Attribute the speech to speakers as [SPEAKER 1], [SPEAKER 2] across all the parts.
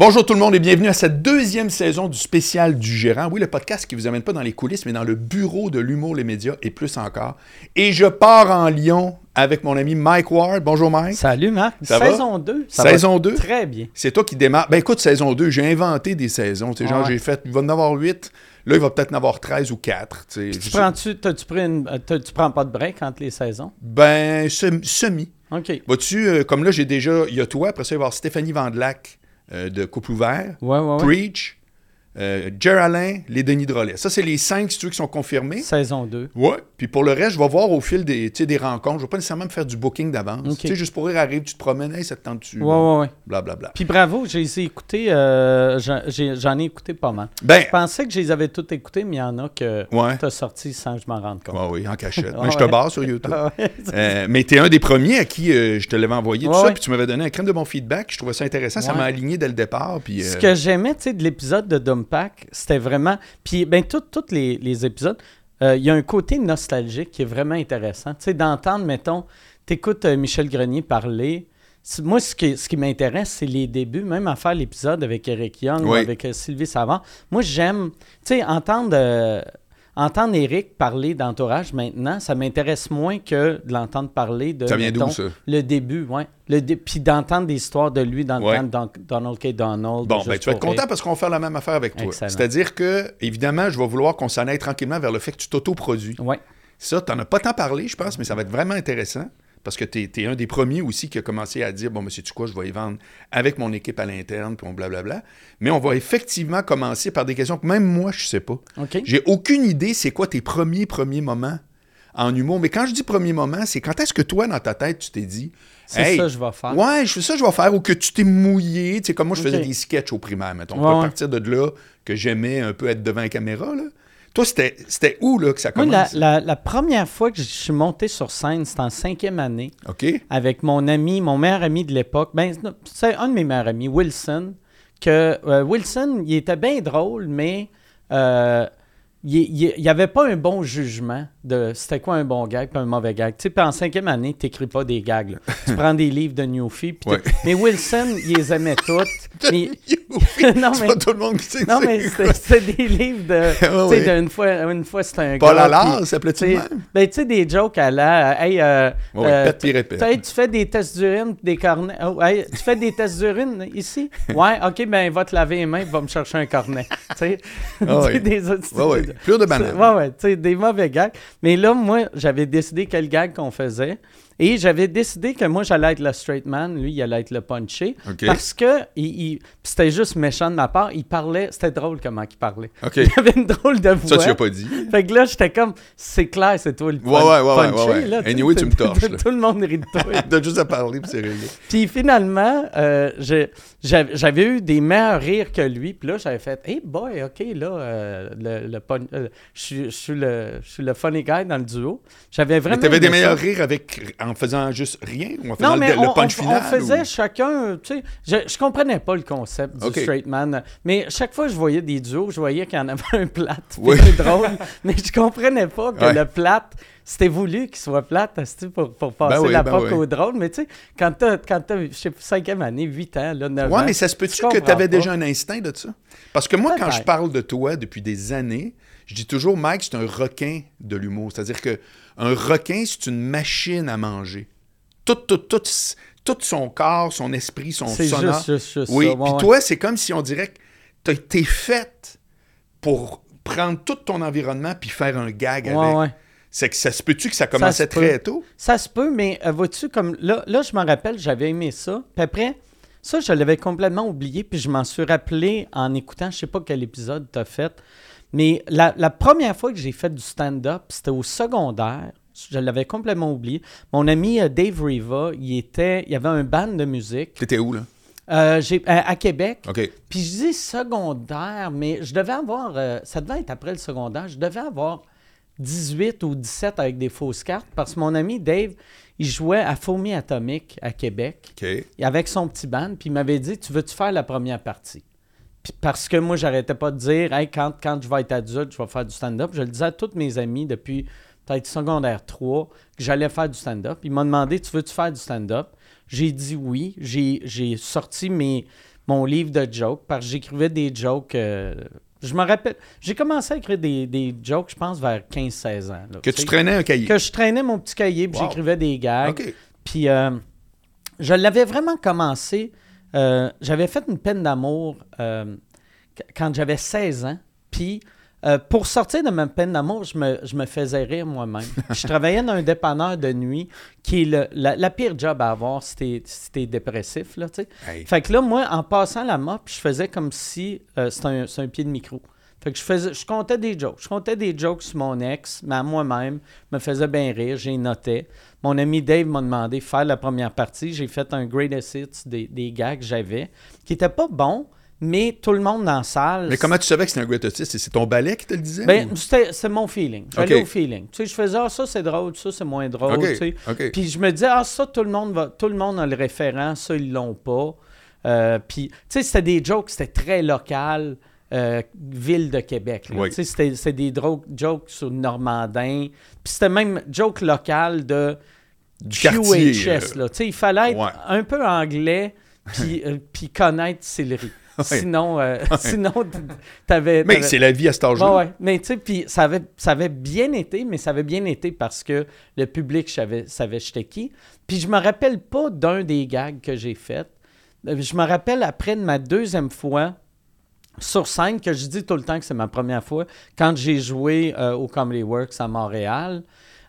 [SPEAKER 1] Bonjour tout le monde et bienvenue à cette deuxième saison du spécial du gérant. Oui, le podcast qui vous amène pas dans les coulisses, mais dans le bureau de l'humour, les médias et plus encore. Et je pars en Lyon avec mon ami Mike Ward. Bonjour Mike.
[SPEAKER 2] Salut Marc.
[SPEAKER 1] Ça va?
[SPEAKER 2] saison 2.
[SPEAKER 1] Saison 2?
[SPEAKER 2] Très bien.
[SPEAKER 1] C'est toi qui démarre. Ben écoute, saison 2, j'ai inventé des saisons. Tu sais, genre,
[SPEAKER 2] Ouais.
[SPEAKER 1] j'ai fait, il va en avoir 8. Là, il va peut-être en avoir 13 ou 4. tu sais.
[SPEAKER 2] Tu
[SPEAKER 1] Je-
[SPEAKER 2] prends-tu, t'as-tu pris une, euh, tu prends pas de break entre les saisons?
[SPEAKER 1] Ben, sem- semi.
[SPEAKER 2] OK.
[SPEAKER 1] Vois-tu, euh, comme là, j'ai déjà, il y a toi, après ça, il va y avoir Stéphanie Vandelac euh, de Couple Ouvert.
[SPEAKER 2] Ouais, ouais, ouais.
[SPEAKER 1] Preach, euh, Jer Alain, les Denis Drolet. Ça, c'est les cinq, si tu veux, qui sont confirmés.
[SPEAKER 2] Saison 2.
[SPEAKER 1] Ouais. Puis pour le reste, je vais voir au fil des, tu des rencontres. Je vais pas nécessairement me faire du booking d'avance.
[SPEAKER 2] Ok.
[SPEAKER 1] Tu sais, juste pour rire, arrive, tu te promènes, hey, ça te tente-tu?
[SPEAKER 2] Ouais, ouais, ouais.
[SPEAKER 1] Blablabla.
[SPEAKER 2] Puis bravo, j'ai euh, j'en, j'ai- j'en ai écouté pas mal.
[SPEAKER 1] Ben,
[SPEAKER 2] Je pensais que je les avais toutes écoutées, mais il y en a que
[SPEAKER 1] ouais.
[SPEAKER 2] t'as sorti sans que je m'en rende compte.
[SPEAKER 1] Ouais, oui, en cachette. Mais je te barre sur YouTube.
[SPEAKER 2] Ah.
[SPEAKER 1] Euh, mais tu es un des premiers à qui euh, je te l'avais envoyé, tout
[SPEAKER 2] Ouais,
[SPEAKER 1] ça,
[SPEAKER 2] ouais.
[SPEAKER 1] puis tu m'avais donné un crème de bon feedback. Je trouvais ça intéressant. Ça m'a aligné dès le départ. Puis,
[SPEAKER 2] Ce que j'aimais, tu sais, de l'épisode de Dumpack, c'était vraiment... Puis, ben, tous les, les épisodes, euh, il y a un côté nostalgique qui est vraiment intéressant. Tu sais, d'entendre, mettons, t'écoutes euh, Michel Grenier parler... Moi, ce qui, ce qui m'intéresse, c'est les débuts, même à faire l'épisode avec Eric Young
[SPEAKER 1] Oui.
[SPEAKER 2] avec euh, Sylvie Savant. Moi, j'aime, tu sais, entendre, euh, entendre Eric parler d'entourage maintenant, ça m'intéresse moins que de l'entendre parler de
[SPEAKER 1] ça vient
[SPEAKER 2] mettons,
[SPEAKER 1] ça?
[SPEAKER 2] le début, ouais. Le dé- Puis d'entendre des histoires de lui dans le
[SPEAKER 1] Ouais.
[SPEAKER 2] temps de Don- Donald K. Donald.
[SPEAKER 1] Bon, ben, tu vas être content parce qu'on va faire la même affaire avec toi. C'est-à-dire que, évidemment, je vais vouloir qu'on s'en aille tranquillement vers le fait que tu t'autoproduis.
[SPEAKER 2] Ouais.
[SPEAKER 1] Ça, tu n'en as pas tant parlé, je pense, mais ça va être vraiment intéressant parce que tu es, un des premiers aussi qui a commencé à dire Bon, monsieur, tu quoi, je vais y vendre avec mon équipe à l'interne, puis on blablabla. Mais on va effectivement commencer par des questions que même moi, je sais pas. J'ai aucune idée c'est quoi tes premiers, premiers moments en humour. Mais quand je dis premier moment, c'est quand est-ce que toi, dans ta tête, tu t'es dit
[SPEAKER 2] C'est
[SPEAKER 1] Hey,
[SPEAKER 2] ça que je vais faire.
[SPEAKER 1] Ouais, je fais ça, je vais faire, ou que tu t'es mouillé. Tu sais, comme moi, je faisais des sketchs au primaire, mettons.
[SPEAKER 2] Ouais,
[SPEAKER 1] à
[SPEAKER 2] ouais.
[SPEAKER 1] partir de là que j'aimais un peu être devant la caméra, là. Toi, c'était où, là, que ça
[SPEAKER 2] Moi,
[SPEAKER 1] commence?
[SPEAKER 2] la, la- la première fois que je suis monté sur scène, c'était en cinquième année,
[SPEAKER 1] OK?
[SPEAKER 2] avec mon ami, mon meilleur ami de l'époque. Ben, c'est un de mes meilleurs amis, Wilson. Que euh, Wilson, il était bien drôle, mais euh, il n'y avait pas un bon jugement de c'était quoi un bon gag et un mauvais gag. Tu sais, puis en cinquième année, tu n'écris pas des gags. là. tu prends des livres de Newfie. puis
[SPEAKER 1] Ouais.
[SPEAKER 2] Mais Wilson, il les aimait toutes. mais-
[SPEAKER 1] non, c'est
[SPEAKER 2] mais-
[SPEAKER 1] pas tout le monde qui sait
[SPEAKER 2] Non,
[SPEAKER 1] c'est
[SPEAKER 2] mais c'était des livres de. tu sais,
[SPEAKER 1] ouais.
[SPEAKER 2] d'une fois, une fois c'était un
[SPEAKER 1] Paul
[SPEAKER 2] gars.
[SPEAKER 1] Allard,
[SPEAKER 2] puis,
[SPEAKER 1] s'appelait-tu même?
[SPEAKER 2] Ben, tu sais, des jokes à la. Hey, euh, euh,
[SPEAKER 1] puis
[SPEAKER 2] tu fais des tests d'urine, des cornets. Oh, hey, tu fais des tests d'urine ici? Ouais, ok, ben, va te laver les mains, va me chercher un cornet. Tu sais,
[SPEAKER 1] Ah ouais.
[SPEAKER 2] des
[SPEAKER 1] Ouais, ouais. Plus de bananes.
[SPEAKER 2] Ouais, ouais, tu sais, des mauvais gags. Mais là, moi, j'avais décidé quel gag qu'on faisait. Et j'avais décidé que moi, j'allais être le straight man, lui, il allait être le punché.
[SPEAKER 1] OK.
[SPEAKER 2] Parce que il, il- c'était juste méchant de ma part. Il parlait, c'était drôle comment il parlait.
[SPEAKER 1] OK.
[SPEAKER 2] Il avait une drôle de voix.
[SPEAKER 1] Ça, tu l'as pas dit.
[SPEAKER 2] Fait que là, j'étais comme, c'est clair, c'est toi le
[SPEAKER 1] Ouais, ouais, ouais, ouais,
[SPEAKER 2] punché,
[SPEAKER 1] ouais, ouais.
[SPEAKER 2] là,
[SPEAKER 1] Anyway, tu me torches.
[SPEAKER 2] Tout le monde rit de toi.
[SPEAKER 1] T'as juste à parler, puis c'est réglé.
[SPEAKER 2] Puis finalement, euh, j'avais eu des meilleurs rires que lui. Puis là, j'avais fait, hey boy, ok, là, euh, le, le pun- euh, je suis- le, funny guy dans le duo. J'avais
[SPEAKER 1] Mais
[SPEAKER 2] vraiment.
[SPEAKER 1] t'avais des meilleurs rires avec, en faisant juste rien ou en faisant
[SPEAKER 2] Non,
[SPEAKER 1] le,
[SPEAKER 2] mais
[SPEAKER 1] le
[SPEAKER 2] on,
[SPEAKER 1] punch
[SPEAKER 2] on-
[SPEAKER 1] final?
[SPEAKER 2] on faisait
[SPEAKER 1] ou-
[SPEAKER 2] chacun, tu sais, je, je comprenais pas le concept du straight man, mais chaque fois que je voyais des duos, je voyais qu'il y en avait un plate,
[SPEAKER 1] Oui.
[SPEAKER 2] drôle, mais je comprenais pas que
[SPEAKER 1] Ouais.
[SPEAKER 2] le plate, c'était voulu qu'il soit plate pour, pour passer
[SPEAKER 1] oui,
[SPEAKER 2] la
[SPEAKER 1] ben
[SPEAKER 2] POC
[SPEAKER 1] oui.
[SPEAKER 2] au drôle, mais tu sais, quand t'as, quand t'as, je sais pas, cinquième année, 8 ans, là, 9
[SPEAKER 1] Ouais,
[SPEAKER 2] ans,
[SPEAKER 1] mais ça se peut-tu que tu avais
[SPEAKER 2] pas.
[SPEAKER 1] déjà un instinct de ça? Parce que moi, quand je parle de toi depuis des années, je dis toujours, Mike, c'est un requin de l'humour. C'est-à-dire que un requin, c'est une machine à manger. Tout, tout, tout, tout son corps, son esprit, son sonore.
[SPEAKER 2] juste, juste, juste
[SPEAKER 1] oui,
[SPEAKER 2] ça.
[SPEAKER 1] puis
[SPEAKER 2] ouais,
[SPEAKER 1] toi, c'est comme si on dirait que t'as été faite pour prendre tout ton environnement puis faire un gag
[SPEAKER 2] Ouais,
[SPEAKER 1] avec.
[SPEAKER 2] ouais.
[SPEAKER 1] C'est que ça se peut-tu que ça commençait très
[SPEAKER 2] peut.
[SPEAKER 1] tôt?
[SPEAKER 2] Ça se peut, mais euh, vois-tu, comme là, là je me rappelle, j'avais aimé ça. Puis après, ça, je l'avais complètement oublié, puis je m'en suis rappelé en écoutant, je sais pas quel épisode tu as fait, mais la, la première fois que j'ai fait du stand-up, c'était au secondaire. Je l'avais complètement oublié. Mon ami euh, Dave Riva, il était, il y avait un band de musique
[SPEAKER 1] T'étais où, là?
[SPEAKER 2] euh, j'ai- à, à Québec. Puis je dis secondaire, mais je devais avoir, euh, ça devait être après le secondaire, je devais avoir 18 ou 17 avec des fausses cartes parce que mon ami Dave, il jouait à Foamy Atomique à Québec avec son petit band, puis il m'avait dit Tu veux-tu faire la première partie Puis parce que moi, j'arrêtais pas de dire hey, quand, quand je vais être adulte, je vais faire du stand-up. Je le disais à tous mes amis depuis peut-être secondaire 3 que j'allais faire du stand-up. Il m'a demandé Tu veux-tu faire du stand-up? J'ai dit oui. J'ai j'ai sorti mes, mon livre de jokes, parce que j'écrivais des jokes. euh, je me rappelle, j'ai commencé à écrire des, des jokes, je pense, vers 15-16 ans. là,
[SPEAKER 1] Que
[SPEAKER 2] tu
[SPEAKER 1] traînais un cahier.
[SPEAKER 2] Que je traînais mon petit cahier, puis
[SPEAKER 1] Wow.
[SPEAKER 2] j'écrivais des gags. Puis euh, je l'avais vraiment commencé. Euh, j'avais fait une peine d'amour euh, qu- quand j'avais 16 ans. Puis euh, pour sortir de ma peine d'amour, je me, je me faisais rire moi-même. je travaillais dans un dépanneur de nuit qui est le- la, la pire job à avoir si t'es si t'es dépressif. Là.
[SPEAKER 1] Hey.
[SPEAKER 2] Fait que là, moi, en passant la mop, je faisais comme si c'était un, un pied de micro. Fait que je faisais, je comptais des jokes. Je comptais des jokes sur mon ex, mais à moi-même, me faisait bien rire, j'ai noté. Mon ami Dave m'a demandé de faire la première partie. J'ai fait un greatest hits des, des gars que j'avais, qui n'étaient pas bons, mais tout le monde dans la salle.
[SPEAKER 1] Mais comment tu savais que c'était un great autiste? C'est ton ballet qui te le disait?
[SPEAKER 2] Ben,
[SPEAKER 1] ou-
[SPEAKER 2] c'est mon feeling. J'allais
[SPEAKER 1] Ok.
[SPEAKER 2] au feeling. Tu sais, je faisais, ah, ça c'est drôle, ça c'est moins drôle. Tu sais. Puis je me disais, ah, ça, tout le monde va, tout le monde a le référent, ça, ils l'ont pas. Euh, puis, tu sais, c'était des jokes, c'était très local, euh, ville de Québec.
[SPEAKER 1] Oui.
[SPEAKER 2] C'était, des jokes sur Normandin. Puis c'était même joke local de
[SPEAKER 1] Du
[SPEAKER 2] QHS.
[SPEAKER 1] euh,
[SPEAKER 2] là. Il fallait être
[SPEAKER 1] ouais.
[SPEAKER 2] un peu anglais, puis, euh, puis connaître Sillery. Sinon, euh, sinon t'avais...
[SPEAKER 1] Mais c'est la vie à cet âge-là.
[SPEAKER 2] Ouais. Mais tu sais, puis ça avait, ça avait bien été, mais ça avait bien été parce que le public savait, savait j'étais qui. Puis je me rappelle pas d'un des gags que j'ai fait. Je me rappelle après de ma deuxième fois sur scène, que je dis tout le temps que c'est ma première fois, quand j'ai joué euh, au Comedy Works à Montréal.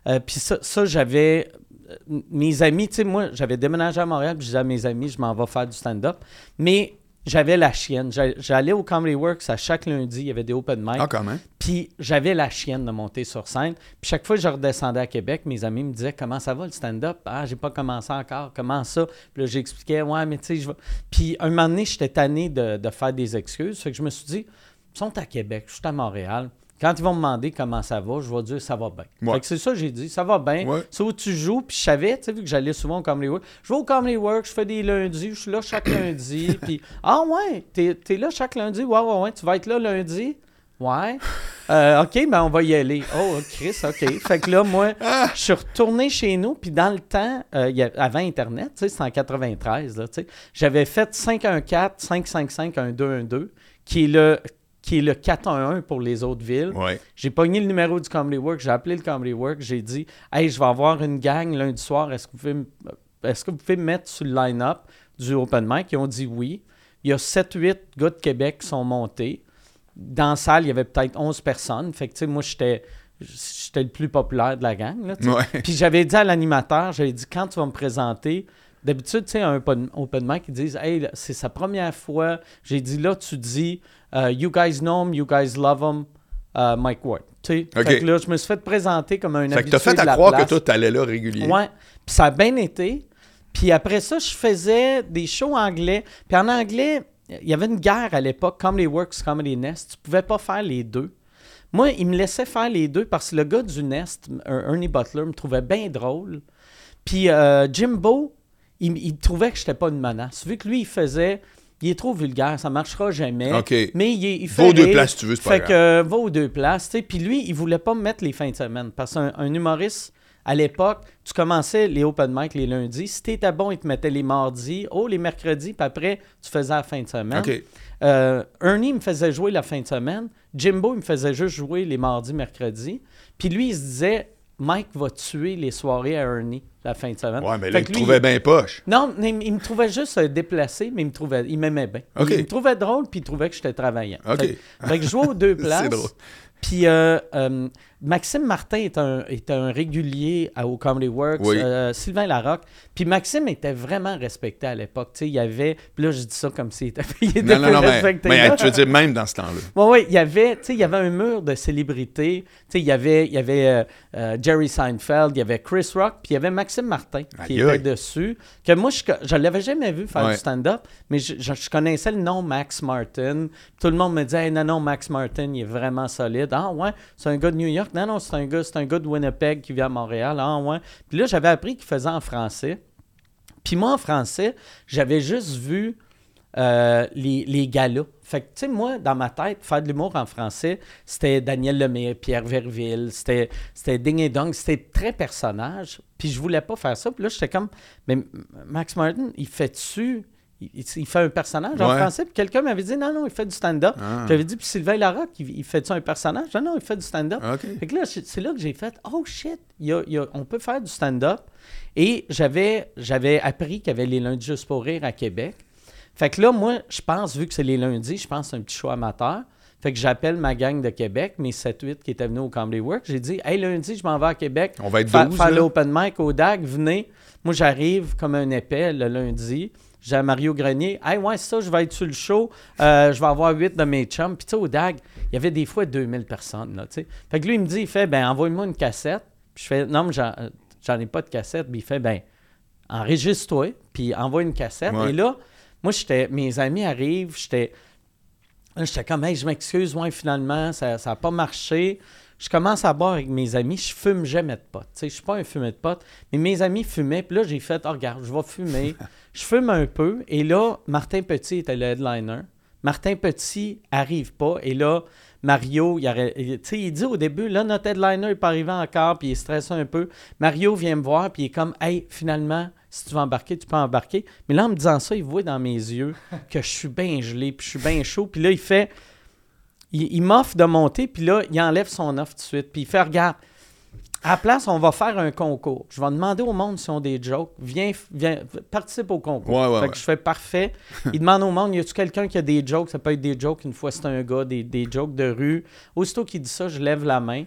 [SPEAKER 2] Euh, puis ça, ça, j'avais. euh, Mes amis, tu sais, moi, j'avais déménagé à Montréal, puis je disais à mes amis, je m'en vais faire du stand-up. Mais j'avais la chienne. J'a- J'allais au Comedy Works à chaque lundi, il y avait des open mic.
[SPEAKER 1] Ah, quand même.
[SPEAKER 2] Puis j'avais la chienne de monter sur scène. Puis chaque fois que je redescendais à Québec, mes amis me disaient Comment ça va le stand-up? Ah, j'ai pas commencé encore. Comment ça? Puis là, j'expliquais Ouais, mais tu sais, je vais. Puis un moment donné, j'étais tanné de, de faire des excuses. Fait que je me suis dit Ils sont à Québec, je suis à Montréal. Quand ils vont me demander comment ça va, je vais dire ça va bien.
[SPEAKER 1] Ouais.
[SPEAKER 2] Fait que c'est ça que j'ai dit, ça va bien.
[SPEAKER 1] Ouais.
[SPEAKER 2] C'est où tu joues, puis je savais, tu sais, vu que j'allais souvent au Comedy Works. Je vais au Comedy Works, je fais des lundis, je suis là chaque lundi. Puis, ah ouais, t'es es là chaque lundi? Ouais, ouais, ouais, tu vas être là lundi? Ouais. Euh, OK, ben on va y aller. Oh, Chris, OK. Fait que là, moi, je suis retourné chez nous, puis dans le temps, euh, il y a- avant Internet, tu sais, c'était en 93, là, tu sais, j'avais fait 514, 555, 1212, qui est le qui est le 411 pour les autres villes.
[SPEAKER 1] Ouais.
[SPEAKER 2] J'ai pogné le numéro du Comedy Work, j'ai appelé le Comedy Work, j'ai dit Hey, je vais avoir une gang lundi soir, est-ce que vous pouvez me, est-ce que vous pouvez me mettre sur le line-up du open mic? Ils ont dit oui. Il y a 7-8 gars de Québec qui sont montés. Dans la salle, il y avait peut-être 11 personnes. Fait que, moi, j'étais, j'étais le plus populaire de la gang. Là.
[SPEAKER 1] Ouais.
[SPEAKER 2] Puis j'avais dit à l'animateur, j'avais dit quand tu vas me présenter, d'habitude, tu sais, un open, open mic, ils disent Hey, c'est sa première fois. J'ai dit là, tu dis euh, You guys know him, you guys love him, euh, Mike Ward. Tu sais,
[SPEAKER 1] OK.
[SPEAKER 2] Fait que là, je me suis fait présenter comme un
[SPEAKER 1] Fait que
[SPEAKER 2] habitué
[SPEAKER 1] t'as fait
[SPEAKER 2] de
[SPEAKER 1] à
[SPEAKER 2] la
[SPEAKER 1] croire
[SPEAKER 2] place.
[SPEAKER 1] que toi, t'allais là régulier.
[SPEAKER 2] Ouais. Puis ça a bien été. Puis après ça, je faisais des shows anglais. Puis en anglais, il y avait une guerre à l'époque, Comedy Works, Comedy Nest. Tu pouvais pas faire les deux. Moi, il me laissait faire les deux parce que le gars du Nest, Er- Ernie Butler, me trouvait bien drôle. Puis euh, Jimbo, il, il trouvait que j'étais pas une menace. Vu que lui, il faisait... Il est trop vulgaire, ça marchera jamais. Mais il, est- il fait
[SPEAKER 1] Va aux deux places si tu veux, c'est pas
[SPEAKER 2] Fait
[SPEAKER 1] grave.
[SPEAKER 2] que euh, va aux deux places, tu sais. Puis lui, il voulait pas me mettre les fins de semaine. Parce qu'un un humoriste, à l'époque, tu commençais les open mic les lundis. Si t'étais bon, il te mettait les mardis, oh, les mercredis, puis après, tu faisais la fin de semaine. Euh, Ernie me faisait jouer la fin de semaine. Jimbo, il me faisait juste jouer les mardis, mercredis. Puis lui, il se disait, Mike va tuer les soirées à Ernie la fin de semaine.
[SPEAKER 1] Ouais, mais là, il te trouvait bien poche.
[SPEAKER 2] non, il me trouvait juste déplacé, mais il me trouvait, il m'aimait bien. Il me trouvait drôle, puis il trouvait que j'étais travaillant.
[SPEAKER 1] OK.
[SPEAKER 2] Fait, fait que je jouais aux deux places.
[SPEAKER 1] C'est drôle.
[SPEAKER 2] Puis euh, euh, Maxime Martin est un, est un régulier à, au Comedy Works.
[SPEAKER 1] Oui.
[SPEAKER 2] euh, Sylvain Larocque. Puis Maxime était vraiment respecté à l'époque. Tu sais, il y avait. Puis là, je dis ça comme s'il était, était
[SPEAKER 1] Non, non, non, mais,
[SPEAKER 2] respecté.
[SPEAKER 1] mais tu veux dire, même dans ce temps-là.
[SPEAKER 2] Oui, oui, il y avait, tu sais, il y avait un mur de célébrités. Tu sais, il y avait, il y avait euh, euh, Jerry Seinfeld, il y avait Chris Rock, puis il y avait Maxime Martin qui était dessus. Que moi, je, je l'avais jamais vu faire
[SPEAKER 1] Ouais.
[SPEAKER 2] du stand-up, mais je, je- je connaissais le nom Max Martin. Tout le monde me disait, Hey, non, non, Max Martin, il est vraiment solide. Ah ouais, c'est un gars de New York. Non, non, c'est un gars, c'est un gars de Winnipeg qui vient à Montréal. Ah ouais. Puis là, j'avais appris qu'il faisait en français. Puis moi, en français, j'avais juste vu euh, les, les galas. Fait que, tu sais, moi, dans ma tête, faire de l'humour en français, c'était Daniel Lemay, Pierre Verville, c'était, c'était Ding et Dong, c'était très personnage. Puis je voulais pas faire ça. Puis là, j'étais comme, mais Max Martin, il fait dessus, il, il fait un personnage en français. Puis quelqu'un m'avait dit, non, non, il fait du stand-up.
[SPEAKER 1] Ah.
[SPEAKER 2] J'avais dit, puis Sylvain Larocque, il, il fait-tu un personnage? Non, non, il fait du stand-up.
[SPEAKER 1] OK.
[SPEAKER 2] Fait que là, c'est là que j'ai fait Oh shit, il y a- il y a- on peut faire du stand-up. Et j'avais j'avais appris qu'il y avait les lundis juste pour rire à Québec. Fait que là, moi, je pense, vu que c'est les lundis, je pense que c'est un petit show amateur. Fait que j'appelle ma gang de Québec, mes 7-8 qui étaient venus au Comedy Work. J'ai dit Hey, lundi, je m'en vais à Québec.
[SPEAKER 1] On va être
[SPEAKER 2] Fa-
[SPEAKER 1] 12,
[SPEAKER 2] faire l'open mic au DAG, venez. Moi, j'arrive comme un épais le lundi. J'ai à Mario Grenier. Hey, ouais, c'est ça, je vais être sur le show. Euh, je vais avoir 8 de mes chums. Puis, tu sais, au DAG, il y avait des fois 2000 personnes, là, tu sais. Fait que lui, il me dit, il fait, ben, envoie-moi une cassette. Puis, je fais, non, mais j'en, ai pas de cassette. Puis, il fait, ben, enregistre-toi, puis envoie une cassette.
[SPEAKER 1] Ouais.
[SPEAKER 2] Et là, moi, j'étais, mes amis arrivent, j'étais, là, j'étais comme, hey, je m'excuse, moi, finalement, ça n'a pas marché. Je commence à boire avec mes amis, je fume jamais de potes. Tu sais, je suis pas un fumé de potes, mais mes amis fumaient, puis là, j'ai fait, oh, regarde, je vais fumer. je fume un peu, et là, Martin Petit était le headliner. Martin Petit arrive pas, et là, Mario, il, sais, il dit au début, là, notre headliner n'est pas arrivé encore, puis il est stressé un peu. Mario vient me voir, puis il est comme, hey, finalement, si tu veux embarquer, tu peux embarquer. Mais là, en me disant ça, il voit dans mes yeux que je suis bien gelé, puis je suis bien chaud, puis là, il fait, il, il m'offre de monter, puis là, il enlève son offre tout de suite, puis il fait, regarde, à la place, on va faire un concours. Je vais demander au monde s'ils ont des jokes. Viens, viens participe au concours.
[SPEAKER 1] Ouais, ouais,
[SPEAKER 2] fait
[SPEAKER 1] ouais.
[SPEAKER 2] que je fais parfait. Il demande au monde, y a-tu quelqu'un qui a des jokes? Ça peut être des jokes, une fois c'est un gars, des, des jokes de rue. Aussitôt qu'il dit ça, je lève la main.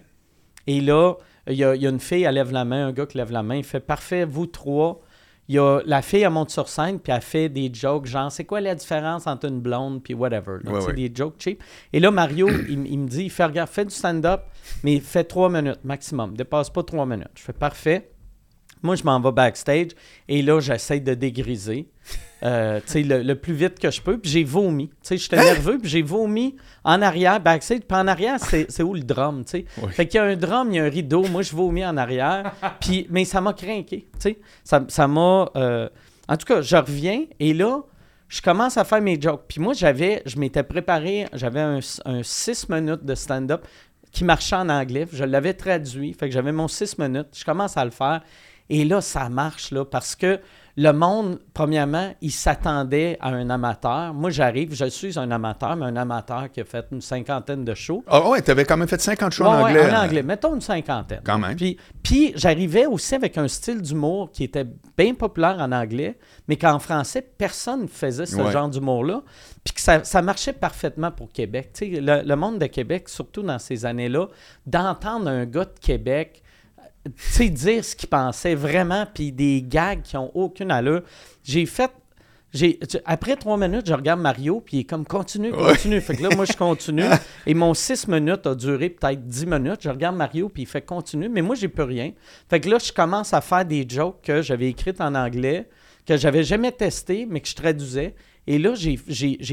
[SPEAKER 2] Et là, il y a, il y a une fille, elle lève la main, un gars qui lève la main. Il fait parfait, vous trois. Il y a, la fille, elle monte sur scène, puis elle fait des jokes, genre, c'est quoi la différence entre une blonde, puis whatever.
[SPEAKER 1] Ouais,
[SPEAKER 2] sais,
[SPEAKER 1] ouais.
[SPEAKER 2] Des jokes cheap. Et là, Mario, il, il me dit, il fait, regarde, fais du stand-up, mais fais trois minutes maximum. Dépasse pas trois minutes. Je fais parfait. Moi, je m'en vais backstage et là, j'essaie de dégriser. Euh, le, le plus vite que je peux. Puis j'ai vomi. J'étais nerveux, puis j'ai vomi en arrière, backstage. Puis en arrière, c'est c'est où le drum, sais?
[SPEAKER 1] Oui.
[SPEAKER 2] Fait qu'il y a un drum, il y a un rideau. Moi, je vomis en arrière. Puis, mais ça m'a craqué? Ça ça m'a... euh, En tout cas, je reviens et là, je commence à faire mes jokes. Puis moi, j'avais... Je m'étais préparé... J'avais un, un six minutes de stand-up qui marchait en anglais. Je l'avais traduit. Fait que j'avais mon six minutes. Je commence à le faire. Et là, ça marche, là, parce que le monde, premièrement, il s'attendait à un amateur. Moi, j'arrive, je suis un amateur, mais un amateur qui a fait une cinquantaine de shows.
[SPEAKER 1] Ah ouais, t'avais quand même fait 50 shows
[SPEAKER 2] Ouais,
[SPEAKER 1] en
[SPEAKER 2] ouais,
[SPEAKER 1] anglais.
[SPEAKER 2] en
[SPEAKER 1] hein.
[SPEAKER 2] anglais. Mettons une cinquantaine.
[SPEAKER 1] Quand même.
[SPEAKER 2] Puis, puis j'arrivais aussi avec un style d'humour qui était bien populaire en anglais, mais qu'en français, personne ne faisait ce
[SPEAKER 1] Ouais.
[SPEAKER 2] genre d'humour-là. Puis que ça, ça marchait parfaitement pour Québec. Tu le, le monde de Québec, surtout dans ces années-là, d'entendre un gars de Québec tu sais, dire ce qu'il pensait vraiment, puis des gags qui ont aucune allure. J'ai fait. J'ai, après trois minutes, je regarde Mario, puis il est comme continue, continue. Fait que là, moi, je continue. Et mon six minutes a duré peut-être dix minutes. Je regarde Mario, puis il fait continue, mais moi, j'ai plus rien. Fait que là, je commence à faire des jokes que j'avais écrites en anglais, que j'avais jamais testé, mais que je traduisais. Et là, j'ai,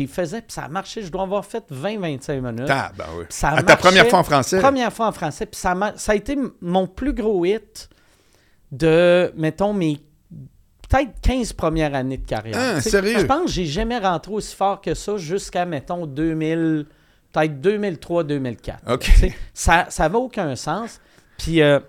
[SPEAKER 2] faisais, puis ça a marché. Je dois avoir fait 20-25 minutes.
[SPEAKER 1] Ah, ben oui. À ta première fois en français.
[SPEAKER 2] Première fois en français. Puis ça, m'a- ça a été mon plus gros hit de, mettons, mes peut-être 15 premières années de carrière.
[SPEAKER 1] Ah, sérieux?
[SPEAKER 2] Je pense que j'ai jamais rentré aussi fort que ça jusqu'à, mettons, 2000, peut-être 2003-2004.
[SPEAKER 1] OK.
[SPEAKER 2] Ça va aucun sens. Puis euh,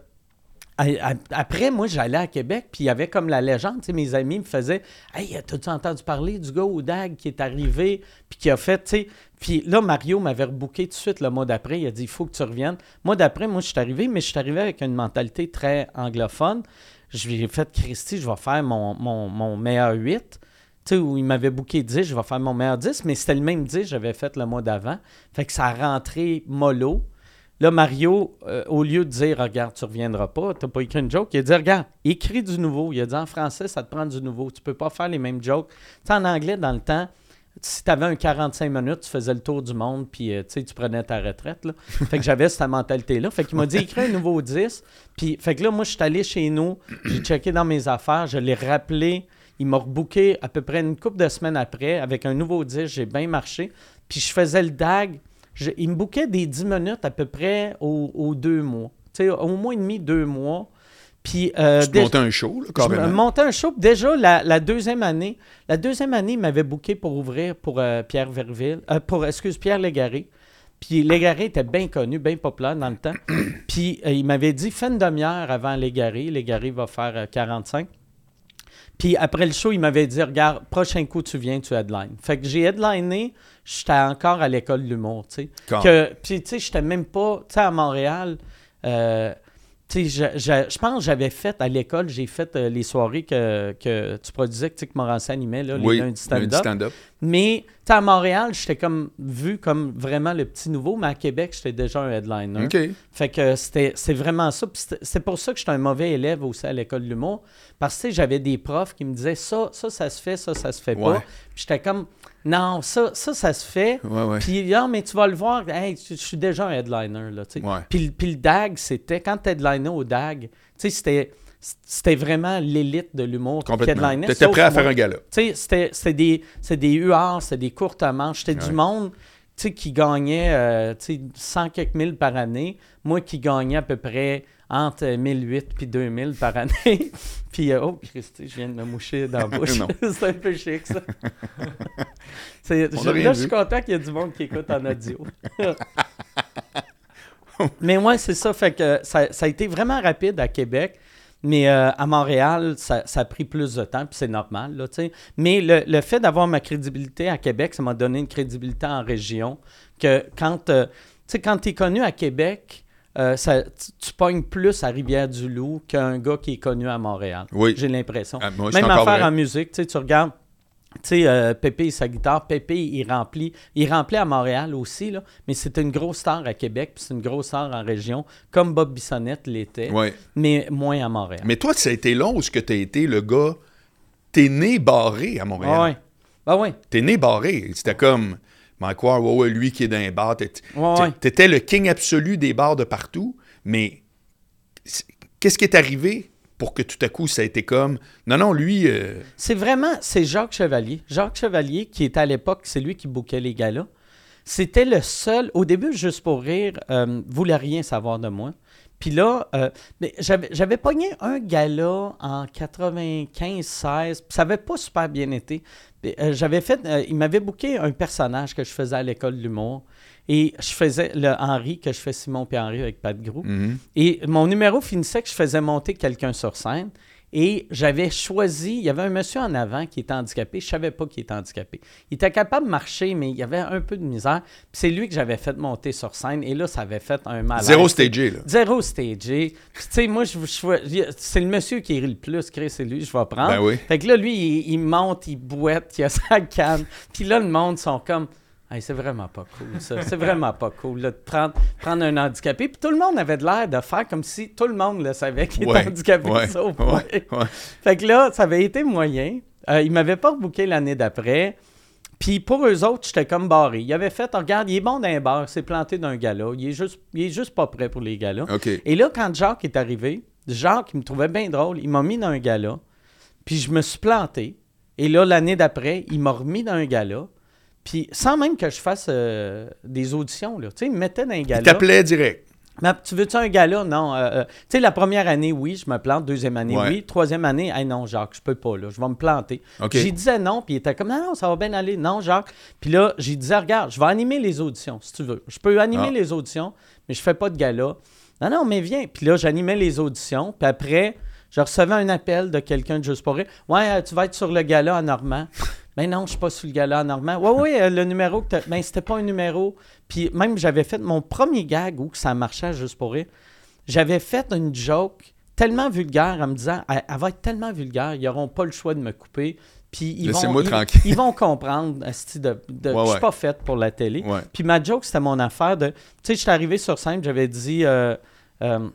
[SPEAKER 2] après, moi, j'allais à Québec, puis il y avait comme la légende. Tu mes amis me faisaient Hey, t'as-tu entendu parler du gars au DAG qui est arrivé, puis qui a fait, tu sais. Puis là, Mario m'avait rebooké tout de suite le mois d'après. Il a dit Il faut que tu reviennes. Mois d'après, moi, je suis arrivé, mais je suis arrivé avec une mentalité très anglophone. J'ai fait Christy, je vais faire mon, mon, mon meilleur 8. Tu sais, où il m'avait booké 10, je vais faire mon meilleur 10, mais c'était le même 10 que j'avais fait le mois d'avant. Fait que ça a rentré mollo. Là, Mario, euh, au lieu de dire Regarde, tu reviendras pas, t'as pas écrit une joke, il a dit Regarde, écris du nouveau. Il a dit En français, ça te prend du nouveau. Tu peux pas faire les mêmes jokes. Tu sais, en anglais, dans le temps, si tu avais un 45 minutes, tu faisais le tour du monde, puis euh, tu prenais ta retraite. Là. Fait que j'avais cette mentalité-là. Fait qu'il m'a dit écris un nouveau 10. Puis, fait que là, moi, je suis allé chez nous, j'ai checké dans mes affaires, je l'ai rappelé. Il m'a rebooké à peu près une couple de semaines après avec un nouveau 10. J'ai bien marché. Puis je faisais le DAG. Je- il me bouquait des 10 minutes à peu près aux, aux deux mois. Tu sais, au mois et demi, deux mois. Puis, euh,
[SPEAKER 1] Tu te
[SPEAKER 2] déjà-
[SPEAKER 1] montais un show, là,
[SPEAKER 2] je
[SPEAKER 1] carrément.
[SPEAKER 2] me montais un show. Déjà, la, la deuxième année, la deuxième année, il m'avait booké pour ouvrir pour euh, Pierre Verville, euh, pour, excuse, Pierre Légaré. Puis Légaré était bien connu, bien populaire dans le temps. Puis il m'avait dit, fais une demi-heure avant Légaré. Légaré va faire euh, 45. Puis après le show, il m'avait dit Regarde, prochain coup, tu viens, tu headline. Fait que j'ai headliné, j'étais encore à l'école de l'humour, tu sais. Puis, tu sais, j'étais même pas, tu sais, à Montréal. euh, tu sais, je, pense que j'avais fait à l'école, j'ai fait euh, les soirées que, que tu produisais, que, que Morancy animait, là, les
[SPEAKER 1] Oui,
[SPEAKER 2] lundis
[SPEAKER 1] lundi
[SPEAKER 2] stand-up. Mais à Montréal, j'étais comme vu comme vraiment le petit nouveau, mais à Québec, j'étais déjà un headliner. Fait que c'était c'est vraiment ça. C'est pour ça que j'étais un mauvais élève aussi à l'école de l'humour. Parce que j'avais des profs qui me disaient ça, ça, ça se fait, ça, ça se fait
[SPEAKER 1] Ouais.
[SPEAKER 2] pas. Puis j'étais comme non, ça, ça, ça se fait.
[SPEAKER 1] Ouais, ouais.
[SPEAKER 2] Puis non, mais tu vas le voir, hey, je suis déjà un headliner. Là, tu.
[SPEAKER 1] Ouais.
[SPEAKER 2] puis, le- puis le DAG, c'était quand tu headlinais au DAG, tu c'était. C'était vraiment l'élite de l'humour qui
[SPEAKER 1] Complètement.
[SPEAKER 2] headlinait.
[SPEAKER 1] T'étais
[SPEAKER 2] sauf
[SPEAKER 1] prêt à faire un gala.
[SPEAKER 2] Tu c'était, c'était des, c'était des UR, c'était des courtes manches, c'était du monde tu qui gagnait euh, tu sais, 100 quelques mille par année. Moi qui gagnais à peu près entre 1008 puis 2000 par année. puis, euh, oh, Christy, je viens de me moucher dans la bouche. C'est un peu chic, ça. Je- là, je suis content qu'il y ait du monde qui écoute en audio. Mais ouais, c'est ça. Fait que ça, ça a été vraiment rapide à Québec. Mais euh, à Montréal, ça, ça a pris plus de temps, puis c'est normal. Là. Mais le, le fait d'avoir ma crédibilité à Québec, ça m'a donné une crédibilité en région. Que quand euh, quand tu es connu à Québec, euh, ça- tu, pognes plus à Rivière-du-Loup qu'un gars qui est connu à Montréal.
[SPEAKER 1] Oui.
[SPEAKER 2] J'ai l'impression.
[SPEAKER 1] Ah,
[SPEAKER 2] Même affaire
[SPEAKER 1] vrai.
[SPEAKER 2] en musique, tu regardes, tu sais, euh, Pépé et sa guitare, Pépé, il remplit, il remplit à Montréal aussi, là, mais c'est une grosse star à Québec, puis c'est une grosse star en région, comme Bob Bissonnette l'était,
[SPEAKER 1] Ouais.
[SPEAKER 2] mais moins à Montréal.
[SPEAKER 1] Mais toi, ça a été long où ce que tu as été le gars? T'es né barré à Montréal.
[SPEAKER 2] Ah ouais. Ben ouais.
[SPEAKER 1] T'es né barré. C'était comme. Mike Ward, ouais, ouais, lui qui est dans les bars.
[SPEAKER 2] Ouais.
[SPEAKER 1] T'étais le king absolu des bars de partout. Mais qu'est-ce qui est arrivé pour que tout à coup ça a été comme. Non, non, lui. euh,
[SPEAKER 2] C'est vraiment, c'est Jacques Chevalier. Jacques Chevalier, qui était à l'époque, c'est lui qui bouquait les galas. C'était le seul, au début, juste pour rire, euh, voulait rien savoir de moi. Puis là, euh, j'avais, pogné un gala en 95-16, puis ça avait pas super bien été. Euh, j'avais fait, euh, il m'avait booké un personnage que je faisais à l'école de l'humour. Et je faisais le Henri, que je fais Simon puis Henri avec Pat Grou.
[SPEAKER 1] mhm.
[SPEAKER 2] Et mon numéro finissait que je faisais monter quelqu'un sur scène. Et j'avais choisi, il y avait un monsieur en avant qui était handicapé. Je savais pas qu'il était handicapé. Il était capable de marcher, mais il y avait un peu de misère. Puis c'est lui que j'avais fait monter sur scène. Et là, ça avait fait un malaise.
[SPEAKER 1] Zéro stagé, là.
[SPEAKER 2] Zéro stagé. Puis tu sais, moi, je, je- c'est le monsieur qui rit le plus, Chris, c'est lui, je vais prendre.
[SPEAKER 1] Ben oui.
[SPEAKER 2] Fait que là, lui, il, il monte, il boite, il a sa canne. Puis là, le monde sont comme. Hey, c'est vraiment pas cool, ça. C'est vraiment pas cool, là, de prendre, prendre un handicapé. Puis tout le monde avait de l'air de faire comme si tout le monde le savait qu'il
[SPEAKER 1] Ouais,
[SPEAKER 2] était handicapé.
[SPEAKER 1] ouais,
[SPEAKER 2] sauf
[SPEAKER 1] ouais.
[SPEAKER 2] Fait que là, ça avait été moyen. Euh, ils m'avaient pas rebooké l'année d'après. Puis pour eux autres, j'étais comme barré. Ils avaient fait, regarde, il est bon d'un bar, c'est planté d'un gala. Il est juste, il est juste pas prêt pour les galas. Et là, quand Jacques est arrivé, Jacques, il me trouvait bien drôle, il m'a mis dans un gala, puis je me suis planté. Et là, l'année d'après, il m'a remis dans un gala, puis sans même que je fasse euh, des auditions, là. Tu sais, il me mettait dans un
[SPEAKER 1] Il
[SPEAKER 2] gala.
[SPEAKER 1] t'appelait direct.
[SPEAKER 2] Mais tu veux-tu un gala? Non. euh, euh, tu sais, la première année, oui, je me plante. Deuxième année,
[SPEAKER 1] Ouais.
[SPEAKER 2] oui. Troisième année, hey, non, Jacques, je peux pas, là. Je vais me planter.
[SPEAKER 1] OK.
[SPEAKER 2] J'y disais non, puis il était comme, non, non, ça va bien aller. Non, Jacques. Puis là, j'ai disais, regarde, je vais animer les auditions, si tu veux. Je peux animer
[SPEAKER 1] Ah.
[SPEAKER 2] les auditions, mais je fais pas de gala. Non, non, mais viens. Puis là, j'animais les auditions, puis après, je recevais un appel de quelqu'un de Juste pour rire. Ouais, tu vas être sur le gala à Normand. Ben non, je suis pas sur le gala Normand. Ouais, oui, le numéro que t'as- Ben, c'était pas un numéro. Puis même, j'avais fait mon premier gag où ça marchait juste pour rire. J'avais fait une joke tellement vulgaire en me disant, elle, elle va être tellement vulgaire, ils n'auront pas le choix de me couper. Puis ils vont, ils- ils vont comprendre, de, de,
[SPEAKER 1] Ouais,
[SPEAKER 2] je suis
[SPEAKER 1] ouais.
[SPEAKER 2] pas faite pour la télé. Puis ma joke, c'était mon affaire de. Tu sais, je suis arrivé sur scène, j'avais dit. euh, euh,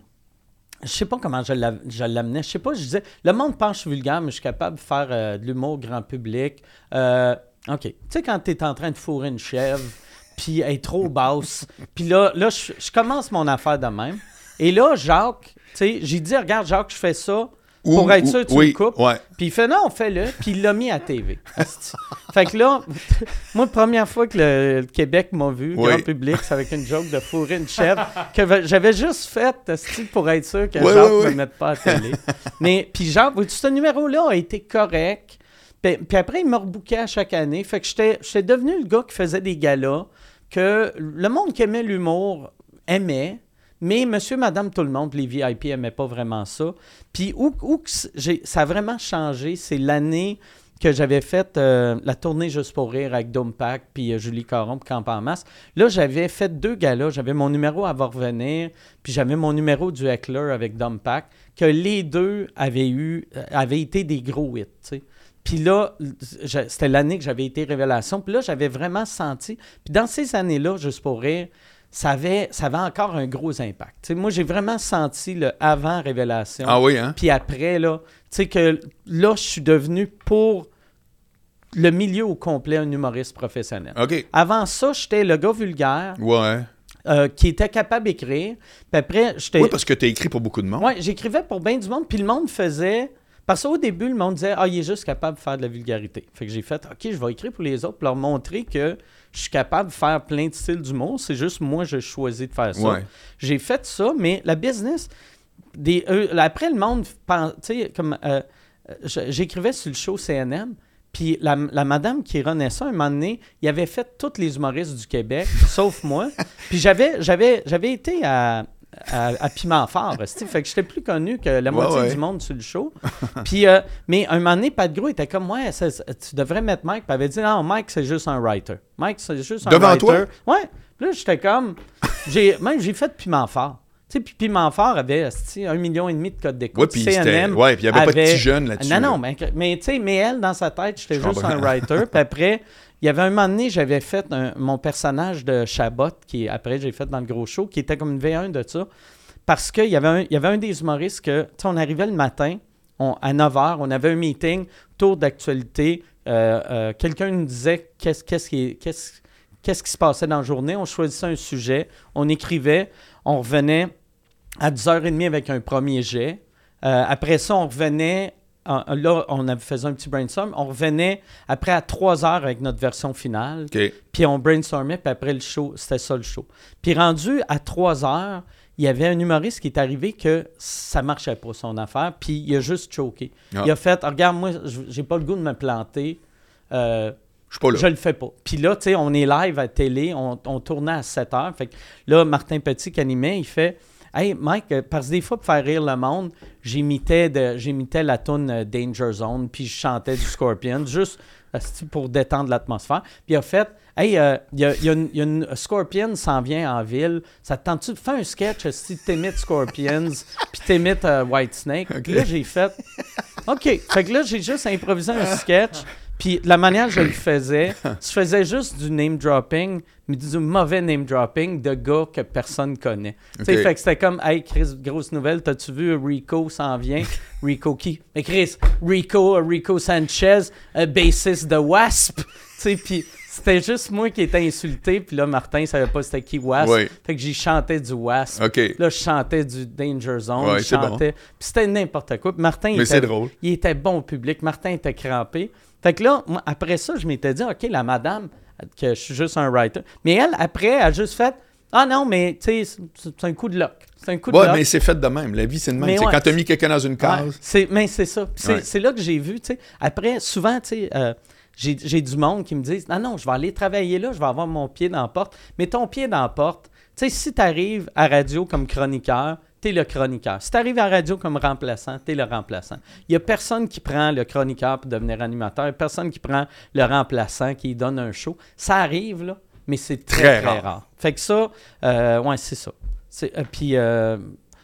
[SPEAKER 2] je sais pas comment je l'a- je l'amenais. Je sais pas, je disais. Le monde pense que je suis vulgaire, mais je suis capable de faire euh, de l'humour grand public. Euh, OK. Tu sais, quand tu es en train de fourrer une chèvre, puis elle est trop basse. Puis là, là je, je commence mon affaire de même. Et là, Jacques, tu sais, j'ai dit, regarde, Jacques, je fais ça. Pour
[SPEAKER 1] Ou-
[SPEAKER 2] être
[SPEAKER 1] ou-
[SPEAKER 2] sûr, tu
[SPEAKER 1] oui,
[SPEAKER 2] le coupes.
[SPEAKER 1] Ouais.
[SPEAKER 2] Puis il fait non, fais-le. Puis il l'a mis à TV. Fait que là, moi, la première fois que le, le Québec m'a vu,
[SPEAKER 1] Oui.
[SPEAKER 2] grand public, c'est avec une joke de fourrer une chèvre que j'avais juste faite pour être sûr que
[SPEAKER 1] Oui,
[SPEAKER 2] Jacques ne me mette pas à télé. Mais puis vois-tu, ce numéro-là a été correct. Puis, puis après, il m'a rebooké à chaque année. Fait que j'étais j'étais devenu le gars qui faisait des galas, que le monde qui aimait l'humour aimait. Mais monsieur, madame, tout le monde, les VIP n'aimaient pas vraiment ça. Puis où, où ça a vraiment changé, c'est l'année que j'avais fait euh, la tournée Juste pour rire avec Dome Pack puis euh, Julie Caron puis Camp en masse. Là, j'avais fait deux galas. J'avais mon numéro à va revenir, puis j'avais mon numéro du Heckler avec Dome Pack, que les deux avaient eu, euh, avaient été des gros hits. Puis là, c'était l'année que j'avais été révélation. Puis là, j'avais vraiment senti. Puis dans ces années-là, juste pour rire, ça avait, ça avait encore un gros impact. Moi, j'ai vraiment senti le avant révélation.
[SPEAKER 1] Ah oui, hein?
[SPEAKER 2] Puis après, là, tu sais que là, je suis devenu pour le milieu au complet un humoriste professionnel.
[SPEAKER 1] OK.
[SPEAKER 2] Avant ça, j'étais le gars vulgaire
[SPEAKER 1] Ouais.
[SPEAKER 2] euh, qui était capable d'écrire. Puis après, j'étais.
[SPEAKER 1] Oui, parce que tu as écrit pour beaucoup de monde.
[SPEAKER 2] Ouais, j'écrivais pour bien du monde, puis le monde faisait. Parce qu'au début, le monde disait Ah, il est juste capable de faire de la vulgarité. Fait que j'ai fait OK, je vais écrire pour les autres, pour leur montrer que je suis capable de faire plein de styles d'humour. C'est juste moi, je choisis de faire ça.
[SPEAKER 1] Ouais.
[SPEAKER 2] J'ai fait ça, mais la business. Des, euh, après, le monde. Tu comme. euh, je- J'écrivais sur le show CNM. Puis la, la madame qui renaît ça, un moment donné, il avait fait tous les humoristes du Québec, sauf moi. Puis j'avais, j'avais, j'avais été à, à, à Piment Fort, fait que j'étais plus connu que la moitié
[SPEAKER 1] ouais.
[SPEAKER 2] du monde sur le show. Puis, euh, mais un moment donné, Pat Gros était comme, ouais, tu devrais mettre Mike. Puis il avait dit, non, Mike, c'est juste un writer. Mike, c'est juste un
[SPEAKER 1] Devant
[SPEAKER 2] writer.
[SPEAKER 1] toi?
[SPEAKER 2] Ouais. Puis là, j'étais comme, j'ai, même j'ai fait Piment Fort. Tu sais, puis Piment Fort avait un million et demi de codes d'écoute.
[SPEAKER 1] Ouais, puis c'était-
[SPEAKER 2] CNM
[SPEAKER 1] ouais, puis il y avait pas de petits jeunes là-dessus,
[SPEAKER 2] Non, non, mais, mais tu sais, mais elle, dans sa tête, j'étais juste un writer. puis après, il y avait un moment donné, j'avais fait un- mon personnage de Chabot, qui après j'ai fait dans le gros show, qui était comme une V1 de ça. Parce qu'il y avait un, y avait un des humoristes que, on arrivait le matin, à 9h, on avait un meeting, tour d'actualité. euh, euh, Quelqu'un nous disait qu'est-ce qui, est- qu'est-ce- qu'est-ce qui se passait dans la journée. On choisissait un sujet, on écrivait, on revenait à 10h30 avec un premier jet. Euh, après ça, on revenait. Là, on avait fait un petit brainstorm. On revenait après à 3 heures avec notre version finale. Puis on brainstormait, puis après le show, c'était ça le show. Puis rendu à 3 heures, il y avait un humoriste qui est arrivé que ça marchait pas son affaire, puis il a juste choqué.
[SPEAKER 1] Ah.
[SPEAKER 2] Il a fait Regarde, moi, j'ai pas le goût de me planter. Euh,
[SPEAKER 1] Je suis pas là.
[SPEAKER 2] je le fais pas. Puis là, tu sais, on est live à télé, on, on tournait à 7 heures. Fait que là, Martin Petit qui animait, il fait Hey Mike, euh, parce que des fois, pour faire rire le monde, j'imitais, de, j'imitais la tune euh, Danger Zone, puis je chantais du Scorpion, juste pour détendre l'atmosphère. Puis il a fait Hey, euh, il y, a, il y a une, il y a une- Scorpion s'en vient en ville. Ça te tente-tu de faire un sketch si t'imites Scorpions, puis t'imites euh, Whitesnake? Puis là, j'ai fait OK. Fait que là, j'ai juste improvisé un sketch. Puis la manière que je le faisais, je faisais juste du name dropping, mais du mauvais name dropping de gars que personne connaît. Tu sais, fait que c'était comme, hey Chris, grosse nouvelle, t'as-tu vu Rico s'en vient? Rico qui? Mais Chris, Rico, Rico Sanchez, euh, bassiste de Wasp. Tu sais, puis c'était juste moi qui étais insulté, puis là, Martin savait pas c'était qui Wasp. Fait que j'y chantais du Wasp. Là, je chantais du Danger Zone,
[SPEAKER 1] Ouais,
[SPEAKER 2] je
[SPEAKER 1] bon.
[SPEAKER 2] chantais. Puis c'était n'importe quoi. Puis Martin, il
[SPEAKER 1] Mais c'est
[SPEAKER 2] était,
[SPEAKER 1] drôle.
[SPEAKER 2] il était bon au public. Martin était crampé. Fait que là, moi, après ça, je m'étais dit, OK, la madame, que je suis juste un writer. Mais elle, après, elle a juste fait, ah non, mais tu sais, c'est un coup de luck. C'est un coup de
[SPEAKER 1] Ouais,
[SPEAKER 2] luck.
[SPEAKER 1] mais c'est fait de même. La vie, c'est de même.
[SPEAKER 2] Ouais,
[SPEAKER 1] quand tu as mis quelqu'un dans une
[SPEAKER 2] Ouais,
[SPEAKER 1] case.
[SPEAKER 2] c'est, mais c'est ça. Puis C'est,
[SPEAKER 1] Ouais.
[SPEAKER 2] c'est là que j'ai vu, tu sais. Après, souvent, tu sais, euh, j'ai, du monde qui me disent Non, non, je vais aller travailler là, je vais avoir mon pied dans la porte. Mais ton pied dans la porte, tu sais, si tu arrives à radio comme chroniqueur, t'es le chroniqueur. Si tu arrives à radio comme remplaçant, t'es le remplaçant. Il n'y a personne qui prend le chroniqueur pour devenir animateur, il y a personne qui prend le remplaçant qui donne un show. Ça arrive, là, mais c'est très,
[SPEAKER 1] Très
[SPEAKER 2] très,
[SPEAKER 1] rare.
[SPEAKER 2] rare. Fait que ça, euh, ouais, c'est ça. C'est, euh, puis, euh,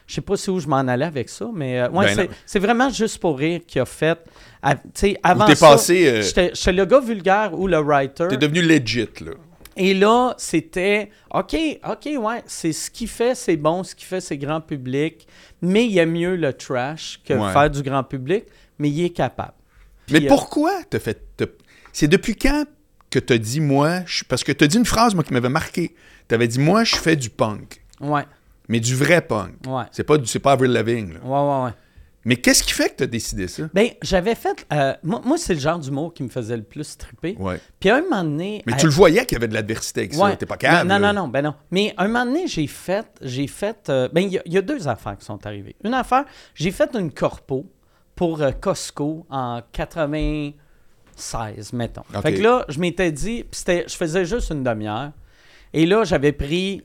[SPEAKER 2] je sais pas si où je m'en allais avec ça, mais euh, ouais,
[SPEAKER 1] Ben
[SPEAKER 2] c'est, vraiment juste pour rire qui a fait. à- tu sais, avant ça,
[SPEAKER 1] passé, euh,
[SPEAKER 2] j'étais, le gars vulgaire ou le writer.
[SPEAKER 1] T'es devenu legit, là.
[SPEAKER 2] Et là, c'était OK, OK, ouais, c'est ce qu'il fait, c'est bon, ce qu'il fait, c'est grand public, mais il y a mieux le trash que
[SPEAKER 1] Ouais.
[SPEAKER 2] faire du grand public, mais il est capable.
[SPEAKER 1] Mais
[SPEAKER 2] euh,
[SPEAKER 1] pourquoi t'as fait. C'est depuis quand que t'as dit, moi, je- parce que t'as dit une phrase, moi, qui m'avait marqué. T'avais dit, moi, je fais du punk,
[SPEAKER 2] Ouais,
[SPEAKER 1] mais du vrai punk.
[SPEAKER 2] ouais,
[SPEAKER 1] C'est pas, du- c'est pas Avril Lavigne, là.
[SPEAKER 2] ouais, ouais, ouais.
[SPEAKER 1] Mais qu'est-ce qui fait que t'as décidé ça?
[SPEAKER 2] Ben, j'avais fait. euh, moi, moi, c'est le genre d'humour qui me faisait le plus triper.
[SPEAKER 1] Ouais.
[SPEAKER 2] Puis à un moment donné.
[SPEAKER 1] Mais
[SPEAKER 2] à-
[SPEAKER 1] tu le voyais qu'il y avait de l'adversité avec ça.
[SPEAKER 2] Ouais.
[SPEAKER 1] T'es pas calme.
[SPEAKER 2] Non, non, non, ben non. Mais un moment donné, j'ai fait. J'ai fait. euh, ben, il y, a- il y a deux affaires qui sont arrivées. Une affaire, j'ai fait une corpo pour euh, Costco en 96, mettons.
[SPEAKER 1] Ok.
[SPEAKER 2] Fait que là, je m'étais dit. je faisais juste une demi-heure. Et là, j'avais pris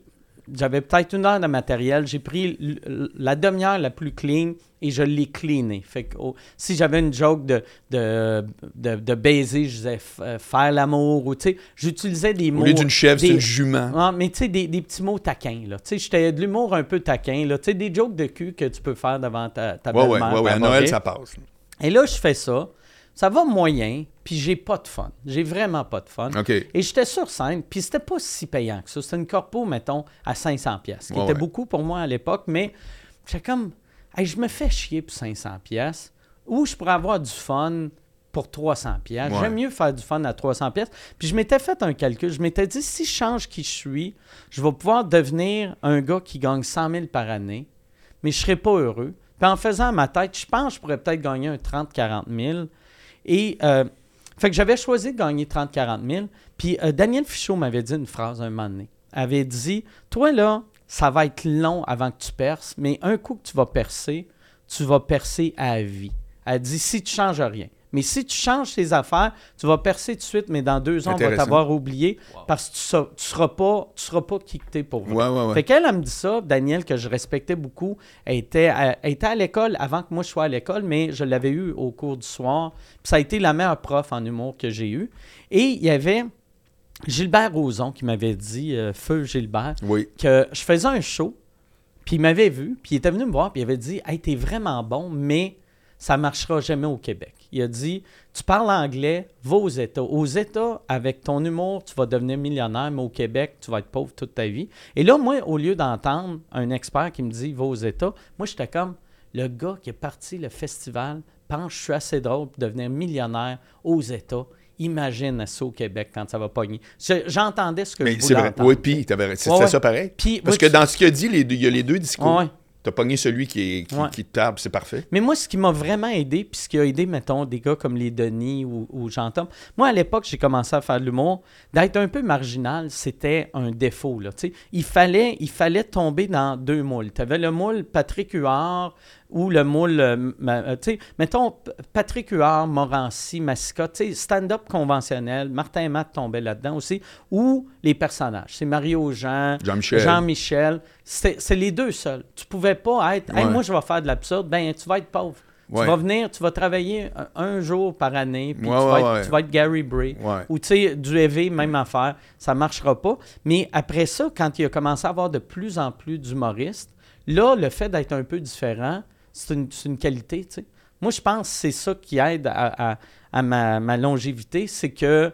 [SPEAKER 2] j'avais peut-être une heure de matériel. J'ai pris la demi-heure la plus clean et je l'ai cleané. Fait que oh, si j'avais une joke de, de, de, de baiser, je disais euh, faire l'amour ou tu sais, j'utilisais des mots.
[SPEAKER 1] Au lieu d'une chèvre, c'est une jument.
[SPEAKER 2] Ah, mais tu sais, des, des petits mots taquins, là. Tu sais, j'étais de l'humour un peu taquin, là. Tu sais, des jokes de cul que tu peux faire devant ta, ta
[SPEAKER 1] Ouais,
[SPEAKER 2] belle-mère.
[SPEAKER 1] ouais, ouais. À Noël, ça passe.
[SPEAKER 2] Et là, je fais ça. Ça va moyen, puis j'ai pas de fun. J'ai vraiment pas de fun. Et j'étais sur scène, puis c'était pas si payant que ça. C'était une corpo, mettons, à 500 pièces, qui
[SPEAKER 1] Ouais,
[SPEAKER 2] était
[SPEAKER 1] ouais.
[SPEAKER 2] beaucoup pour moi à l'époque, mais j'étais comme, Hey, je me fais chier pour 500 pièces, ou je pourrais avoir du fun pour 300 pièces.
[SPEAKER 1] Ouais.
[SPEAKER 2] J'aime mieux faire du fun à 300 pièces. Puis je m'étais fait un calcul. Je m'étais dit, si je change qui je suis, je vais pouvoir devenir un gars qui gagne 100 000 par année, mais je serais pas heureux. Puis en faisant ma tête, je pense que je pourrais peut-être gagner un 30-40 000. Et euh, fait que j'avais choisi de gagner 30-40 000. Puis euh, Daniel Fichot m'avait dit une phrase un moment donné. Elle avait dit Toi, là, ça va être long avant que tu perces, mais un coup que tu vas percer, tu vas percer à vie. Elle dit Si tu changes rien. Mais si tu changes tes affaires, tu vas percer tout de suite, mais dans deux ans, on va t'avoir oublié parce que tu ne seras pas, tu seras pas kické pour vrai.
[SPEAKER 1] Ouais, ouais, ouais.
[SPEAKER 2] Fait qu'elle, elle me dit ça, Daniel, que je respectais beaucoup. Elle était à, elle était à l'école avant que moi je sois à l'école, mais je l'avais eu au cours du soir. Puis ça a été la meilleure prof en humour que j'ai eue. Et il y avait Gilbert Rozon qui m'avait dit, euh, Feu Gilbert,
[SPEAKER 1] Oui.
[SPEAKER 2] que je faisais un show, puis il m'avait vu, puis il était venu me voir, puis il avait dit Hey, t'es vraiment bon, mais ça marchera jamais au Québec. Il a dit Tu parles anglais, va aux États. Aux États, avec ton humour, tu vas devenir millionnaire, mais au Québec, tu vas être pauvre toute ta vie. Et là, moi, au lieu d'entendre un expert qui me dit Va aux États, moi, j'étais comme le gars qui est parti le festival pense que je suis assez drôle pour devenir millionnaire aux États. Imagine ça au Québec quand ça va pogner. Je- J'entendais ce que
[SPEAKER 1] Mais
[SPEAKER 2] je voulais
[SPEAKER 1] vrai.
[SPEAKER 2] entendre.
[SPEAKER 1] Oui, puis c'était
[SPEAKER 2] Ouais,
[SPEAKER 1] ça pareil? Parce que
[SPEAKER 2] tu-
[SPEAKER 1] dans ce qu'il a dit, les deux- il y a les deux discours.
[SPEAKER 2] Ouais.
[SPEAKER 1] T'as pogné celui qui, est, qui,
[SPEAKER 2] Ouais.
[SPEAKER 1] qui te tape, c'est parfait.
[SPEAKER 2] Mais moi, ce qui m'a vraiment aidé, puis ce qui a aidé, mettons, des gars comme les Denis ou, ou Jean-Tom, moi, à l'époque, j'ai commencé à faire de l'humour. D'être un peu marginal, c'était un défaut. Là, il, fallait, il fallait tomber dans deux moules. Tu avais le moule Patrick Huard ou le moule, euh, euh, tu sais, mettons, Patrick Huard, Morancy, sais, stand-up conventionnel, Martin et Matt tombaient là-dedans aussi, ou les personnages. C'est Mario Jean,
[SPEAKER 1] Jean-Michel.
[SPEAKER 2] Jean-Michel. C'est les deux seuls. Tu pouvais pas être, Hey, moi, je vais faire de l'absurde. Ben, tu vas être pauvre.
[SPEAKER 1] Ouais.
[SPEAKER 2] Tu vas venir, tu vas travailler un, jour par année, puis
[SPEAKER 1] Ouais,
[SPEAKER 2] tu, vas être,
[SPEAKER 1] ouais.
[SPEAKER 2] tu vas être Gary Bray.
[SPEAKER 1] Ouais.
[SPEAKER 2] Ou tu sais, du EV, même affaire, ça marchera pas. Mais après ça, quand il a commencé à avoir de plus en plus d'humoristes, là, le fait d'être un peu différent, c'est une, une qualité, tu sais. Moi, je pense que c'est ça qui aide à, à- à ma, ma longévité, c'est que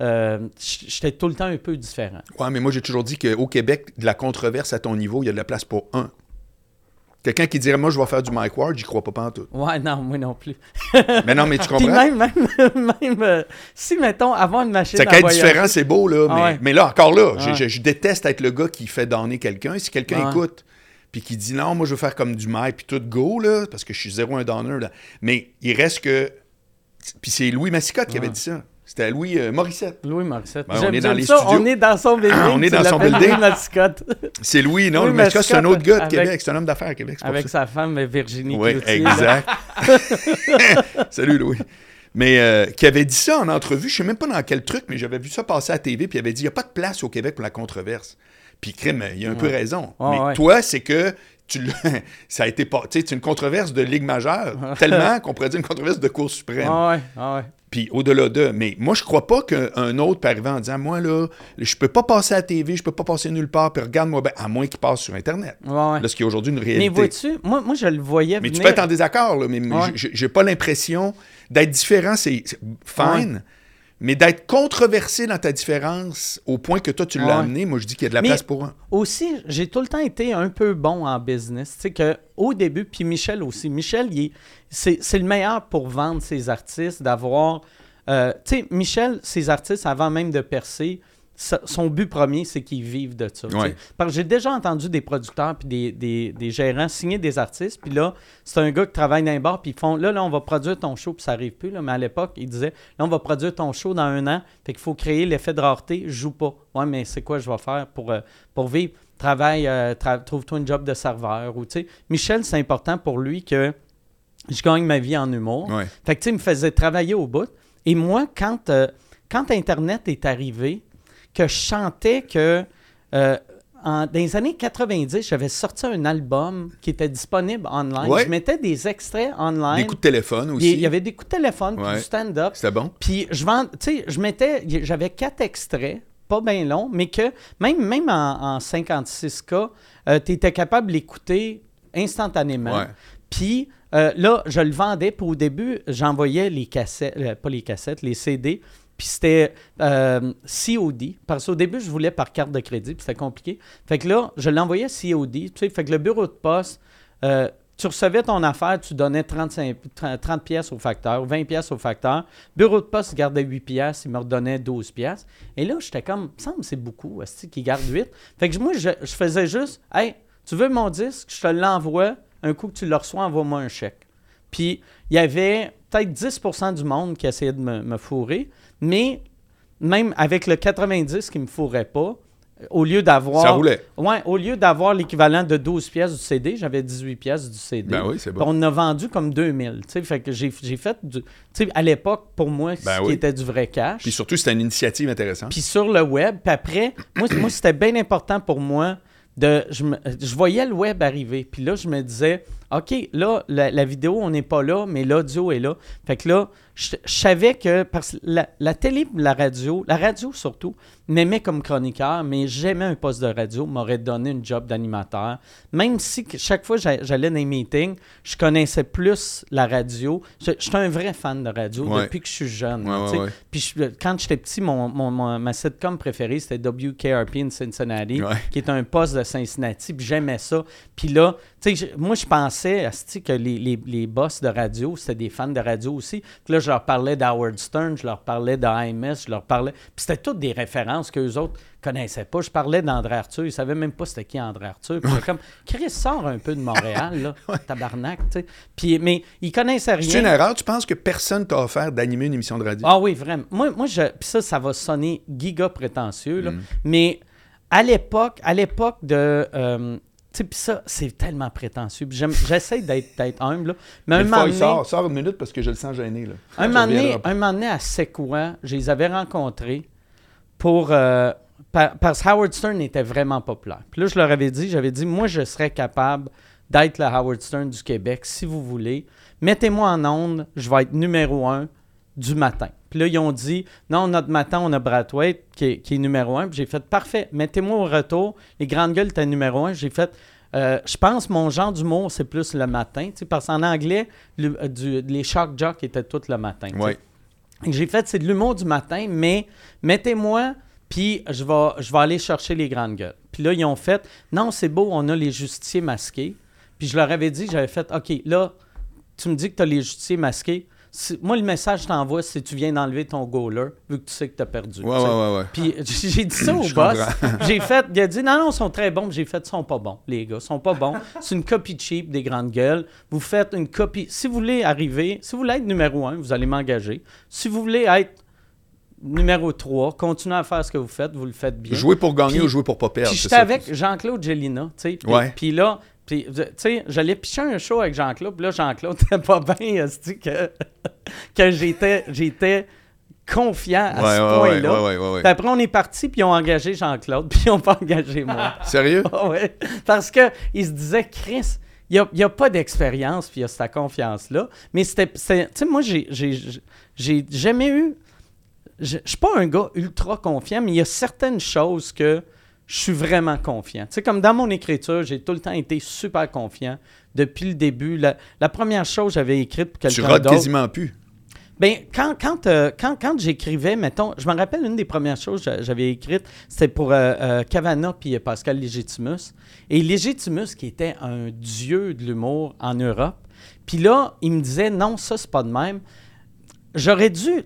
[SPEAKER 2] euh, j'étais tout le temps un peu différent.
[SPEAKER 1] Ouais, mais moi, j'ai toujours dit qu'au Québec, de la controverse à ton niveau, il y a de la place pour un. Quelqu'un qui dirait, moi, je vais faire du Mike Ward, j'y crois pas pantoute.
[SPEAKER 2] Ouais, non, moi non plus.
[SPEAKER 1] mais non, mais tu
[SPEAKER 2] Puis
[SPEAKER 1] comprends?
[SPEAKER 2] même, même, même euh, si, mettons, avoir une machine
[SPEAKER 1] Ça qu'être
[SPEAKER 2] voyager-
[SPEAKER 1] différent, c'est beau, là.
[SPEAKER 2] Ah
[SPEAKER 1] mais,
[SPEAKER 2] ouais.
[SPEAKER 1] mais là, encore là, je-
[SPEAKER 2] Ouais.
[SPEAKER 1] je, je déteste être le gars qui fait donner quelqu'un. Si quelqu'un
[SPEAKER 2] Ouais.
[SPEAKER 1] écoute, puis qui dit non, moi, je veux faire comme du Mike, puis tout go, là, parce que je suis zéro un donner, là. Mais il reste que. Puis c'est Louis Massicotte qui avait dit ça. C'était Louis euh, Morissette.
[SPEAKER 2] Louis Morissette.
[SPEAKER 1] Ben, on est dans les
[SPEAKER 2] ça,
[SPEAKER 1] studios.
[SPEAKER 2] On est dans son building.
[SPEAKER 1] On est dans son building.
[SPEAKER 2] Louis Mascotte.
[SPEAKER 1] C'est Louis, non,
[SPEAKER 2] Louis
[SPEAKER 1] Louis Massicotte, c'est un autre gars de
[SPEAKER 2] Mascotte
[SPEAKER 1] Québec.
[SPEAKER 2] avec-
[SPEAKER 1] C'est un homme d'affaires à Québec.
[SPEAKER 2] Avec
[SPEAKER 1] ça.
[SPEAKER 2] sa femme Virginie
[SPEAKER 1] Oui, exact. Salut Louis. Mais euh, qui avait dit ça en entrevue, je sais même pas dans quel truc, mais j'avais vu ça passer à la TV, puis il avait dit il n'y a pas de place au Québec pour la controverse. Puis crime, il a un peu raison. Mais
[SPEAKER 2] ouais.
[SPEAKER 1] toi, c'est que tu ça a été pas, tu sais, c'est une controverse de Ligue majeure, tellement qu'on pourrait dire une controverse de Cour suprême.
[SPEAKER 2] Ah ouais, ouais.
[SPEAKER 1] Puis au-delà de. Mais moi, je crois pas qu'un autre peut arriver en disant Moi, là, je peux pas passer à la TV, je peux pas passer nulle part, puis regarde-moi, ben, à moins qu'il passe sur Internet.
[SPEAKER 2] Ouais, ouais.
[SPEAKER 1] Là, ce qui est aujourd'hui une
[SPEAKER 2] Mais
[SPEAKER 1] réalité.
[SPEAKER 2] vois-tu, moi, moi, je le voyais
[SPEAKER 1] Mais tu peux être en désaccord, là, mais
[SPEAKER 2] Ouais.
[SPEAKER 1] j'ai- pas l'impression d'être différent, c'est fine. Mais d'être controversé dans ta différence au point que toi tu l'as
[SPEAKER 2] Ouais.
[SPEAKER 1] amené, moi je dis qu'il y a de la
[SPEAKER 2] Mais-
[SPEAKER 1] place pour un.
[SPEAKER 2] Aussi, j'ai tout le temps été un peu bon en business. Tu sais que au début, puis Michel aussi. Michel, c'est c'est le meilleur pour vendre ses artistes, d'avoir. euh, tu sais, Michel, ses artistes, avant même de percer, son but premier, c'est qu'ils vivent de ça. tu sais.
[SPEAKER 1] Ouais.
[SPEAKER 2] Parce que j'ai déjà entendu des producteurs puis des, des- des gérants signer des artistes, puis là, c'est un gars qui travaille dans un bar, puis ils font là, là, on va produire ton show, puis ça arrive plus, là, mais à l'époque, ils disaient là, on va produire ton show dans un an, fait qu'il faut créer l'effet de rareté, je joue pas. Ouais, mais c'est quoi je vais faire pour, euh, pour vivre? Travaille, euh, tra- trouve-toi une job de serveur, ou tu sais. Michel, c'est important pour lui que je gagne ma vie en humour.
[SPEAKER 1] Ouais.
[SPEAKER 2] Fait que, tu sais, il me faisait travailler au bout. Et moi, quand, euh, quand Internet est arrivé, que je chantais que. euh, en- dans les années 90, j'avais sorti un album qui était disponible online.
[SPEAKER 1] Ouais.
[SPEAKER 2] Je mettais des extraits online.
[SPEAKER 1] Des coups de téléphone aussi.
[SPEAKER 2] il y avait des coups de téléphone,
[SPEAKER 1] Ouais.
[SPEAKER 2] du stand-up.
[SPEAKER 1] C'était bon.
[SPEAKER 2] Puis je sais, je mettais, j'avais quatre extraits, pas bien longs, mais que même, même en, en 56K, tu étais capable de l'écouter instantanément. Puis euh, là, je le vendais, puis au début, j'envoyais les cassettes, euh, pas les cassettes, les CD, puis c'était euh, COD, parce qu'au début, je voulais par carte de crédit, puis c'était compliqué. Fait que là, je l'envoyais COD, tu sais, fait que le bureau de poste, euh, tu recevais ton affaire, tu donnais 35, 30 30 pièces au facteur, 20 pièces au facteur. Bureau de poste gardait 8 pièces, il me redonnait 12 pièces. Et là, j'étais comme, me semble c'est beaucoup, est qui garde 8. Fait que moi, je, faisais juste, hey, tu veux mon disque, je te l'envoie, un coup que tu le reçois, envoie-moi un chèque. Puis il y avait peut-être 10% du monde qui essayait de me fourrer, mais même avec le 90 qui me fourrait pas, au lieu d'avoir.
[SPEAKER 1] Ça roulait.
[SPEAKER 2] Ouais, au lieu d'avoir l'équivalent de 12 pièces du CD, j'avais 18 pièces du CD.
[SPEAKER 1] Ben oui, c'est bon.
[SPEAKER 2] On a vendu comme 2000. tu sais, Fait que j'ai fait du. À l'époque, pour moi,
[SPEAKER 1] Ben
[SPEAKER 2] ce
[SPEAKER 1] oui.
[SPEAKER 2] qui était du vrai cash.
[SPEAKER 1] Puis surtout, c'était une initiative intéressante.
[SPEAKER 2] Puis sur le web, puis après, moi, moi c'était bien important pour moi de. Je, me- je voyais le web arriver. Puis là, je me disais, OK, là, la, la vidéo, on n'est pas là, mais l'audio est là. Fait que là, je, je savais que. Parce que la, la télé, la radio, la radio surtout, m'aimait comme chroniqueur, mais j'aimais un poste de radio, m'aurait donné une job d'animateur. Même si que chaque fois j'a- j'allais dans les meetings, je connaissais plus la radio. Je, je suis un vrai fan de radio
[SPEAKER 1] Ouais.
[SPEAKER 2] depuis que je suis jeune.
[SPEAKER 1] Ouais, ouais.
[SPEAKER 2] Puis je- quand j'étais petit, mon, mon- mon- ma sitcom préférée, c'était WKRP in Cincinnati, qui est un poste de Cincinnati. Puis j'aimais ça. Puis là, moi, je pensais asti, que les, les, les boss de radio, c'était des fans de radio aussi. Puis là, je leur parlais d'Howard Stern, je leur parlais d'AMS, je leur parlais... Puis c'était toutes des références qu'eux autres connaissaient pas. Je parlais d'André Arthur, ils savaient même pas c'était qui André Arthur. Puis comme, Chris, sort un peu de Montréal, là, tabarnak, tu sais. Puis, mais ils connaissaient rien.
[SPEAKER 1] C'est une erreur. Tu penses que personne t'a offert d'animer une émission de radio?
[SPEAKER 2] Ah oui, vraiment. Moi, moi je, puis ça, ça va sonner giga prétentieux,
[SPEAKER 1] Mm.
[SPEAKER 2] là. mais à l'époque, à l'époque de... euh, puis ça, c'est tellement prétentieux. J'essaie d'être humble, là. mais un
[SPEAKER 1] Une
[SPEAKER 2] moment donné,
[SPEAKER 1] sort, sort une minute parce que je le sens gêné. Là.
[SPEAKER 2] un moment donné, un moment donné, à Sequoia, je les avais rencontrés pour... euh, par- parce que Howard Stern était vraiment populaire. Puis là, je leur avais dit, j'avais dit, moi, je serais capable d'être le Howard Stern du Québec, si vous voulez. Mettez-moi en onde, je vais être numéro un du matin. Puis là, ils ont dit, non, notre matin, on a Brathwaite qui est, qui est numéro un. Puis j'ai fait, parfait, mettez-moi au retour. Les grandes gueules étaient numéro un. J'ai fait, euh, je pense mon genre d'humour, c'est plus le matin. Parce qu'en anglais, le- euh, du- les shock jocks étaient tous le matin. Et J'ai fait, c'est de l'humour du matin, mais mettez-moi, puis je vais, je vais aller chercher les grandes gueules. Puis là, ils ont fait, non, c'est beau, on a les justiciers masqués. Puis je leur avais dit, j'avais fait, OK, là, tu me dis que tu as les justiciers masqués. Moi, le message que je t'envoie, c'est que tu viens d'enlever ton goaler, vu que tu sais que tu as perdu.
[SPEAKER 1] Ouais, ouais, ouais, ouais.
[SPEAKER 2] Puis j'ai dit ça au boss. J'ai fait, il a dit non, non, ils sont très bons. J'ai fait, ils sont pas bons, les gars, ils sont pas bons. C'est une copie cheap des grandes gueules. Vous faites une copie. Si vous voulez arriver, si vous voulez être numéro un, vous allez m'engager. Si vous voulez être numéro 3, continuez à faire ce que vous faites, vous le faites bien.
[SPEAKER 1] Jouer pour gagner
[SPEAKER 2] Puis-
[SPEAKER 1] ou jouer pour pas perdre.
[SPEAKER 2] J'étais avec Jean-Claude Gélina, tu sais. Puis là, puis, tu sais, j'allais picher un show avec Jean-Claude. Puis là, Jean-Claude n'était pas bien, que, que j'étais, j'étais confiant à
[SPEAKER 1] Ouais,
[SPEAKER 2] ce
[SPEAKER 1] ouais,
[SPEAKER 2] point-là.
[SPEAKER 1] ouais.
[SPEAKER 2] Puis après, on est parti, puis ils ont engagé Jean-Claude, puis ils n'ont pas engagé moi.
[SPEAKER 1] Sérieux?
[SPEAKER 2] Ouais. Parce qu'ils se disaient, Chris, il n'y a, pas d'expérience, puis il y a cette confiance-là. Mais c'était. Tu sais, moi, j'ai- jamais eu. Je je suis pas un gars ultra confiant, mais il y a certaines choses que je suis vraiment confiant. Tu sais, comme dans mon écriture, j'ai tout le temps été super confiant depuis le début. La, la première chose que j'avais écrite pour
[SPEAKER 1] Tu
[SPEAKER 2] quelqu'un
[SPEAKER 1] rates
[SPEAKER 2] d'autre.
[SPEAKER 1] quasiment plus.
[SPEAKER 2] Ben, quand, quand, euh, quand, quand j'écrivais, mettons, je me rappelle une des premières choses que j'a- j'avais écrites, c'était pour euh, euh, Cavana puis euh, Pascal Légitimus. Et Légitimus, qui était un dieu de l'humour en Europe, puis là, il me disait, non, ça, c'est pas de même. J'aurais dû,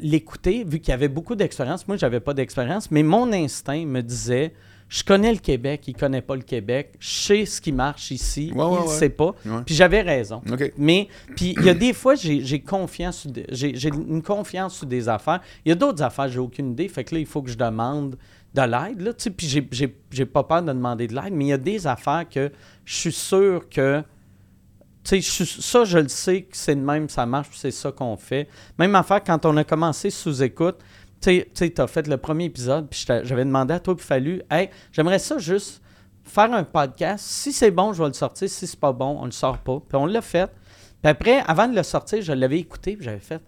[SPEAKER 2] l'écouter, vu qu'il y avait beaucoup d'expérience. Moi, j'avais pas d'expérience, mais mon instinct me disait, je connais le Québec, il connaît pas le Québec, je sais ce qui marche ici,
[SPEAKER 1] Ouais, ouais,
[SPEAKER 2] il
[SPEAKER 1] ouais.
[SPEAKER 2] sait pas. Puis j'avais raison. Mais, puis il y a des fois, j'ai confiance, j'ai une confiance sur des affaires. Il y a d'autres affaires, j'ai aucune idée. Fait que là, il faut que je demande de l'aide. là, tu sais, Puis j'ai pas peur de demander de l'aide, mais il y a des affaires que je suis sûr que. Ça, je le sais que c'est de même, ça marche, c'est ça qu'on fait. Même affaire, quand on a commencé sous-écoute, tu sais, tu t'as fait le premier épisode, puis j'avais demandé à toi, puis fallu, hey, j'aimerais ça juste faire un podcast. Si c'est bon, je vais le sortir. Si c'est pas bon, on le sort pas. Puis on l'a fait. Puis après, avant de le sortir, je l'avais écouté, puis j'avais fait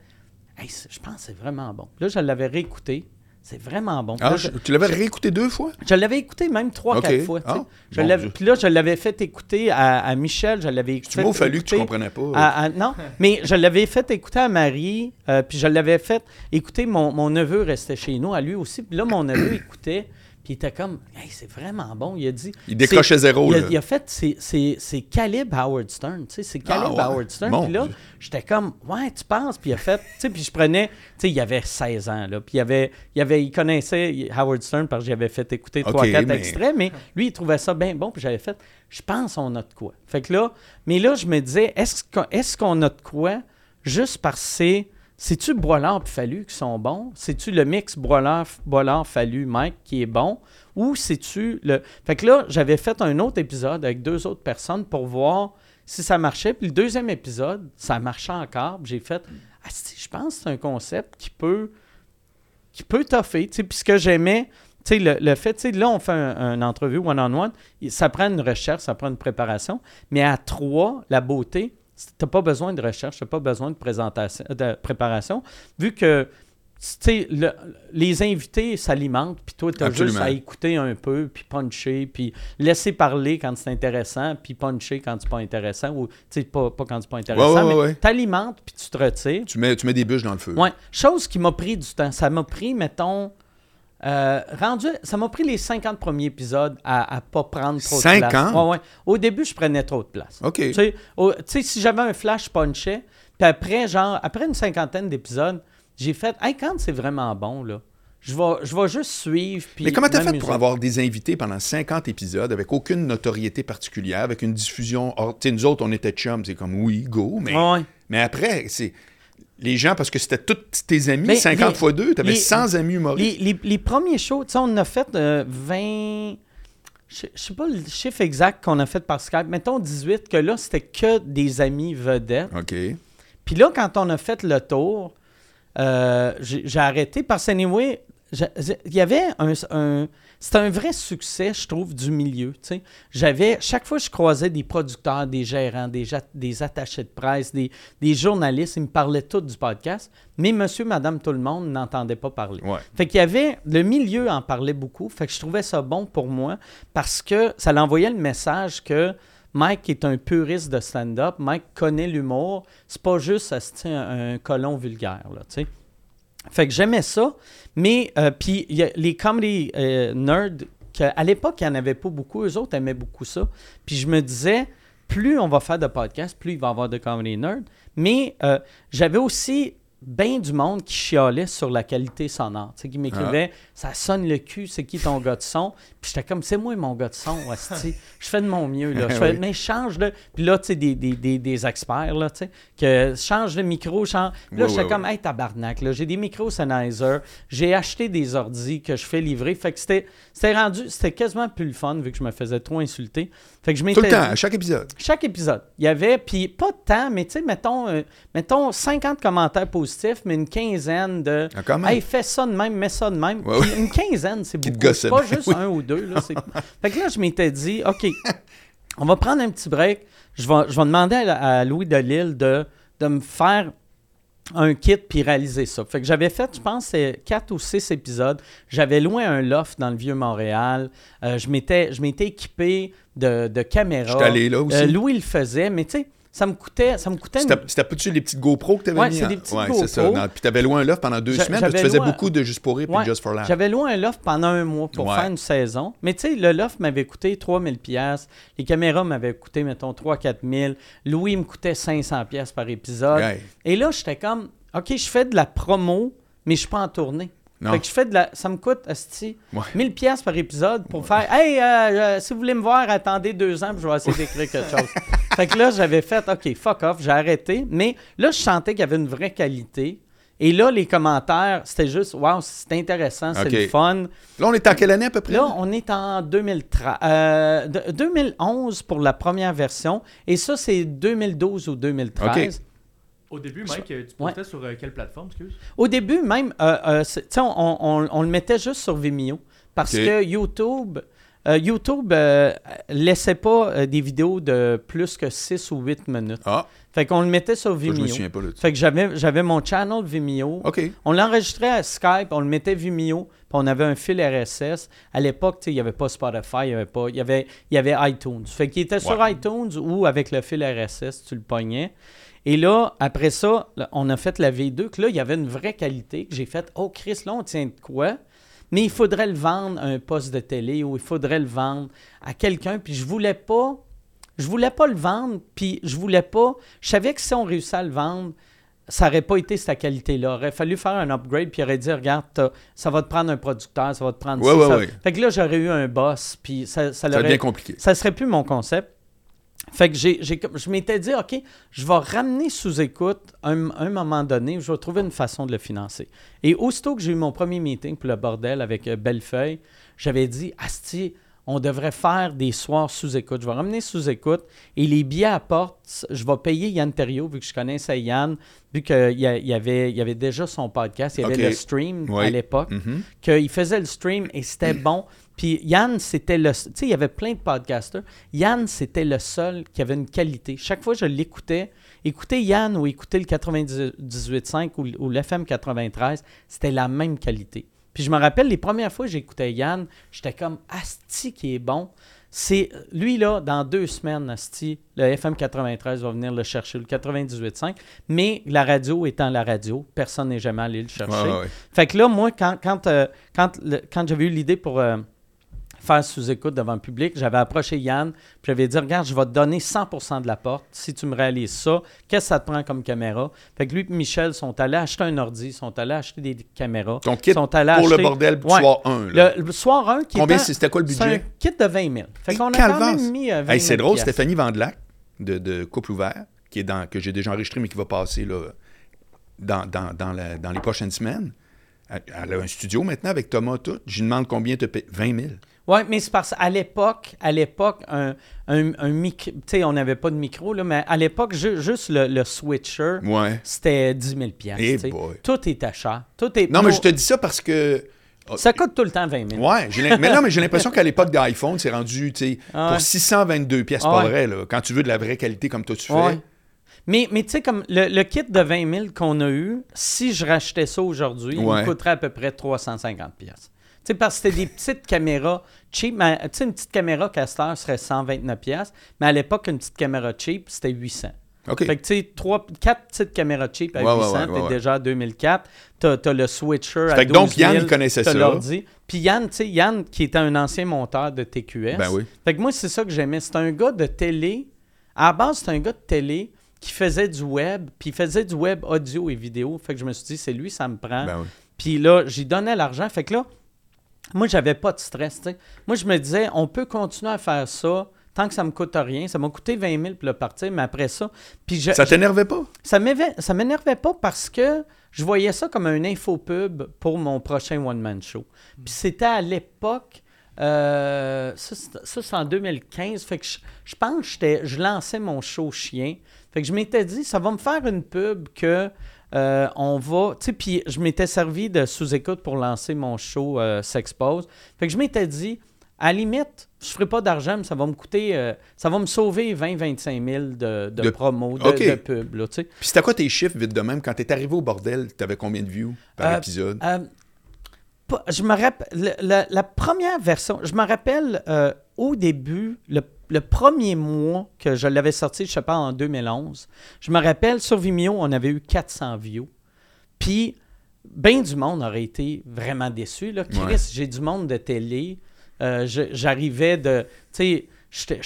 [SPEAKER 2] Hey, je pense que c'est vraiment bon. Là, je l'avais réécouté. C'est vraiment bon.
[SPEAKER 1] Ah,
[SPEAKER 2] là,
[SPEAKER 1] je-
[SPEAKER 2] je,
[SPEAKER 1] tu l'avais réécouté deux fois?
[SPEAKER 2] je l'avais écouté même trois, quatre fois. tu.
[SPEAKER 1] Ah,
[SPEAKER 2] Je puis là, je l'avais fait écouter à, à Michel. Je l'avais
[SPEAKER 1] Tu
[SPEAKER 2] fait
[SPEAKER 1] m'as fallu que tu comprenais pas.
[SPEAKER 2] à- à- non, mais je l'avais fait écouter à Marie, euh, puis je l'avais fait écouter, mon, mon neveu restait chez nous, à lui aussi. Puis là, mon neveu écoutait, puis il était comme, hey, c'est vraiment bon. Il a dit.
[SPEAKER 1] Il décrochait zéro,
[SPEAKER 2] Il a,
[SPEAKER 1] là.
[SPEAKER 2] il a fait, c'est- calibre Howard Stern, tu sais, c'est calibre
[SPEAKER 1] Ah ouais?
[SPEAKER 2] Howard Stern.
[SPEAKER 1] Mon
[SPEAKER 2] Puis là, j'étais comme, ouais, tu penses, puis il a fait, tu sais, puis je prenais, tu sais, il avait 16 ans, là, puis il avait, il avait, il connaissait Howard Stern parce que j'avais fait écouter
[SPEAKER 1] Ok,
[SPEAKER 2] 3-4
[SPEAKER 1] mais-
[SPEAKER 2] extraits, mais lui, il trouvait ça bien bon, puis j'avais fait, je pense qu'on a de quoi. Fait que là, mais là, je me disais, est-ce qu'on est qu'on a de quoi juste parce que c'est. C'est-tu Boilard et Fallu qui sont bons? C'est-tu le mix Boilard, Boilard Fallu, Mike qui est bon? Ou c'est-tu le. Fait que là, j'avais fait un autre épisode avec deux autres personnes pour voir si ça marchait. Puis le deuxième épisode, ça marchait encore. J'ai fait, ah, si, je pense que c'est un concept qui peut qui peut toffer. Puis ce que j'aimais, tu sais, le, le fait, tu sais, là, on fait un- une entrevue one-on-one, il- ça prend une recherche, ça prend une préparation, mais à trois, la beauté, tu n'as pas besoin de recherche, tu n'as pas besoin de, présentation, de préparation, vu que, le- les invités s'alimentent, puis toi, tu as juste à écouter un peu, puis puncher, puis laisser parler quand c'est intéressant, puis puncher quand c'est pas intéressant, ou, pas, pas quand c'est pas intéressant,
[SPEAKER 1] ouais, ouais,
[SPEAKER 2] mais t'alimentes, puis tu te retires.
[SPEAKER 1] Tu mets, tu mets des bûches dans le feu.
[SPEAKER 2] Ouais, chose qui m'a pris du temps. Ça m'a pris, mettons, euh, rendu, ça m'a pris les 50 premiers épisodes à, à pas prendre trop de
[SPEAKER 1] 50?
[SPEAKER 2] place. Ouais, ouais. Au début, je prenais trop de place.
[SPEAKER 1] OK.
[SPEAKER 2] Tu sais, au- tu sais, si j'avais un flash, je punchais. Puis après, genre, après une cinquantaine d'épisodes, j'ai fait, hey, quand c'est vraiment bon, là, je vais, je vais juste suivre.
[SPEAKER 1] Mais comment t'as fait pour avoir des invités pendant 50 épisodes avec aucune notoriété particulière, avec une diffusion. Tu sais, nous autres, on était chums, c'est comme oui, go, mais,
[SPEAKER 2] ouais.
[SPEAKER 1] mais après, c'est... Les gens, parce que c'était tous tes amis,
[SPEAKER 2] Mais
[SPEAKER 1] 50
[SPEAKER 2] les-
[SPEAKER 1] fois 2, t'avais
[SPEAKER 2] les-
[SPEAKER 1] 100 amis humoristes.
[SPEAKER 2] Les, les- premiers shows, tu sais, on a fait euh, 20. Je sais- je sais pas le chiffre exact qu'on a fait par Skype. Mettons 18, que là, c'était que des amis vedettes.
[SPEAKER 1] OK.
[SPEAKER 2] Puis là, quand on a fait le tour, euh, j'ai arrêté parce que, anyway, il y avait un. un- c'était un vrai succès, je trouve, du milieu. J'avais. Chaque fois que je croisais des producteurs, des gérants, des, ja- des attachés de presse, des, des journalistes, ils me parlaient tous du podcast. Mais monsieur, madame, tout le monde n'entendait pas parler.
[SPEAKER 1] Ouais.
[SPEAKER 2] Fait qu'il y avait. Le milieu en parlait beaucoup. Fait que je trouvais ça bon pour moi parce que ça l'envoyait le message que Mike est un puriste de stand-up. Mike connaît l'humour. C'est pas juste un, un colon vulgaire, là, tu sais. Fait que j'aimais ça. Mais, euh, puis, les comedy euh, nerds, que, à l'époque, il n'y en avait pas beaucoup. Eux autres aimaient beaucoup ça. Puis je me disais, plus on va faire de podcasts, plus il va y avoir de comedy nerds. Mais euh, j'avais aussi bien du monde qui chialait sur la qualité sonore. Tu sais, qui m'écrivait Ça sonne le cul, c'est qui ton gars de son Puis j'étais comme C'est moi mon gars de son. Je fais de mon mieux. Là. Je fais,
[SPEAKER 1] Oui.
[SPEAKER 2] Mais change le. Puis là, tu sais, des, des, des, des experts, là, tu sais, que change le micro, change. Puis là, j'étais
[SPEAKER 1] ouais,
[SPEAKER 2] comme Hey, tabarnak, là, j'ai des micros Sennheiser, j'ai acheté des ordis que je fais livrer. Fait que c'était rendu, c'était quasiment plus le fun vu que je me faisais trop insulter. Fait que je
[SPEAKER 1] Tout le temps, à chaque épisode.
[SPEAKER 2] chaque épisode, il y avait, puis pas de temps, mais tu sais, mettons, euh, mettons 50 commentaires positifs, mais une quinzaine de
[SPEAKER 1] Ah.
[SPEAKER 2] Hey, fais ça de même, mets ça de même.
[SPEAKER 1] Ouais,
[SPEAKER 2] Une quinzaine, c'est beaucoup. C'est pas
[SPEAKER 1] bien,
[SPEAKER 2] juste
[SPEAKER 1] oui.
[SPEAKER 2] un ou deux. Là, fait que là, je m'étais dit, OK, on va prendre un petit break. Je vais, je vais demander à, à Louis Delisle de, de me faire un kit puis réaliser ça. Fait que j'avais fait, je pense, quatre ou six épisodes. J'avais loué un loft dans le vieux Montréal. Euh, je m'étais je m'étais équipé de, de caméras.
[SPEAKER 1] J'étais allé là aussi.
[SPEAKER 2] Euh, Louis le faisait, mais tu sais, ça me coûtait, ça me coûtait une-
[SPEAKER 1] C'était pas-tu les petites GoPro que t'avais
[SPEAKER 2] Ouais,
[SPEAKER 1] mis?
[SPEAKER 2] des petites
[SPEAKER 1] ouais, ça. Non, Puis t'avais loué un loft pendant deux semaines, tu faisais beaucoup de Juste pour rire puis
[SPEAKER 2] Ouais,
[SPEAKER 1] Just for Laugh.
[SPEAKER 2] J'avais loué un loft pendant un mois pour
[SPEAKER 1] Ouais.
[SPEAKER 2] faire une saison. Mais tu sais, le loft m'avait coûté 3000 pièces. Les caméras m'avaient coûté, mettons, 3-4 000. Louis me coûtait 500 pièces par épisode. Et là, j'étais comme, OK, je fais de la promo, mais je suis pas en tournée. Fait que je fais de la... Ça me coûte, asti,
[SPEAKER 1] Ouais.
[SPEAKER 2] 1000 pièces par épisode pour faire « Hey, euh, euh, si vous voulez me voir, attendez deux ans, puis je vais essayer d'écrire quelque chose. » Fait que là, j'avais fait « OK, fuck off », j'ai arrêté. Mais là, je sentais qu'il y avait une vraie qualité. Et là, les commentaires, c'était juste « Wow, c'est intéressant, c'est le fun. »
[SPEAKER 1] Là, on est en quelle année à peu près?
[SPEAKER 2] Là, on est en 2013, euh, 2011 pour la première version. Et ça, c'est 2012 ou 2013.
[SPEAKER 3] Au début, Mike, tu postais sur euh, quelle plateforme, excuse?
[SPEAKER 2] Au début, même, euh, euh, c'est- tu sais, on, on- on le mettait juste sur Vimeo parce que YouTube, euh, YouTube euh, laissait pas euh, des vidéos de plus que 6 ou 8 minutes.
[SPEAKER 1] Ah,
[SPEAKER 2] Fait qu'on le mettait sur
[SPEAKER 1] ça, je me
[SPEAKER 2] Vimeo.
[SPEAKER 1] souviens pas là.
[SPEAKER 2] Fait que j'avais, j'avais mon channel Vimeo.
[SPEAKER 1] OK.
[SPEAKER 2] On l'enregistrait à Skype, on le mettait Vimeo, puis on avait un fil RSS. À l'époque, tu sais, il n'y avait pas Spotify, il y avait pas, il y avait, il y avait iTunes. Fait qu'il était sur iTunes ou avec le fil RSS, tu le pognais. Et là, après ça, là, on a fait la V2, que là, il y avait une vraie qualité, que j'ai fait, oh Chris, là, on tient de quoi? Mais il faudrait le vendre à un poste de télé ou il faudrait le vendre à quelqu'un, puis je voulais pas... Je voulais pas le vendre, puis je voulais pas... Je savais que si on réussissait à le vendre, ça n'aurait pas été cette qualité-là. Il aurait fallu faire un upgrade, puis il aurait dit Regarde, ça va te prendre un producteur, ça va te prendre
[SPEAKER 1] Ouais,
[SPEAKER 2] ci,
[SPEAKER 1] ouais,
[SPEAKER 2] ça-
[SPEAKER 1] ouais.
[SPEAKER 2] Fait que là, j'aurais eu un boss, puis ça, ça
[SPEAKER 1] Ça
[SPEAKER 2] l'aurait-
[SPEAKER 1] devient compliqué.
[SPEAKER 2] ça serait plus mon concept. Fait que je m'étais dit, OK, je vais ramener sous écoute un, un moment donné, je vais trouver une façon de le financer. Et aussitôt que j'ai eu mon premier meeting pour le bordel avec euh, Bellefeuille, j'avais dit, Asti, on devrait faire des soirs sous écoute. Je vais ramener sous écoute et les billets à porte, je vais payer Yann Terriot, vu que je connaissais Yann, vu qu'il y, avait, il y avait déjà son podcast, il y avait le stream
[SPEAKER 1] Oui.
[SPEAKER 2] à l'époque
[SPEAKER 1] Mhm.
[SPEAKER 2] qu'il faisait le stream et c'était bon. Puis Yann, c'était le. Tu sais, il y avait plein de podcasters. Yann, c'était le seul qui avait une qualité. Chaque fois que je l'écoutais, écouter Yann ou écouter le 98.5 ou, ou l'FM 93, c'était la même qualité. Puis je me rappelle, les premières fois que j'écoutais Yann, j'étais comme Asti qui est bon. C'est lui là, dans deux semaines, Asti, le FM 93 va venir le chercher, le 98.5. Mais la radio étant la radio, personne n'est jamais allé le chercher.
[SPEAKER 1] Ouais, ouais, ouais.
[SPEAKER 2] Fait que là, moi, quand, quand, euh, quand, le- quand j'avais eu l'idée pour euh, faire sous-écoute devant le public, j'avais approché Yann, puis j'avais dit Regarde, je vais te donner 100% de la porte si tu me réalises ça. Qu'est-ce que ça te prend comme caméra? Fait que lui et Michel sont allés acheter un ordi, sont allés acheter des caméras.
[SPEAKER 1] Ton kit
[SPEAKER 2] sont allés
[SPEAKER 1] pour le
[SPEAKER 2] acheter-
[SPEAKER 1] bordel du
[SPEAKER 2] Ouais.
[SPEAKER 1] soir 1. Là.
[SPEAKER 2] Le, le soir 1, qui
[SPEAKER 1] Combien c'était quoi le
[SPEAKER 2] c'est un
[SPEAKER 1] budget?
[SPEAKER 2] kit de 20 000. Fait qu'on a quand même mis euh, 20
[SPEAKER 1] Hey,
[SPEAKER 2] 000
[SPEAKER 1] c'est drôle. Stéphanie Vandelac de, de Couple Ouvert, qui est dans, que j'ai déjà enregistré, mais qui va passer là, dans, dans, dans, la- dans les prochaines semaines. Elle, elle a un studio maintenant avec Thomas tout. Je lui demande combien te paye. 20 000.
[SPEAKER 2] Oui, mais c'est parce qu'à l'époque, à l'époque, un, un, un micro, tu sais, on n'avait pas de micro, là, mais à l'époque, ju- juste le, le switcher,
[SPEAKER 1] Ouais.
[SPEAKER 2] c'était 10 000 piastres,
[SPEAKER 1] Eh
[SPEAKER 2] tu sais.
[SPEAKER 1] boy.
[SPEAKER 2] Tout était cher. Tout est
[SPEAKER 1] Non, mais
[SPEAKER 2] pour-
[SPEAKER 1] je te dis ça parce que.
[SPEAKER 2] Ça coûte tout le temps 20 000.
[SPEAKER 1] Ouais, mais non, mais j'ai l'impression qu'à l'époque d'iPhone, c'est rendu, tu sais,
[SPEAKER 2] Ah
[SPEAKER 1] pour
[SPEAKER 2] ouais.
[SPEAKER 1] 622 pièces,
[SPEAKER 2] Ah
[SPEAKER 1] pas
[SPEAKER 2] ouais.
[SPEAKER 1] vrai, là. Quand tu veux de la vraie qualité comme toi tu fais.
[SPEAKER 2] Ouais. Mais, mais tu sais, comme le, le kit de 20 000 qu'on a eu, si je rachetais ça aujourd'hui, il me coûterait à peu près 350 pièces. Sais, parce que c'était des petites caméras cheap. mais, Tu sais, une petite caméra Caster serait 129 pièces, mais à l'époque, une petite caméra cheap, c'était 800.
[SPEAKER 1] OK.
[SPEAKER 2] Fait que tu sais, quatre petites caméras cheap à
[SPEAKER 1] Ouais, ouais,
[SPEAKER 2] 800,
[SPEAKER 1] ouais, ouais,
[SPEAKER 2] t'es déjà à 2004. T'as as le switcher à
[SPEAKER 1] Fait que
[SPEAKER 2] 12
[SPEAKER 1] donc, Yann,
[SPEAKER 2] 000,
[SPEAKER 1] il connaissait ça.
[SPEAKER 2] l'ordi. Puis Yann, tu sais, Yann, qui était un ancien monteur de TQS.
[SPEAKER 1] Ben oui.
[SPEAKER 2] Fait que moi, c'est ça que j'aimais. C'était un gars de télé. À la base, c'était un gars de télé qui faisait du web, puis il faisait du web audio et vidéo. Fait que je me suis dit, c'est lui, ça me prend.
[SPEAKER 1] Ben oui.
[SPEAKER 2] Puis là, j'y donnais l'argent. Fait que là, moi, j'avais pas de stress. tu sais. Moi, je me disais, on peut continuer à faire ça tant que ça me coûte rien. Ça m'a coûté 20 000 pour le partir, mais après ça. Puis je-
[SPEAKER 1] Ça t'énervait pas?
[SPEAKER 2] ça m'énervait pas parce que je voyais ça comme un infopub pour mon prochain one-man show. Puis c'était à l'époque, euh, ça, c'est- ça, c'est en 2015, fait que je, je pense que je lançais mon show chien. Fait que je m'étais dit, ça va me faire une pub que euh, on va... Tu sais, puis je m'étais servi de sous-écoute pour lancer mon show euh, S'expose. Fait que je m'étais dit, à la limite, je ferai pas d'argent, mais ça va me coûter... euh, ça va me sauver 20-25 000 de, de,
[SPEAKER 1] De-
[SPEAKER 2] promo, de,
[SPEAKER 1] OK.
[SPEAKER 2] de pub, là, tu sais.
[SPEAKER 1] Puis c'était quoi tes chiffres vite de même? Quand t'es arrivé au bordel, t'avais combien de views par épisode?
[SPEAKER 2] Je me rappelle, la, la première version, je me rappelle au début, le, le premier mois que je l'avais sorti, je sais pas, en 2011, je me rappelle, sur Vimeo, on avait eu 400 views. Puis, bien du monde aurait été vraiment déçu. Là. Chris,
[SPEAKER 1] Ouais.
[SPEAKER 2] j'ai du monde de télé. Euh, J'arrivais de. Tu sais,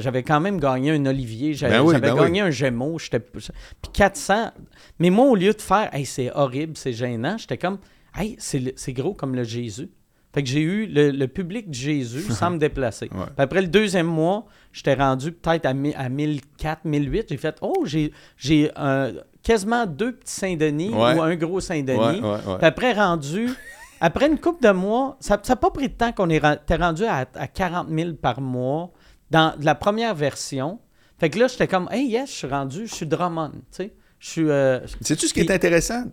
[SPEAKER 2] j'avais quand même gagné un Olivier. J'avais
[SPEAKER 1] Ben oui,
[SPEAKER 2] j'avais
[SPEAKER 1] ben
[SPEAKER 2] gagné un Gémeaux. j'étais- Puis 400. Mais moi, au lieu de faire, hey, c'est horrible, c'est gênant, j'étais comme, hey, c'est gros comme le Jésus. Fait que j'ai eu le, le public de Jésus sans me déplacer.
[SPEAKER 1] Ouais.
[SPEAKER 2] Après le deuxième mois, j'étais rendu peut-être à, à 1004, 1008. J'ai fait, oh, j'ai j'ai euh, quasiment deux petits Saint-Denis
[SPEAKER 1] Ouais.
[SPEAKER 2] ou un gros Saint-Denis.
[SPEAKER 1] Ouais,
[SPEAKER 2] après, rendu, après une couple de mois, ça n'a pas pris de temps qu'on t'es rendu à, à 40 000 par mois dans la première version. Fait que là, j'étais comme, hey, yes, je suis rendu, je suis Drummond, tu sais. Je suis. euh,
[SPEAKER 1] Sais-tu ce qui est intéressant?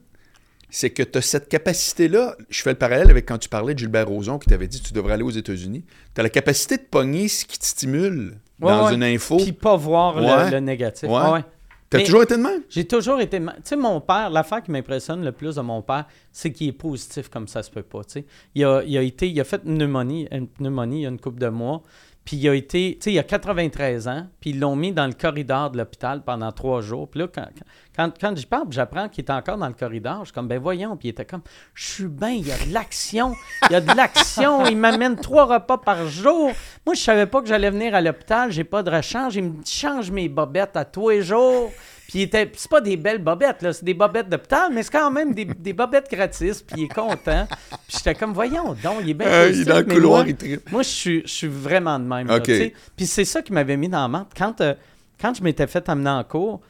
[SPEAKER 1] C'est que tu as cette capacité-là. Je fais le parallèle avec quand tu parlais de Gilbert Rozon qui t'avait dit que tu devrais aller aux États-unis. Tu as la capacité de pogner ce qui te stimule dans une info.
[SPEAKER 2] Puis pas voir le, négatif. Ouais.
[SPEAKER 1] T'as toujours été de même?
[SPEAKER 2] J'ai toujours été Tu sais, mon père, l'affaire qui m'impressionne le plus de mon père, c'est qu'il est positif comme ça se peut pas. Tu sais. Il a, il a été, il a fait une pneumonie, une pneumonie il y a une couple de mois. Puis il a été, tu sais, il a 93 ans, puis ils l'ont mis dans le corridor de l'hôpital pendant trois jours. Puis là, quand, quand, quand j'y parle, j'apprends qu'il était encore dans le corridor. Je suis comme, ben voyons. Puis il était comme, je suis bien, il y a de l'action. Il y a de l'action. il m'amène trois repas par jour. Moi, je savais pas que j'allais venir à l'hôpital. J'ai pas de rechange. Il me change mes bobettes à tous les jours. Puis c'est pas des belles bobettes, là, c'est des bobettes d'hôpital, mais c'est quand même des, des, bobettes gratis, puis il est content. Puis j'étais comme, voyons donc, il est bien euh, Il est
[SPEAKER 1] dans le couloir, moi, il tripe.
[SPEAKER 2] Moi, je suis, je suis vraiment de même. puis c'est ça qui m'avait mis dans la menthe. Quand, euh, quand je m'étais fait amener en cours,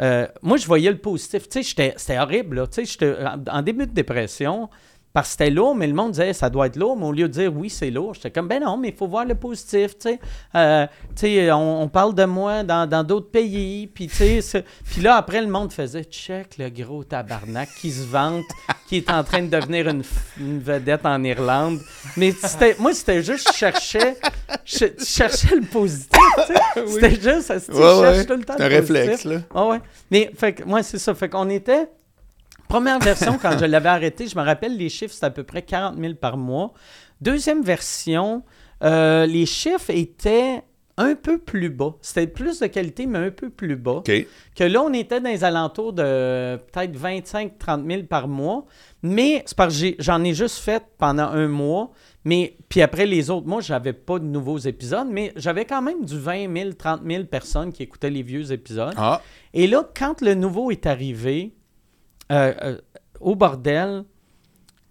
[SPEAKER 2] euh, moi, je voyais le positif. Tu sais, c'était horrible, là. Tu sais, j'étais en début de dépression parce que c'était lourd, mais le monde disait ça doit être lourd, mais au lieu de dire oui, c'est lourd, j'étais comme ben non, mais il faut voir le positif, tu sais. Euh, on, parle de moi dans d'autres pays, puis tu sais, puis là après le monde faisait check le gros tabarnak qui se vante, qui est en train de devenir une, vedette en Irlande. Mais c'était moi c'était juste je cherchais je, cherchais le positif, tu sais. C'était juste je cherche tout le temps
[SPEAKER 1] le un réflexe là.
[SPEAKER 2] Ah ouais. Mais fait que moi c'est ça, fait qu'on était Première version, quand je l'avais arrêté, je me rappelle, les chiffres, c'était à peu près 40 000 par mois. Deuxième version, euh, les chiffres étaient un peu plus bas. C'était plus de qualité, mais un peu plus bas. Que là, on était dans les alentours de peut-être 25-30 000 par mois. Mais c'est parce que j'en ai, juste fait pendant un mois. Mais puis après les autres mois, j'avais pas de nouveaux épisodes, mais j'avais quand même du 20 000, 30 000 personnes qui écoutaient les vieux épisodes. Ah. Et là, quand le nouveau est arrivé, euh, euh, au bordel,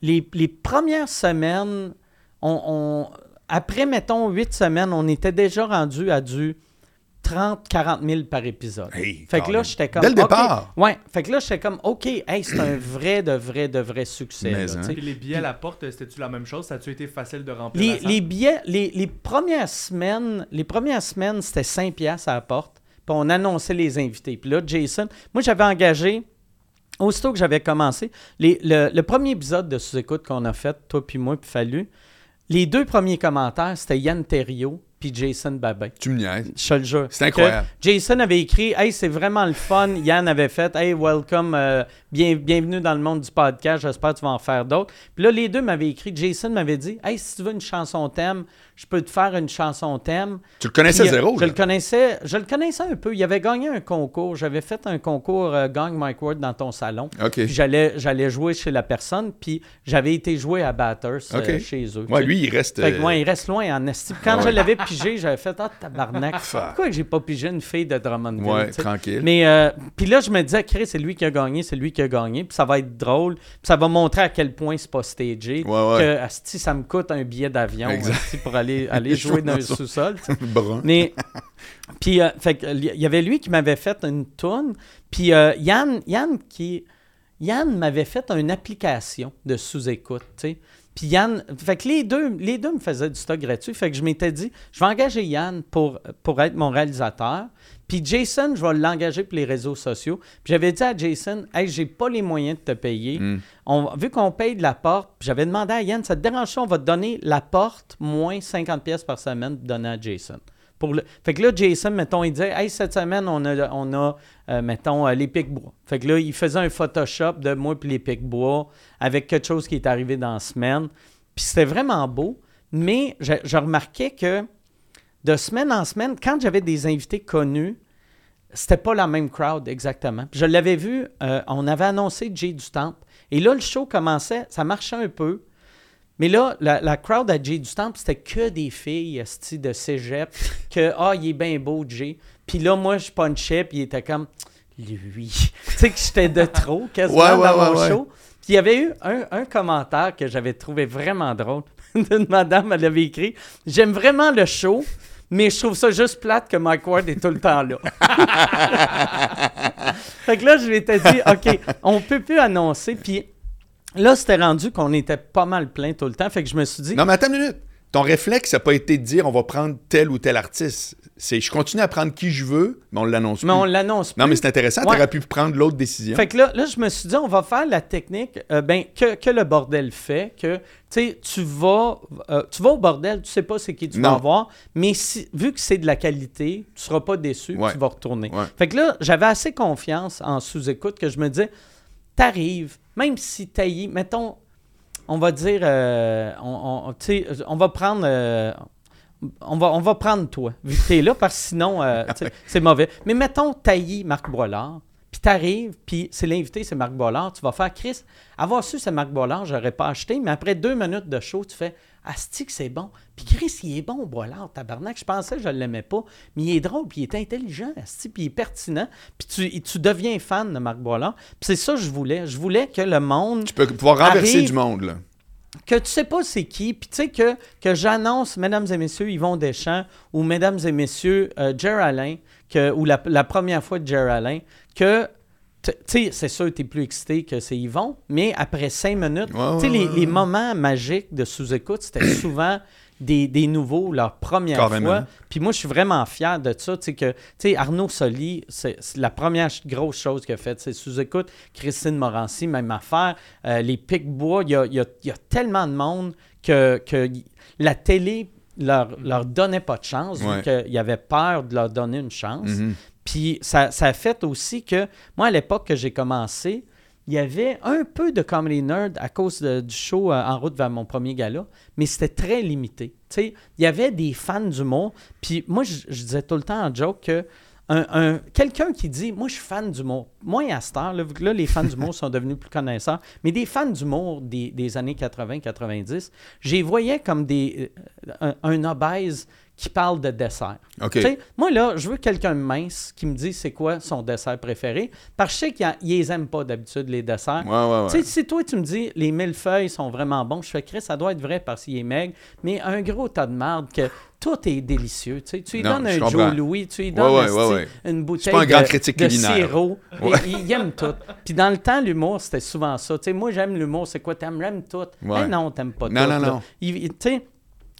[SPEAKER 2] les, premières semaines, on, après, mettons, huit semaines, on était déjà rendu à du 30, 40 000 par épisode. fait que là, j'étais comme.
[SPEAKER 1] Dès le départ.
[SPEAKER 2] Ouais. Fait que là, j'étais comme, OK, hey, c'est un vrai, de vrai, de vrai succès.
[SPEAKER 3] Hein. les billets à la porte, c'était-tu la même chose? Ça a-tu été facile de remplir?
[SPEAKER 2] Les, les billets, les, les, premières semaines, les premières semaines, c'était 5 piastres à la porte. Puis on annonçait les invités. Puis là, Jason, moi, j'avais engagé Aussitôt que j'avais commencé, le, premier épisode de Sous-Écoute qu'on a fait, toi puis moi, puis Fallu, les deux premiers commentaires, c'était Yann Terriot puis Jason Babin.
[SPEAKER 1] Tu me niaises.
[SPEAKER 2] Je te le jure.
[SPEAKER 1] C'est incroyable.
[SPEAKER 2] Jason avait écrit Hey, c'est vraiment le fun. Yann avait fait Hey, welcome, euh, bien, bienvenue dans le monde du podcast. J'espère que tu vas en faire d'autres. Puis là, les deux m'avaient écrit. Jason m'avait dit Hey, si tu veux une chanson thème, je peux te faire une chanson thème.
[SPEAKER 1] Tu le connaissais
[SPEAKER 2] euh,
[SPEAKER 1] zéro,
[SPEAKER 2] Je le connaissais, je le connaissais un peu. Il avait gagné un concours. J'avais fait un concours euh, Gang Mike Ward dans ton salon.
[SPEAKER 1] OK.
[SPEAKER 2] j'allais, j'allais jouer chez la personne, puis j'avais été joué à Batters euh, chez eux.
[SPEAKER 1] Ouais, lui, il reste.
[SPEAKER 2] Fait que, il reste loin en estime. Quand je l'avais pigé, j'avais fait Ah, tabarnak. Pourquoi que j'ai pas pigé une fille de Drummondville?
[SPEAKER 1] Ouais, tranquille.
[SPEAKER 2] Mais, puis là, je me disais, Chris, c'est lui qui a gagné, c'est lui qui a gagné, puis ça va être drôle, puis ça va montrer à quel point c'est pas stagé.
[SPEAKER 1] Ouais,
[SPEAKER 2] Que, ça me coûte un billet d'avion pour aller, aller jouer dans le sous-sol. Mais, puis, euh, fait il y avait lui qui m'avait fait une tourne. Puis euh, Yann, Yann, qui, Yann m'avait fait une application de sous-écoute, Puis Yann, fait que les deux, les deux me faisaient du stock gratuit. Fait que je m'étais dit, je vais engager Yann pour, pour être mon réalisateur. Puis Jason, je vais l'engager pour les réseaux sociaux. Puis j'avais dit à Jason, hey, j'ai pas les moyens de te payer. On, vu qu'on paye de la porte, j'avais demandé à Yann, ça te dérange on va te donner la porte moins 50 pièces par semaine donner à Jason? Pour le... Fait que là, Jason, mettons, il disait, hey, cette semaine, on a, on a euh, mettons, euh, les pics-bois. Fait que là, il faisait un Photoshop de moi puis les pics-bois avec quelque chose qui est arrivé dans la semaine. Puis c'était vraiment beau. Mais je, je remarquais que de semaine en semaine, quand j'avais des invités connus, c'était pas la même crowd exactement. je l'avais vu, euh, on avait annoncé Jay du Temple. Et là, le show commençait, ça marchait un peu. Mais là, la, crowd à Jay du Temple, c'était que des filles de cégep, que Ah, il est bien beau, Jay. Puis là, moi, je punchais, puis il était comme Lui. tu sais que j'étais de trop quasiment dans mon show. Puis il y avait eu un, un commentaire que j'avais trouvé vraiment drôle. Une madame, elle avait écrit J'aime vraiment le show, mais je trouve ça juste plate que Mike Ward est tout le temps là. fait que là, je m'étais dit, OK, on peut plus annoncer. Puis là, c'était rendu qu'on était pas mal plein tout le temps. Fait que je me suis dit.
[SPEAKER 1] Non, mais attends une minute. Ton réflexe n'a pas été de dire on va prendre tel ou tel artiste. C'est je continue à prendre qui je veux, mais on l'annonce
[SPEAKER 2] Mais on l'annonce plus.
[SPEAKER 1] Non, mais c'est intéressant,
[SPEAKER 2] Ouais.
[SPEAKER 1] tu aurais pu prendre l'autre décision.
[SPEAKER 2] Fait que là, là, je me suis dit, on va faire la technique euh, ben, que, que le bordel fait, que tu sais, tu vas, euh, tu vas au bordel, tu sais pas c'est qui tu
[SPEAKER 1] Non.
[SPEAKER 2] vas voir, mais si, vu que c'est de la qualité, tu seras pas déçu,
[SPEAKER 1] Ouais.
[SPEAKER 2] tu vas retourner.
[SPEAKER 1] Ouais.
[SPEAKER 2] Fait que là, j'avais assez confiance en sous-écoute que je me disais, t'arrives, même si taillis, mettons, on va dire, euh, on, va prendre... euh, on va, on va prendre toi, vu que t'es là, parce que sinon, euh, c'est mauvais. Mais mettons, taillis Marc Boilard, puis t'arrives, puis c'est l'invité, c'est Marc Boilard, tu vas faire Chris. Avoir su c'est Marc Boilard, j'aurais pas acheté, mais après deux minutes de show, tu fais Asti que c'est bon. Puis Chris, il est bon, Boilard, tabarnak. Je pensais que je l'aimais pas, mais il est drôle, puis il est intelligent, Asti, puis il est pertinent. Puis tu, tu deviens fan de Marc Boilard. Puis c'est ça que je voulais. Je voulais que le monde
[SPEAKER 1] tu peux pouvoir renverser du monde, là.
[SPEAKER 2] que tu sais pas c'est qui, puis tu sais que, que j'annonce, mesdames et messieurs, Yvon Deschamps, ou mesdames et messieurs, euh, Jer Alain, que, ou la, la première fois de Jer Alain, que, tu sais, c'est sûr, tu es plus excité que c'est Yvon, mais après cinq minutes,
[SPEAKER 1] Ouais,
[SPEAKER 2] tu sais,
[SPEAKER 1] ouais,
[SPEAKER 2] les, moments magiques de sous-écoute, c'était souvent des, des nouveaux, leur première
[SPEAKER 1] Carrément.
[SPEAKER 2] fois. Puis moi, je suis vraiment fier de ça. Tu sais, que, tu sais, Arnaud Soli, c'est la première grosse chose qu'il a faite. C'est sous-écoute. Christine Morancy, même affaire. Euh, les Pic-Bois, il y a, il y a- il y a tellement de monde que, que la télé leur, leur donnait pas de chance,
[SPEAKER 1] Ouais.
[SPEAKER 2] vu qu'il y avait peur de leur donner une chance.
[SPEAKER 1] Mhm.
[SPEAKER 2] Puis ça, ça a fait aussi que, moi, à l'époque que j'ai commencé, il y avait un peu de comedy nerd à cause du show euh, En route vers mon premier gala, mais c'était très limité. Il y avait des fans d'humour, puis moi, je, disais tout le temps en joke que un, un- quelqu'un qui dit Moi, je suis fan d'humour, moins à cette heure, là, vu que là, les fans d'humour sont devenus plus connaisseurs, mais des fans d'humour des, des années 80-90, j'ai voyais comme des, euh, un obèse qui parle de dessert.
[SPEAKER 1] OK.
[SPEAKER 2] Tu sais, moi, là, je veux quelqu'un mince qui me dit c'est quoi son dessert préféré. Parce que je sais qu'ils les aiment pas d'habitude, les desserts.
[SPEAKER 1] Ouais, ouais, ouais.
[SPEAKER 2] Tu sais, si toi, tu me dis les millefeuilles sont vraiment bons, je fais Chris, ça doit être vrai parce qu'il est maigre, mais un gros tas de marde que tout est délicieux. Tu, sais, tu lui
[SPEAKER 1] Non,
[SPEAKER 2] donnes un
[SPEAKER 1] comprends.
[SPEAKER 2] Joe Louis, tu lui donnes
[SPEAKER 1] ouais, ouais, ouais.
[SPEAKER 2] une bouteille
[SPEAKER 1] pas un grand
[SPEAKER 2] de, sirop. Il, aime tout. Puis dans le temps, l'humour, c'était souvent ça. Tu sais, moi, j'aime l'humour. C'est quoi? T'aimes? J'aime tout. Mais non, t'aimes pas
[SPEAKER 1] Non,
[SPEAKER 2] tout.
[SPEAKER 1] non,
[SPEAKER 2] là.
[SPEAKER 1] non.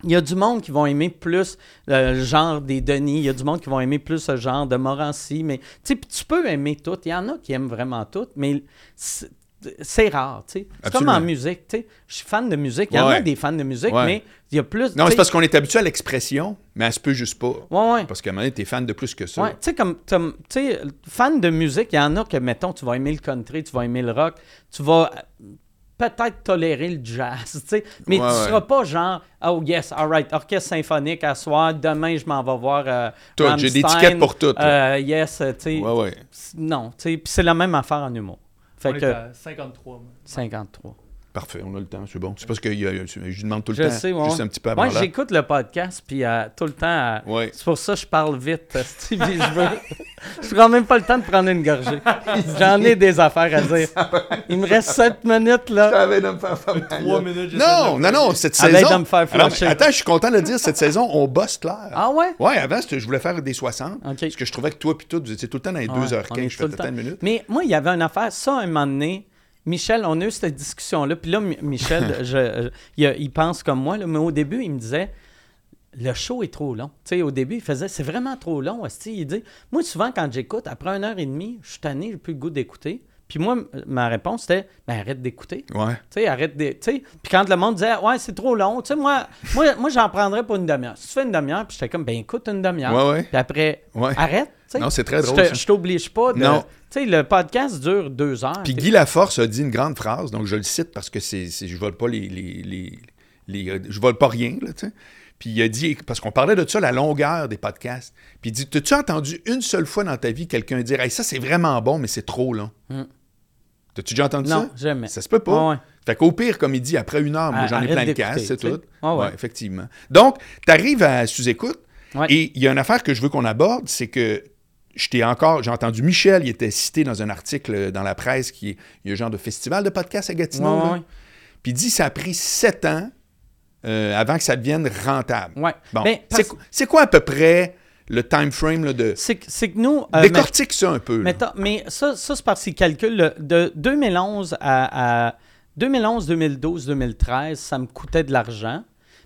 [SPEAKER 2] Il- y a du monde qui vont aimer plus euh, le genre des Denis, il y a du monde qui vont aimer plus ce genre de Morancy, mais tu peux aimer tout. Il y en a qui aiment vraiment tout, mais c'est rare, tu sais. C'est comme en musique, tu sais. Je suis fan de musique. Il y en
[SPEAKER 1] Ouais.
[SPEAKER 2] a des fans de musique,
[SPEAKER 1] Ouais.
[SPEAKER 2] mais il y a plus.
[SPEAKER 1] Non, c'est parce qu'on est habitué à l'expression, mais elle se peut juste pas.
[SPEAKER 2] Ouais.
[SPEAKER 1] Parce qu'à un moment donné, t'es fan de plus que ça.
[SPEAKER 2] Ouais, tu sais, comme, tu sais, fan de musique, il y en a que, mettons, tu vas aimer le country, tu vas aimer le rock, tu vas peut-être tolérer le jazz, tu sais, mais
[SPEAKER 1] Ouais,
[SPEAKER 2] tu
[SPEAKER 1] ouais.
[SPEAKER 2] seras pas genre, oh yes, alright, orchestre symphonique à soir, demain je m'en vais voir euh,
[SPEAKER 1] j'ai des tickets pour tout,
[SPEAKER 2] euh, yes, tu sais,
[SPEAKER 1] Ouais, ouais.
[SPEAKER 2] non, tu sais, puis c'est la même affaire en humour. Fait
[SPEAKER 3] On est
[SPEAKER 2] que,
[SPEAKER 3] à 53. moi.
[SPEAKER 2] 53.
[SPEAKER 1] Parfait, on a le temps, c'est bon. C'est parce que il y a- je lui demande tout le
[SPEAKER 2] Je
[SPEAKER 1] temps,
[SPEAKER 2] sais, ouais.
[SPEAKER 1] juste un petit peu avant
[SPEAKER 2] Moi, j'écoute le podcast, puis euh, tout le temps, euh,
[SPEAKER 1] Ouais.
[SPEAKER 2] c'est pour ça que je parle vite, je veux... Je prends même pas le temps de prendre une gorgée. J'en ai des affaires à dire. Il me reste 7 minutes, là.
[SPEAKER 1] T'avais de me faire faire
[SPEAKER 3] Trois minutes,
[SPEAKER 1] Non,
[SPEAKER 3] de-
[SPEAKER 1] non, non, cette saison.
[SPEAKER 2] de me faire
[SPEAKER 1] Alors, attends, je suis content de le dire, cette saison, on bosse clair.
[SPEAKER 2] Ah ouais?
[SPEAKER 1] Ouais, avant, je voulais faire des 60.
[SPEAKER 2] Ok.
[SPEAKER 1] Parce que je trouvais que toi puis tout, vous étiez tout le temps dans les
[SPEAKER 2] Ouais,
[SPEAKER 1] 2h15,
[SPEAKER 2] on est
[SPEAKER 1] je
[SPEAKER 2] tout le
[SPEAKER 1] fais
[SPEAKER 2] temps.
[SPEAKER 1] tant de minutes.
[SPEAKER 2] Mais moi, il y avait une affaire, ça, un moment donné, Michel, on a eu cette discussion-là, puis là, Mi- Michel, je- il, pense comme moi, là, mais au début, il me disait, le show est trop long. Tu sais, au début, il faisait, c'est vraiment trop long. Il dit, moi, souvent, quand j'écoute, après une heure et demie, je suis tanné, j'ai plus le goût d'écouter. Puis moi, ma réponse, c'était, ben arrête d'écouter.
[SPEAKER 1] Ouais.
[SPEAKER 2] Tu sais, arrête de. Tu sais, puis quand le monde disait, ouais, c'est trop long, tu sais, moi, moi, moi j'en prendrais pour une demi-heure. Si tu fais une demi-heure, puis j'étais comme, ben écoute une demi-heure.
[SPEAKER 1] Ouais, ouais.
[SPEAKER 2] Puis après,
[SPEAKER 1] Ouais.
[SPEAKER 2] arrête.
[SPEAKER 1] Non, c'est très drôle.
[SPEAKER 2] Je t'oblige pas de.
[SPEAKER 1] Non.
[SPEAKER 2] Tu sais, le podcast dure deux heures.
[SPEAKER 1] Puis Guy Laforce a dit une grande phrase, donc je le cite parce que c'est, c'est- je vole pas les, les, les- les- euh, je vole pas rien, là, tu sais. Puis il a dit, parce qu'on parlait de ça, la longueur des podcasts. Puis il dit, t'as-tu entendu une seule fois dans ta vie quelqu'un dire, hey, ça c'est vraiment bon, mais c'est trop long.
[SPEAKER 2] Hmm.
[SPEAKER 1] T'as-tu déjà entendu
[SPEAKER 2] Non,
[SPEAKER 1] ça?
[SPEAKER 2] jamais.
[SPEAKER 1] Ça se peut pas.
[SPEAKER 2] Ouais.
[SPEAKER 1] Fait qu'au pire, comme il dit, après une heure, moi
[SPEAKER 2] Ah,
[SPEAKER 1] j'en ai plein de casses, c'est
[SPEAKER 2] tu
[SPEAKER 1] tout.
[SPEAKER 2] Ah ouais.
[SPEAKER 1] Ouais, effectivement. Donc, t'arrives à sous-écoute,
[SPEAKER 2] Ouais.
[SPEAKER 1] et il y a une affaire que je veux qu'on aborde, c'est que encore, j'ai entendu Michel, il était cité dans un article dans la presse qui est, il y a un genre de festival de podcast à Gatineau. Puis il dit ça a pris sept ans euh, avant que ça devienne rentable.
[SPEAKER 2] Ouais.
[SPEAKER 1] Bon,
[SPEAKER 2] Ben, parce-
[SPEAKER 1] c'est quoi à peu près le time frame là, de
[SPEAKER 2] C'est que, nous. euh,
[SPEAKER 1] décortique ça un peu.
[SPEAKER 2] mais, ça, ça c'est parce qu'il calcule le- de 2011 à, à 2011, 2012, 2013, ça me coûtait de l'argent.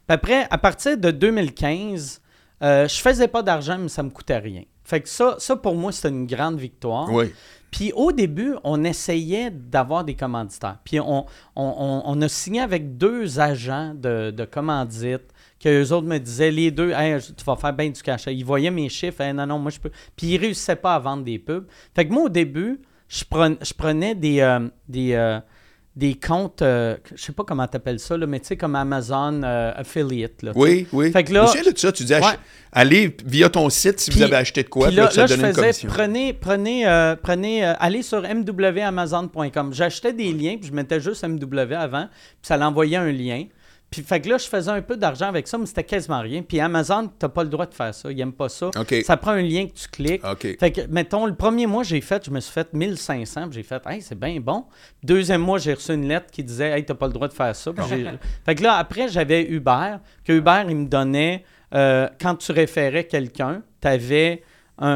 [SPEAKER 2] Puis après, à partir de 2015, euh, je faisais pas d'argent, mais ça me coûtait rien. Fait que ça, ça pour moi, c'était une grande victoire.
[SPEAKER 1] Oui.
[SPEAKER 2] Puis au début, on essayait d'avoir des commanditaires. Puis on, on- on a signé avec deux agents de, de commandite que eux autres me disaient, les deux, Hey, tu vas faire bien du cachet. Ils voyaient mes chiffres, Hey, non, non, moi je peux. Puis ils réussissaient pas à vendre des pubs. Fait que moi, au début, je prenais, je prenais des, euh, des, euh, des comptes, euh, je sais pas comment tu appelles ça, là, mais tu sais, comme Amazon euh, Affiliate. Là.
[SPEAKER 1] Oui, oui.
[SPEAKER 2] Fait que là-
[SPEAKER 1] de ça. Tu dis,
[SPEAKER 2] Ouais.
[SPEAKER 1] allez via ton site si
[SPEAKER 2] Puis-
[SPEAKER 1] vous avez acheté de quoi,
[SPEAKER 2] Puis
[SPEAKER 1] puis là,
[SPEAKER 2] là,
[SPEAKER 1] ça
[SPEAKER 2] là,
[SPEAKER 1] te
[SPEAKER 2] je
[SPEAKER 1] donne une
[SPEAKER 2] faisais,
[SPEAKER 1] commission.
[SPEAKER 2] prenez, prenez, prenez, allez sur mwamazon.com. J'achetais des liens, puis je mettais juste MW avant, puis ça l'envoyait un lien. Puis fait que là, je faisais un peu d'argent avec ça, mais c'était quasiment rien. Puis Amazon, tu n'as pas le droit de faire ça. Ils n'aiment pas ça. Ça prend un lien que tu cliques. Fait que, mettons, le premier mois, j'ai fait, je me suis fait 1500, puis j'ai fait, hey, c'est bien bon. Deuxième mois, j'ai reçu une lettre qui disait, hey, t'as pas le droit de faire ça. Fait que là, après, j'avais Uber, que Uber, il me donnait, euh, quand tu référais quelqu'un, tu avais un,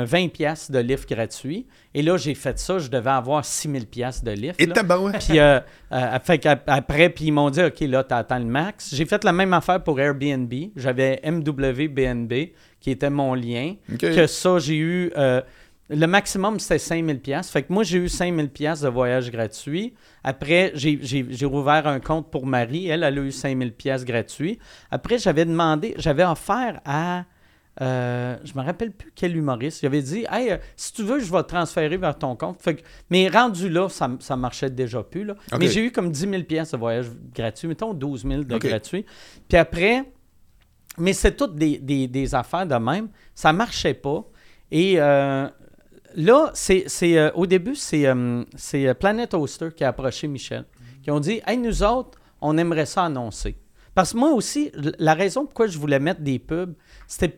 [SPEAKER 2] un 20 pièces de livre gratuit. Et là, j'ai fait ça, je devais avoir 6000 pièces de livre.
[SPEAKER 1] Et
[SPEAKER 2] là.
[SPEAKER 1] tabarouette.
[SPEAKER 2] Puis euh, euh, fait après, puis ils m'ont dit, OK, là, t'attends le max. J'ai fait la même affaire pour Airbnb. J'avais MWBNB, qui était mon lien. Que ça, j'ai eu... euh, le maximum, c'était 5000 pièces. Fait que moi, j'ai eu 5000 pièces de voyage gratuit. Après, j'ai- rouvert un compte pour Marie. Elle, elle a eu 5000 pièces gratuits. Après, j'avais demandé, j'avais offert à... euh, je me rappelle plus quel humoriste. J'avais dit, hey, euh, si tu veux, je vais te transférer vers ton compte. Fait que- mais rendu là, ça, ça marchait déjà plus. Là. Mais j'ai eu comme 10 000 pièces de voyage gratuit, mettons 12 000 de gratuit. Puis après, mais c'est toutes des, des- des affaires de même. Ça marchait pas. Et euh, là, c'est, c'est, au début, c'est, c'est Planet Oster qui a approché Michel, qui ont dit Hey, nous autres, on aimerait ça annoncer. Parce que moi aussi, la raison pourquoi je voulais mettre des pubs,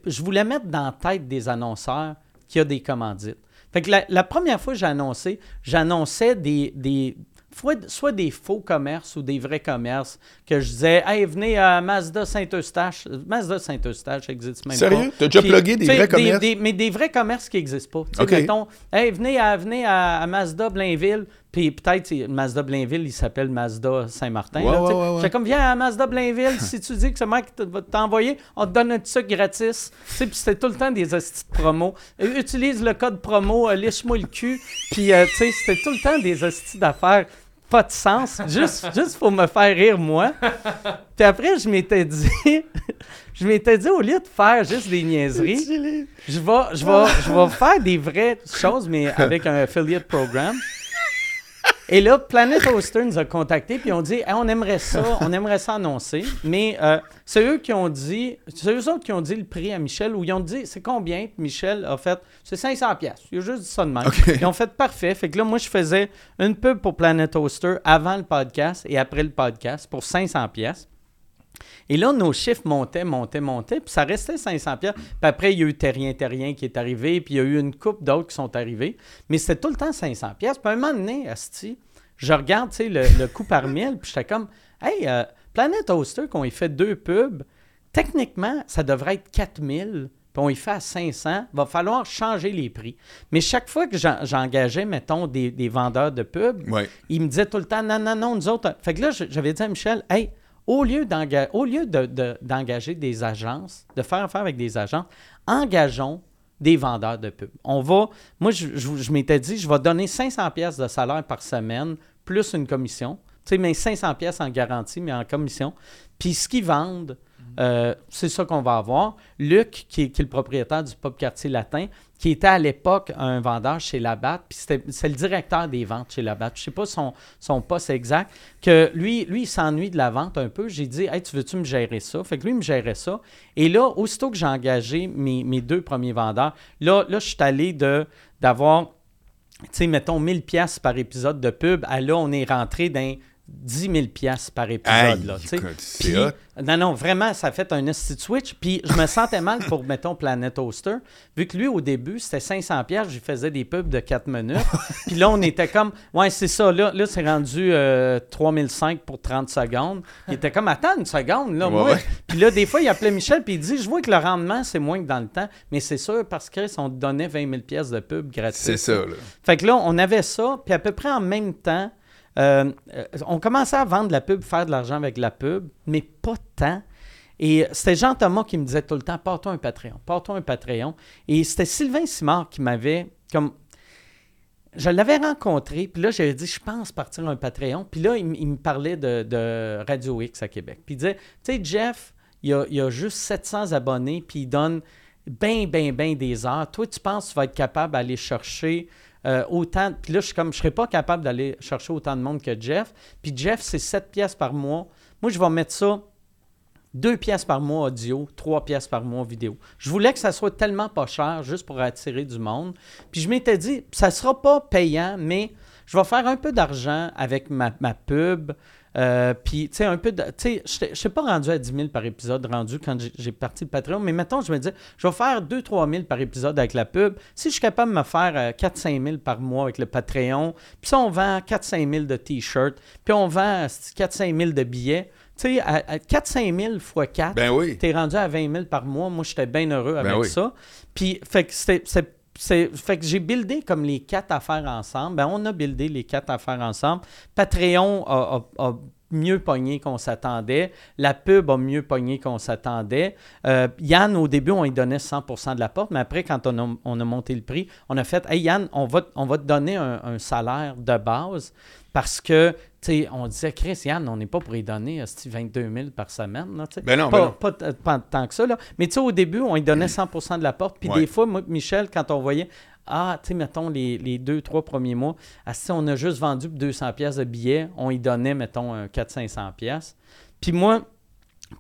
[SPEAKER 2] je voulais mettre dans la tête des annonceurs qu'il y a des commandites. Fait que la, la première fois que j'ai annoncé, j'annonçais des, des soit, soit des faux commerces ou des vrais commerces que je disais Hey, venez à Mazda Saint-Eustache. Mazda Saint-Eustache existe même pas.
[SPEAKER 1] Sérieux? T'as déjà plugué des vrais commerces?
[SPEAKER 2] des- mais des vrais commerces qui n'existent pas. Tu sais,
[SPEAKER 1] OK.
[SPEAKER 2] mettons, hey, venez à, venez à, à Mazda Blainville, puis peut-être Mazda Blainville, il s'appelle Mazda Saint-Martin.
[SPEAKER 1] Ouais.
[SPEAKER 2] J'étais comme, viens à Mazda Blainville, si tu dis que c'est moi qui te- va t'envoyer, on te donne un truc gratis. Puis c'était tout le temps des hosties de promo. Euh, Utilise le code promo, euh, lèche-moi le cul. Puis, euh, c'était tout le temps des hosties d'affaires. Pas de sens, juste, juste pour me faire rire, moi. Puis après, je m'étais dit, je m'étais dit, au lieu de faire juste des niaiseries, je vais, je, vais, je vais faire des vraies choses, mais avec un affiliate programme. Et là, Planet Oster nous a contactés puis ils ont dit Hey, on aimerait ça, on aimerait ça annoncer. Mais euh, c'est eux qui ont dit, c'est eux autres qui ont dit le prix à Michel ou ils ont dit c'est combien Puis Michel a fait? C'est 500 pièces. Il a juste dit ça de même. Ils ont fait parfait. Fait que là, moi, je faisais une pub pour Planet Oster avant le podcast et après le podcast pour 500 pièces. Et là, nos chiffres montaient, montaient, montaient, puis ça restait 500 pièces. Puis après, il y a eu Terrien Terrien qui est arrivé, puis il y a eu une coupe d'autres qui sont arrivés. Mais c'était tout le temps 500 pièces. Puis à un moment donné, asti, je regarde, tu sais, le, le coût par mille, puis j'étais comme, hey, euh, Planet Oster, qu'on y fait deux pubs, techniquement, ça devrait être 4000 puis on y fait à 500, va falloir changer les prix. Mais chaque fois que j'en- j'engageais, mettons, des, des vendeurs de pubs,
[SPEAKER 1] Ouais.
[SPEAKER 2] il me disait tout le temps, non, non, non, nous autres. Fait que là, j'avais dit à Michel, hey, au lieu d'engager des agences, de faire affaire avec des agences, engageons des vendeurs de pubs. On va, moi, je, je- je m'étais dit, je vais donner 500 pièces de salaire par semaine, plus une commission. Tu sais, mais 500 pièces en garantie, mais en commission. Puis ce qu'ils vendent, euh, c'est ça qu'on va avoir. Luc, qui est, le propriétaire du pub quartier latin, qui était à l'époque un vendeur chez Labatt, puis c'est le directeur des ventes chez Labatt. Je sais pas son, poste exact, que lui, il s'ennuie de la vente un peu. J'ai dit, hey, tu veux-tu me gérer ça? Fait que lui, il me gérait ça. Et là, aussitôt que j'ai engagé mes, deux premiers vendeurs, là, là je suis allé d'avoir tu sais, mettons 1000 pièces par épisode de pub, à là, on est rentré dans 10 000 pièces par épisode.
[SPEAKER 1] Aïe,
[SPEAKER 2] là,
[SPEAKER 1] écoute,
[SPEAKER 2] non, non, vraiment, ça a fait un esti switch. Puis je me sentais mal pour, mettons, Planet Oster. Vu que lui, au début, c'était 500 pièces, je lui faisais des pubs de 4 minutes. Puis là, on était comme, ouais, c'est ça. Là, là c'est rendu euh, 3005 pour 30 secondes. Il était comme, attends une seconde, là,
[SPEAKER 1] Ouais,
[SPEAKER 2] moi. Puis là, des fois, il appelait Michel, puis il dit, je vois que le rendement, c'est moins que dans le temps. Mais c'est sûr, parce que on te donnait 20 000 pièces de pub gratuites.
[SPEAKER 1] C'est ça, là.
[SPEAKER 2] Fait que là, on avait ça, puis à peu près en même temps, euh, euh, on commençait à vendre la pub, faire de l'argent avec la pub, mais pas tant. Et c'était Jean-Thomas qui me disait tout le temps, pars-toi un Patreon, pars-toi un Patreon. Et c'était Sylvain Simard qui m'avait comme je l'avais rencontré, puis là, j'avais dit, je pense partir un Patreon. Puis là, il, me parlait de, Radio X à Québec. Puis il disait, tu sais, Jeff, il a, a, juste 700 abonnés, puis il donne bien, bien, bien des heures. Toi, tu penses que tu vas être capable d'aller chercher euh, autant. Puis là, je suis serais pas capable d'aller chercher autant de monde que Jeff. Puis Jeff, c'est 7 pièces par mois. Moi, je vais mettre ça deux pièces par mois audio, trois pièces par mois vidéo. Je voulais que ça soit tellement pas cher juste pour attirer du monde. Puis je m'étais dit, ça sera pas payant, mais je vais faire un peu d'argent avec ma, pub. Euh, puis, tu sais, un peu de. Tu sais, je ne suis pas rendu à 10 000 par épisode rendu quand j'ai parti le Patreon, mais maintenant, je me dis, je vais faire 2-3 000 par épisode avec la pub. Si je suis capable de me faire 4-5 euh, 000 par mois avec le Patreon, puis si on vend 4-5 000 de t-shirts, puis on vend 4-5 000 de billets, tu sais, à, 4-5 000 fois 4,
[SPEAKER 1] ben oui.
[SPEAKER 2] tu es rendu à 20 000 par mois. Moi, j'étais bien heureux ben avec ça. Puis, fait que fait que j'ai buildé comme les quatre affaires ensemble. Ben, on a buildé les quatre affaires ensemble. Patreon a, mieux pogné qu'on s'attendait. La pub a mieux pogné qu'on s'attendait. Euh, Yann, au début, on lui donnait 100 de la porte, mais après, quand on a, on a, monté le prix, on a fait Hey Yann, on va te donner un salaire de base parce que, tu sais, on disait, Chris, Yann, on n'est pas pour y donner 22 000 par semaine. Là,
[SPEAKER 1] ben non,
[SPEAKER 2] pas,
[SPEAKER 1] ben
[SPEAKER 2] non. Pas, tant que ça. Là. Mais tu sais, au début, on y donnait 100 de la porte. Puis des fois, moi, Michel, quand on voyait, ah, tu sais, mettons, les, les, deux, trois premiers mois, ah, si on a juste vendu 200 pièces de billets, on y donnait, mettons, 400-500 pièces. Puis moi,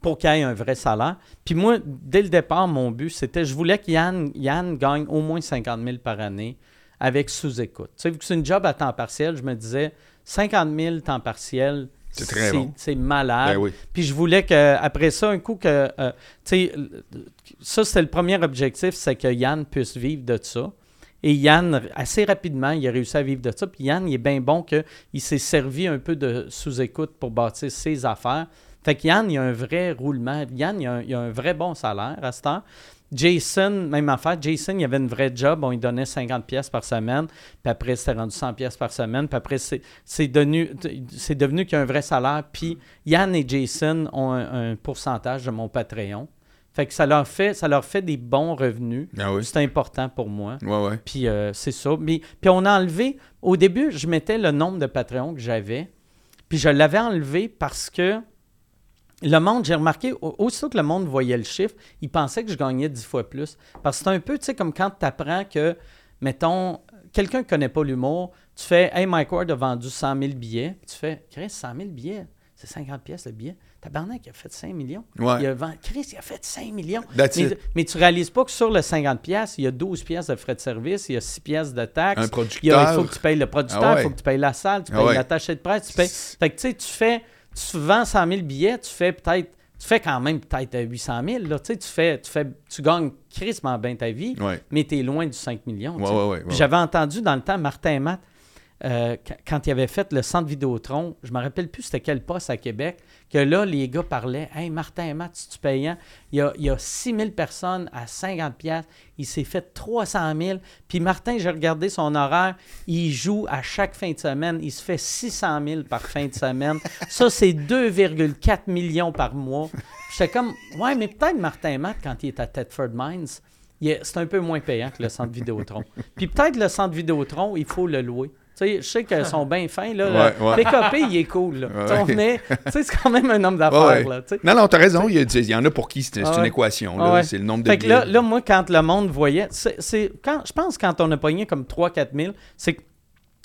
[SPEAKER 2] pour qu'il y ait un vrai salaire. Puis moi, dès le départ, mon but, c'était, je voulais que Yann, Yann gagne au moins 50 000 par année avec sous-écoute. Tu sais, vu que c'est une job à temps partiel, je me disais, 50 000 temps partiel,
[SPEAKER 1] c'est très bon.
[SPEAKER 2] C'est malade.
[SPEAKER 1] Ben
[SPEAKER 2] Puis je voulais qu'après ça, un coup que. Euh, tu sais, ça, c'était le premier objectif, c'est que Yann puisse vivre de ça. Et Yann, assez rapidement, il a réussi à vivre de ça. Puis Yann, il est bien bon qu'il s'est servi un peu de sous-écoute pour bâtir ses affaires. Fait que Yann, il a un vrai roulement. Yann, il a un, il a un vrai bon salaire à ce temps. Jason, même affaire. Jason, il avait une vraie job. On lui donnait 50 pièces par semaine. Puis après, c'était rendu 100 pièces par semaine. Puis après, c'est devenu, devenu qu'il y a un vrai salaire. Puis Yann et Jason ont un, pourcentage de mon Patreon. Fait que ça leur fait, ça leur fait des bons revenus.
[SPEAKER 1] Ah
[SPEAKER 2] c'est important pour moi.
[SPEAKER 1] Ouais, ouais.
[SPEAKER 2] Puis euh, c'est ça. Mais, puis on a enlevé, au début, je mettais le nombre de Patreons que j'avais. Puis je l'avais enlevé parce que le monde, j'ai remarqué, aussitôt que le monde voyait le chiffre, il pensait que je gagnais dix fois plus. Parce que c'est un peu, tu sais, comme quand tu apprends que, mettons, quelqu'un ne connaît pas l'humour, tu fais Hey, Mike Ward a vendu 100 000 billets. tu fais Chris, 100 000 billets, c'est 50 pièces le billet. Tabarnak, il a fait 5 millions.
[SPEAKER 1] Ouais.
[SPEAKER 2] Il a Chris, il a fait 5 millions. Mais, mais, tu réalises pas que sur le 50 pièces, il y a 12 pièces de frais de service, il y a 6 pièces de taxes.
[SPEAKER 1] Un producteur.
[SPEAKER 2] Il, faut que tu payes le producteur, ah il faut que tu payes la salle, tu ah payes l'attaché de presse, tu payes. Fait que tu sais, tu fais tu vends 100 000 billets, tu fais peut-être, tu fais quand même peut-être 800 000. Là, tu, sais, tu, fais, tu, fais, tu gagnes crissement bien ta vie, mais tu es loin du 5 millions. J'avais entendu dans le temps Martin Matt, euh, quand il avait fait le centre Vidéotron, je ne me rappelle plus c'était quel poste à Québec, que là, les gars parlaient Hey, Martin Matt, si tu payant, il y a, il y a 6 000 personnes à 50$, il s'est fait 300 000. Puis Martin, j'ai regardé son horaire, il joue à chaque fin de semaine, il se fait 600 000 par fin de semaine. Ça, c'est 2,4 millions par mois. J'étais comme Ouais, mais peut-être Martin Matt, quand il est à Thetford Mines, c'est un peu moins payant que le centre Vidéotron. Puis peut-être le centre Vidéotron, il faut le louer je sais qu'elles sont bien fins. Là, PKP, il est cool. Là. c'est quand même un homme d'affaires.
[SPEAKER 1] non, non, tu as raison. Il y, en a pour qui c'est une équation. C'est le nombre de
[SPEAKER 2] fait là, là, moi, quand le monde voyait, c'est quand je pense quand on a pogné comme 3-4 000, c'est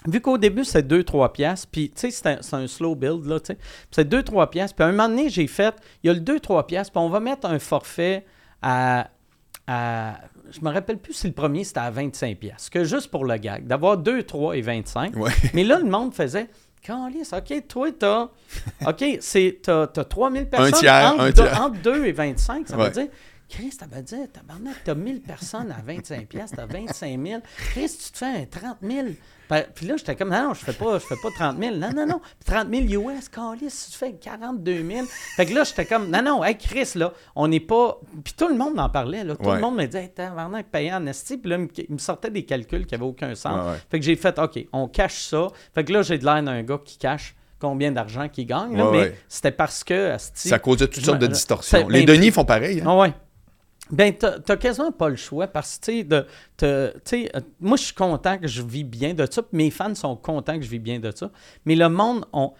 [SPEAKER 2] Vu qu'au début, c'est 2-3 piastres, puis tu sais, c'est un, slow build, là, tu sais. C'est 2-3 piastres, puis à un moment donné, j'ai fait, il y a le 2-3 piastres, puis on va mettre un forfait à, à je me rappelle plus si le premier c'était à 25 pièces que juste pour le gag, d'avoir 2, 3 et 25. Mais là, le monde faisait Calice, OK, toi, t'as. OK, c'est, t'as, t'as 3000 personnes.
[SPEAKER 1] Un tiers,
[SPEAKER 2] entre,
[SPEAKER 1] un tiers.
[SPEAKER 2] entre 2 et 25, ça veut dire. Chris, ça veut dire, t'as 1000 personnes à 25 pièces, t'as 25 000. Chris, tu te fais un 30 000. Puis là, j'étais comme, non, non, je fais pas, je fais pas 30 000. Non, non, non. 30 000 US, calice, tu fais 42 000. Fait que là, j'étais comme, non, non, hey, Chris, là, on n'est pas. Puis tout le monde en parlait, là. Tout le monde me disait, hey, vraiment payé en esti. Puis là, il me sortait des calculs qui n'avaient aucun sens. Fait que j'ai fait, OK, on cache ça. Fait que là, j'ai de l'air d'un gars qui cache combien d'argent là,
[SPEAKER 1] Ouais,
[SPEAKER 2] mais
[SPEAKER 1] ouais.
[SPEAKER 2] c'était parce que. asti,
[SPEAKER 1] Ça causait toutes sortes de distorsions. Les
[SPEAKER 2] ben,
[SPEAKER 1] Denis font pareil. hein.
[SPEAKER 2] ouais. Ben, t'as quasiment pas le choix parce que, tu sais, euh, moi, je suis content que je vis bien de ça, mes fans sont contents que je vis bien de ça, mais le monde ont,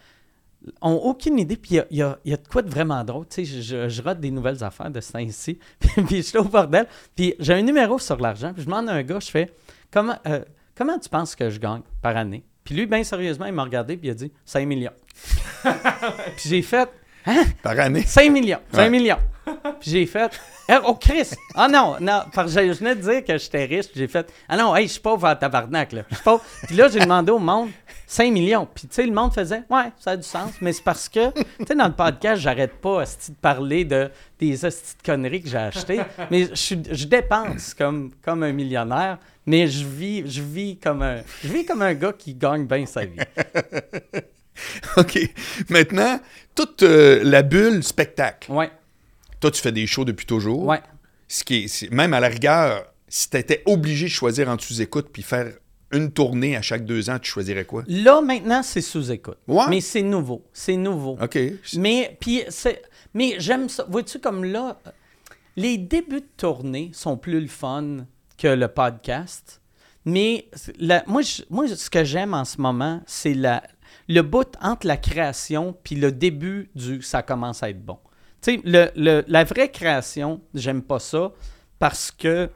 [SPEAKER 2] ont aucune idée, puis il y a, y a- y a de quoi de vraiment drôle, tu sais, je, je, je rate des nouvelles affaires de ce temps-ci, puis je suis au bordel, puis j'ai un numéro sur l'argent, puis je demande à un gars, je fais, comment, euh, comment tu penses que je gagne par année? Puis lui, bien sérieusement, il m'a regardé, puis il a dit, 5 millions. puis j'ai fait, hein?
[SPEAKER 1] Par année?
[SPEAKER 2] 5 millions. 5
[SPEAKER 1] Ouais.
[SPEAKER 2] millions. Puis j'ai fait. Eh, Oh, Chris! Ah non, non, parce que je venais de dire que j'étais riche. J'ai fait. Ah non, hey, je suis pauvre en tabarnak, là. Je suis pauvre. Puis là, j'ai demandé au monde 5 millions. Puis tu sais, le monde faisait. Ouais, ça a du sens. Mais c'est parce que, tu sais, dans le podcast, j'arrête pas de parler de, des asti de conneries que j'ai achetées. Mais je, je dépense comme, comme un millionnaire. Mais je vis, je vis comme un. Je vis comme un gars qui gagne bien sa vie.
[SPEAKER 1] OK. Maintenant, toute euh, la bulle spectacle.
[SPEAKER 2] Ouais,
[SPEAKER 1] Toi, tu fais des shows depuis toujours.
[SPEAKER 2] ouais.
[SPEAKER 1] Ce qui est, même à la rigueur, si tu étais obligé de choisir entre sous-écoute puis faire une tournée à chaque deux ans, tu choisirais quoi?
[SPEAKER 2] Là, maintenant, c'est sous-écoute.
[SPEAKER 1] Ouais.
[SPEAKER 2] Mais c'est nouveau. C'est nouveau.
[SPEAKER 1] OK.
[SPEAKER 2] Mais, puis, mais j'aime ça. Vois-tu, comme là, les débuts de tournée sont plus le fun que le podcast. Mais la- moi, je- moi, ce que j'aime en ce moment, c'est la, le bout entre la création puis le début du ça commence à être bon. Tu sais, le, le- la vraie création, j'aime pas ça parce que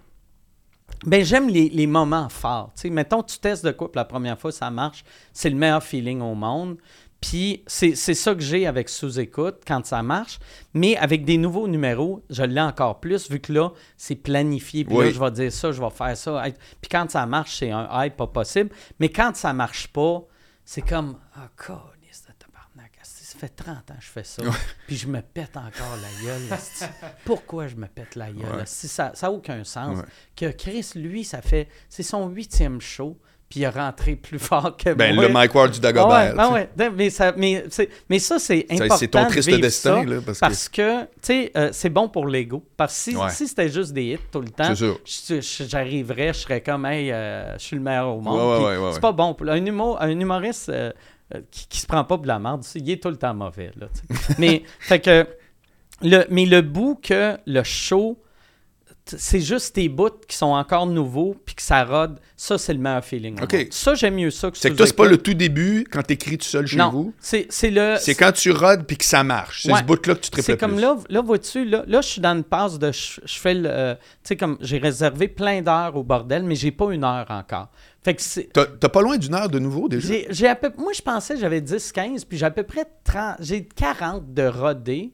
[SPEAKER 2] ben, j'aime les, les moments forts. Tu sais, mettons, tu testes de quoi la première fois, ça marche, c'est le meilleur feeling au monde. Puis c'est c'est ça que j'ai avec sous-écoute quand ça marche. Mais avec des nouveaux numéros, je l'ai encore plus vu que là, c'est planifié. Puis là, je vais dire ça, je vais faire ça. Puis quand ça marche, c'est un hype pas possible. Mais quand ça marche pas, c'est comme Ah, câlisse de tabarnak. asti, Ça fait 30 ans que je fais ça. Puis je me pète encore la gueule. Pourquoi je me pète la gueule? Ça n'a aucun sens. Que Chris, lui, ça fait. C'est son huitième show. Puis il est rentré plus fort que
[SPEAKER 1] Ben,
[SPEAKER 2] moi.
[SPEAKER 1] le Mike Ward du Dagobert.
[SPEAKER 2] ouais, ah
[SPEAKER 1] sais.
[SPEAKER 2] ouais. Ben, Mais, ça, mais, c'est- mais ça, c'est important.
[SPEAKER 1] c'est ton
[SPEAKER 2] de
[SPEAKER 1] triste
[SPEAKER 2] vivre
[SPEAKER 1] destin,
[SPEAKER 2] ça
[SPEAKER 1] là, parce
[SPEAKER 2] parce,
[SPEAKER 1] que-
[SPEAKER 2] que, tu sais, euh, c'est bon pour l'ego. Parce que si,
[SPEAKER 1] Ouais.
[SPEAKER 2] si c'était juste des hits tout le temps, j'arriverais, je serais comme, hey, euh, je suis le meilleur au monde.
[SPEAKER 1] Ouais, ouais,
[SPEAKER 2] Puis
[SPEAKER 1] ouais, ouais,
[SPEAKER 2] c'est pas bon. Un, humo- un humoriste euh, qui, qui se prend pas pour la merde, il est tout le temps mauvais. Là, mais, fait que, le, mais le bout que le show, c'est juste tes bouts qui sont encore nouveaux puis que ça rode, ça, c'est le meilleur feeling. Ça, j'aime mieux ça que
[SPEAKER 1] C'est que toi, c'est pas le tout début quand t'écris tout seul chez
[SPEAKER 2] Non,
[SPEAKER 1] vous.
[SPEAKER 2] c'est c'est le.
[SPEAKER 1] C'est quand tu rodes puis que ça marche. C'est
[SPEAKER 2] Ouais.
[SPEAKER 1] ce bout-là que tu triples
[SPEAKER 2] C'est comme
[SPEAKER 1] plus.
[SPEAKER 2] là, là vois-tu, là, là, je suis dans une passe de. Je, je fais le. euh, tu sais, comme j'ai réservé plein d'heures au bordel, mais j'ai pas une heure encore. Fait que c'est.
[SPEAKER 1] T'as t'as pas loin d'une heure de nouveau déjà?
[SPEAKER 2] J'ai, j'ai à peu, moi, je pensais que j'avais 10-15, puis j'ai à peu près 30. J'ai 40 de rodés.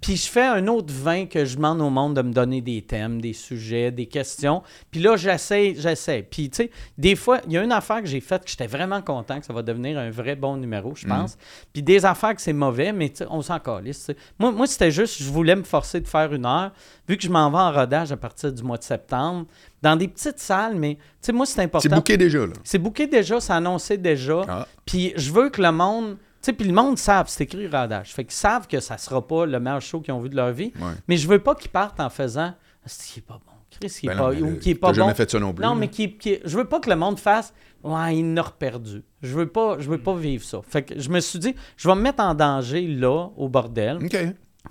[SPEAKER 2] Puis je fais un autre 20 que je demande au monde de me donner des thèmes, des sujets, des questions. Puis là, j'essaie, j'essaie. Puis tu sais, des fois, il y a une affaire que j'ai faite que j'étais vraiment content que ça va devenir un vrai bon numéro, je pense. Puis des affaires que c'est mauvais, mais tu sais, on s'en calisse. Moi, moi c'était juste, je voulais me forcer de faire une heure, vu que je m'en vais en rodage à partir du mois de septembre, dans des petites salles, mais tu sais, moi, c'est important.
[SPEAKER 1] C'est bouqué déjà, là.
[SPEAKER 2] C'est booké déjà, c'est annoncé déjà.
[SPEAKER 1] Ah.
[SPEAKER 2] Puis je veux que le monde. Sais, puis le monde savent, c'est écrit rodage. Fait qu'ils savent que ça sera pas le meilleur show qu'ils ont vu de leur vie.
[SPEAKER 1] Ouais.
[SPEAKER 2] Mais je veux pas qu'ils partent en faisant. C'est qui est pas bon? Chris, qui est
[SPEAKER 1] Ben non,
[SPEAKER 2] pas,
[SPEAKER 1] mais
[SPEAKER 2] ou qui est pas
[SPEAKER 1] jamais
[SPEAKER 2] bon.
[SPEAKER 1] fait ça non plus,
[SPEAKER 2] Non, mais qui, qui- je veux pas que le monde fasse. Ouais, il n'a perdu. Je veux pas, je veux pas vivre ça. Fait que je me suis dit, je vais me mettre en danger là, au bordel.
[SPEAKER 1] OK.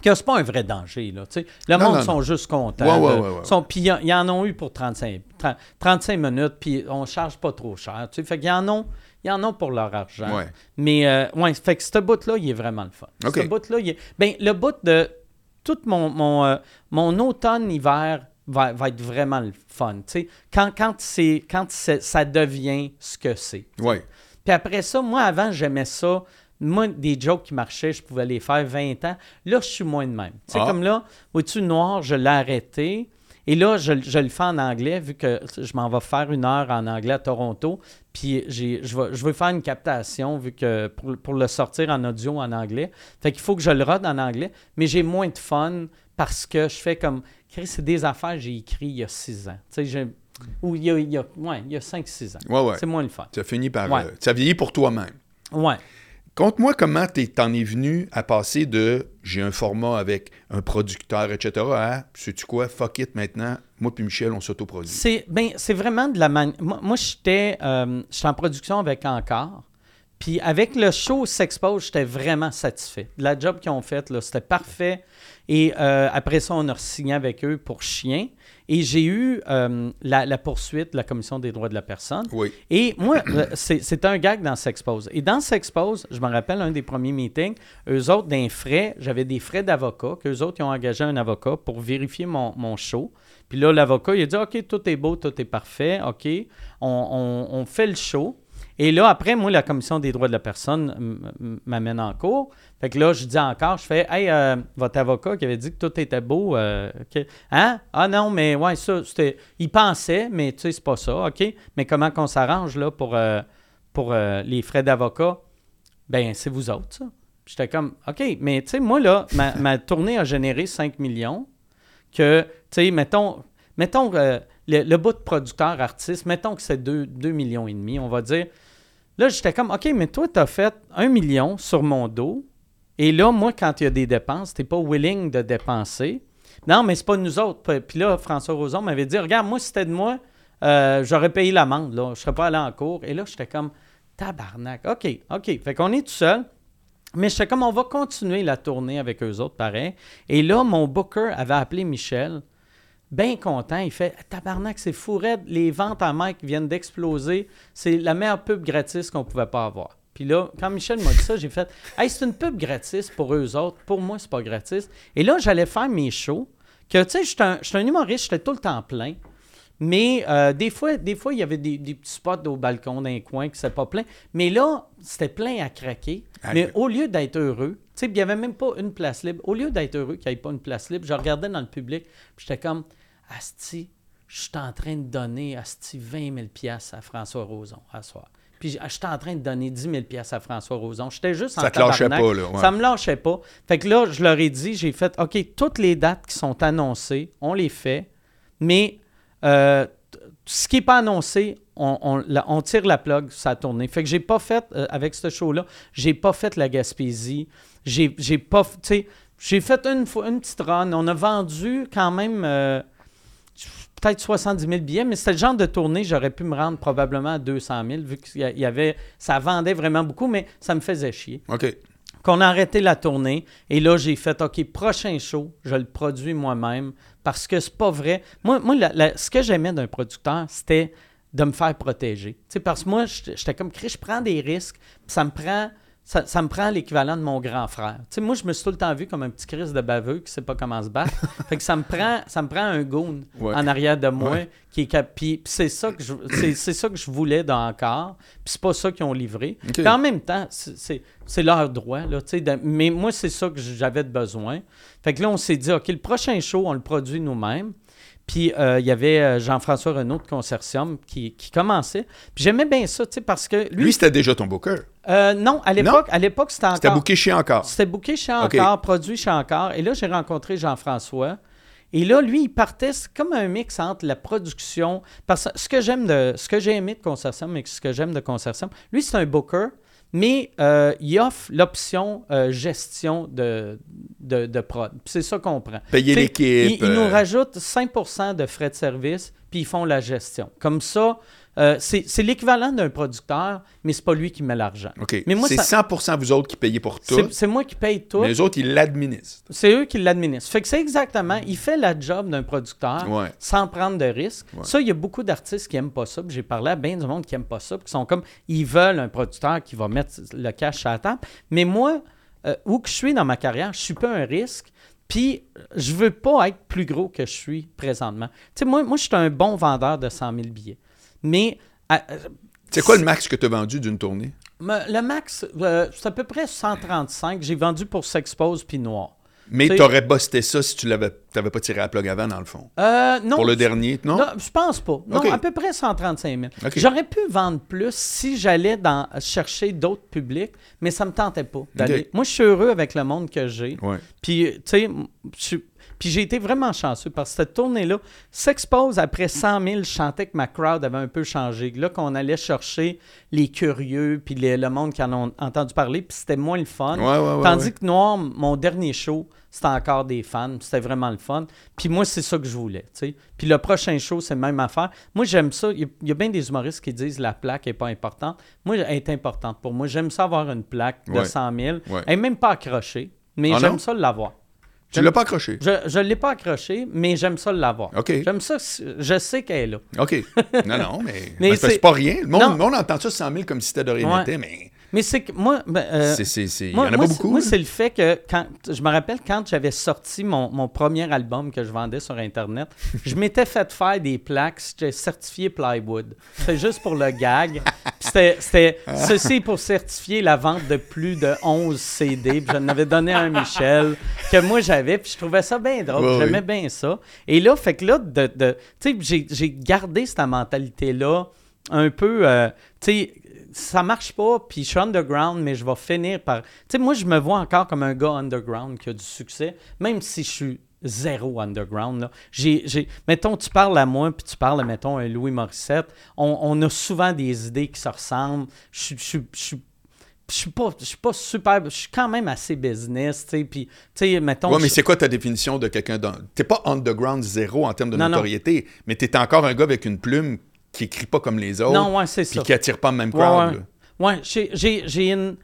[SPEAKER 2] Que c'est pas un vrai danger, là. tu sais. Le
[SPEAKER 1] Non,
[SPEAKER 2] monde
[SPEAKER 1] non,
[SPEAKER 2] sont
[SPEAKER 1] non.
[SPEAKER 2] juste contents.
[SPEAKER 1] Ouais, ouais, ouais,
[SPEAKER 2] sont- Puis ils en- ont eu pour 35, 30 35 minutes, puis on charge pas trop cher. Tu sais. Fait qu'ils en ont, ils en ont pour leur argent.
[SPEAKER 1] Ouais.
[SPEAKER 2] Mais, euh, ouais, fait que ce bout-là, il est vraiment le fun. Ce bout-là, il est. Ben, le bout de tout mon, mon, euh, mon automne-hiver va, va être vraiment le fun. tu sais. Quand, quand, c'est, quand c'est- ça devient ce que c'est.
[SPEAKER 1] Ouais.
[SPEAKER 2] Puis après ça, moi, avant, j'aimais ça. Moi, des jokes qui marchaient, je pouvais les faire 20 ans. Là, je suis moins de même. C'est
[SPEAKER 1] Ah.
[SPEAKER 2] comme là, au-dessus noir, je l'ai arrêté. Et là, je, je le fais en anglais, vu que je m'en vais faire une heure en anglais à Toronto. Puis je, vais, je veux faire une captation, vu que pour, pour le sortir en audio en anglais. Fait qu'il faut que je le rode en anglais. Mais j'ai moins de fun parce que je fais comme. C'est des affaires que j'ai écrites il y a 6 ans. Tu sais, ou il y a, il y a, ouais, il y a 5-6 ans.
[SPEAKER 1] Ouais, ouais.
[SPEAKER 2] C'est moins le fun.
[SPEAKER 1] Tu as fini par.
[SPEAKER 2] Ouais.
[SPEAKER 1] euh, tu as vieilli pour toi-même.
[SPEAKER 2] Ouais.
[SPEAKER 1] Conte-moi comment t'en es venu à passer de j'ai un format avec un producteur, etc. à sais-tu quoi, fuck it maintenant, moi puis Michel, on s'autoproduit.
[SPEAKER 2] C'est ben, vraiment de la manière. Moi, moi, j'étais euh, j'étais en production avec Encore. Puis avec le show S'expose, j'étais vraiment satisfait. La job qu'ils ont faite, c'était parfait. Et euh, après ça, on a signé avec eux pour Chien. Et j'ai eu euh, la, poursuite de la Commission des droits de la personne.
[SPEAKER 1] Oui.
[SPEAKER 2] Et moi, euh, c'est un gag dans S'expose. Et dans S'expose, je me rappelle un des premiers meetings, eux autres, d'un frais, j'avais des frais d'avocat, qu'eux autres, ils ont engagé un avocat pour vérifier mon, mon show. Puis là, l'avocat, il a dit OK, tout est beau, tout est parfait, OK, on, on fait le show. Et là, après, moi, la Commission des droits de la personne m'amène en cours. Fait que là, je dis encore, je fais Hey, euh, votre avocat qui avait dit que tout était beau, euh, hein? Ah non, mais ouais, ça, c'était. Il pensait, mais tu sais, c'est pas ça, OK? Mais comment qu'on s'arrange là pour, euh, pour les frais d'avocat? Ben, c'est vous autres, ça. J'étais comme OK, mais tu sais, moi, là, ma, tournée a généré 5 millions. Que, tu sais, mettons, mettons le, le, bout de producteur artiste, mettons que c'est 2, 2 millions et demi, on va dire. Là, j'étais comme, OK, mais toi, tu as fait un million sur mon dos. Et là, moi, quand il y a des dépenses, tu n'es pas willing de dépenser. Non, mais c'est pas nous autres. Puis là, François Roson m'avait dit, regarde, moi, si c'était de moi, euh, j'aurais payé l'amende. Je ne serais pas allé en cours. Et là, j'étais comme, tabarnak. OK, OK. Fait qu'on est tout seul. Mais j'étais comme, on va continuer la tournée avec eux autres, pareil. Et là, mon booker avait appelé Michel bien content. Il fait Tabarnak, c'est fou Les ventes à Mike viennent d'exploser. C'est la meilleure pub gratis qu'on pouvait pas avoir. Puis là, quand Michel m'a dit ça, j'ai fait Hey, c'est une pub gratis pour eux autres. Pour moi, c'est pas gratis. Et là, j'allais faire mes shows. Que tu sais, je suis un, humoriste, j'étais tout le temps plein. Mais euh, des, fois, des fois, il y avait des, petits spots au balcon d'un coin qui c'était pas plein. Mais là, c'était plein à craquer. Mais au lieu d'être heureux, tu sais, il n'y avait même pas une place libre. Au lieu d'être heureux qu'il n'y ait pas une place libre, je regardais dans le public, j'étais comme, Asti, je suis en train de donner Asti 20 000 à François Roson à soir. Puis je suis en train de donner 10 000 à François Roson. J'étais juste en
[SPEAKER 1] Ça te lâchait pas, là.
[SPEAKER 2] Ça me lâchait pas. Fait que là, je leur ai dit, j'ai fait, OK, toutes les dates qui sont annoncées, on les fait, mais euh, ce qui n'est pas annoncé, on, tire la plug, ça a tourné. Fait que j'ai pas fait, euh, avec ce show-là, j'ai pas fait la Gaspésie. J'ai pas, tu sais, j'ai fait une, une petite run. On a vendu quand même... Euh, peut-être 70 000 billets, mais c'était le genre de tournée, j'aurais pu me rendre probablement à 200 000, vu qu'il y avait, ça vendait vraiment beaucoup, mais ça me faisait chier.
[SPEAKER 1] OK.
[SPEAKER 2] Qu'on a arrêté la tournée, et là, j'ai fait, OK, prochain show, je le produis moi-même, parce que c'est pas vrai. Moi, moi ce que j'aimais d'un producteur, c'était de me faire protéger. Tu sais, parce que moi, j'étais comme, je prends des risques, ça me prend ça, me prend l'équivalent de mon grand frère. Tu sais, moi, je me suis tout le temps vu comme un petit Chris de baveux qui sait pas comment se battre. fait que ça me prend, ça me prend un goon en arrière de moi qui est c'est ça que je, c'est, ça que je voulais dans encore. Puis c'est pas ça qu'ils ont livré. en même temps, c'est, leur droit. Là, tu sais, mais moi, c'est ça que j'avais de besoin. Fait que là, on s'est dit, OK, le prochain show, on le produit nous-mêmes. Puis euh, il y avait euh, Jean-François Renaud de Consortium qui, commençait. Puis j'aimais bien ça, tu sais, parce que
[SPEAKER 1] lui... c'était déjà ton booker?
[SPEAKER 2] Euh, non, à l'époque, à l'époque c'était encore...
[SPEAKER 1] C'était booké chez Encore?
[SPEAKER 2] C'était booké chez Encore, produit chez Encore. Et là, j'ai rencontré Jean-François. Et là, lui, il partait comme un mix entre la production... Parce que ce que j'aime de... Ce que j'ai aimé de Consortium et ce que j'aime de Consortium, lui, c'est un booker mais euh, il offre l'option euh, gestion de, de, de prod. C'est ça qu'on prend.
[SPEAKER 1] Payer l'équipe.
[SPEAKER 2] Il, nous euh. rajoute 5% de frais de service, puis ils font la gestion. Comme ça, euh, c'est l'équivalent d'un producteur, mais c'est pas lui qui met l'argent.
[SPEAKER 1] C'est 100% vous autres qui payez pour tout.
[SPEAKER 2] C'est moi qui paye tout.
[SPEAKER 1] Mais les autres, ils l'administrent.
[SPEAKER 2] C'est eux qui l'administrent. Fait que c'est exactement, il fait la job d'un producteur sans prendre de risques. Ça, il y a beaucoup d'artistes qui aiment pas ça. J'ai parlé à bien du monde qui aime pas ça, qui sont comme, ils veulent un producteur qui va mettre le cash à la table. Mais moi, euh, où que je suis dans ma carrière, je suis pas un risque. Puis, je veux pas être plus gros que je suis présentement. Tu sais, moi, moi je suis un bon vendeur de 100 000 billets. Mais. Euh,
[SPEAKER 1] c'est quoi le max que tu as vendu d'une tournée?
[SPEAKER 2] Le max, euh, c'est à peu près 135. J'ai vendu pour S'Expose puis Noir.
[SPEAKER 1] Mais tu aurais busté ça si tu l'avais pas tiré à plug avant, dans le fond.
[SPEAKER 2] Euh, non.
[SPEAKER 1] Pour le dernier, non?
[SPEAKER 2] non je pense pas. Non, à peu près 135 000. J'aurais pu vendre plus si j'allais dans chercher d'autres publics, mais ça me tentait pas d'aller. Moi, je suis heureux avec le monde que j'ai. Puis, tu sais, Puis j'ai été vraiment chanceux parce que cette tournée-là s'expose après 100 000. Je chantais que ma crowd avait un peu changé. Là, qu'on allait chercher les curieux, puis les- le monde qui en ont entendu parler, puis c'était moins le fun.
[SPEAKER 1] Ouais, ouais, ouais,
[SPEAKER 2] Tandis que Noir, mon dernier show, c'était encore des fans, c'était vraiment le fun. Puis moi, c'est ça que je voulais. Puis le prochain show, c'est la même affaire. Moi, j'aime ça. Il y, a- bien des humoristes qui disent la plaque n'est pas importante. Moi, elle est importante pour moi. J'aime ça avoir une plaque de
[SPEAKER 1] Ouais.
[SPEAKER 2] 100 000.
[SPEAKER 1] Ouais.
[SPEAKER 2] Elle n'est même pas accrochée, mais
[SPEAKER 1] Ah
[SPEAKER 2] j'aime ça l'avoir.
[SPEAKER 1] Tu l'as pas accroché?
[SPEAKER 2] Je ne l'ai pas accrochée, mais j'aime ça l'avoir.
[SPEAKER 1] OK.
[SPEAKER 2] J'aime ça, je sais qu'elle est là.
[SPEAKER 1] OK. Non, non, mais,
[SPEAKER 2] Mais
[SPEAKER 1] c'est
[SPEAKER 2] c'est-
[SPEAKER 1] pas rien. Le monde,
[SPEAKER 2] Non.
[SPEAKER 1] le monde entend ça 100 000 comme si c'était de rien
[SPEAKER 2] Ouais.
[SPEAKER 1] mais
[SPEAKER 2] Mais c'est que moi, ben, euh,
[SPEAKER 1] c'est- c'est- c'est- il y en a
[SPEAKER 2] moi,
[SPEAKER 1] pas
[SPEAKER 2] c'est-
[SPEAKER 1] beaucoup.
[SPEAKER 2] Moi, c'est le fait que quand je me rappelle quand j'avais sorti mon, mon premier album que je vendais sur Internet, je m'étais fait faire des plaques, j'étais certifié plywood. C'était juste pour le gag. C'était, c'était ceci pour certifier la vente de plus de 11 CD. Puis j'en avais donné un à Michel que moi j'avais. Puis je trouvais ça bien drôle. J'aimais
[SPEAKER 1] oui.
[SPEAKER 2] bien ça. Et là, fait que là, de, de- tu sais, j'ai, j'ai gardé cette mentalité-là un peu, euh, tu sais, ça marche pas, puis je suis underground, mais je vais finir par... Tu sais, moi, je me vois encore comme un gars underground qui a du succès, même si je suis zéro underground. J'ai, Mettons, tu parles à moi, puis tu parles à, mettons, un Louis Morissette, on, on a souvent des idées qui se ressemblent. Je suis- je suis- pas, je suis pas super, je suis quand même assez business, tu sais, puis, tu sais, mettons...
[SPEAKER 1] Ouais, mais c'est quoi ta définition de quelqu'un d'un. T'es pas underground zéro en termes de
[SPEAKER 2] Non, non.
[SPEAKER 1] notoriété, mais t'es encore un gars avec une plume qui écrit pas comme les autres.
[SPEAKER 2] Non, ouais, c'est
[SPEAKER 1] Puis
[SPEAKER 2] ça.
[SPEAKER 1] qui attire pas le même crowd.
[SPEAKER 2] ouais.
[SPEAKER 1] là.
[SPEAKER 2] Ouais, j'ai, j'ai, j'ai une...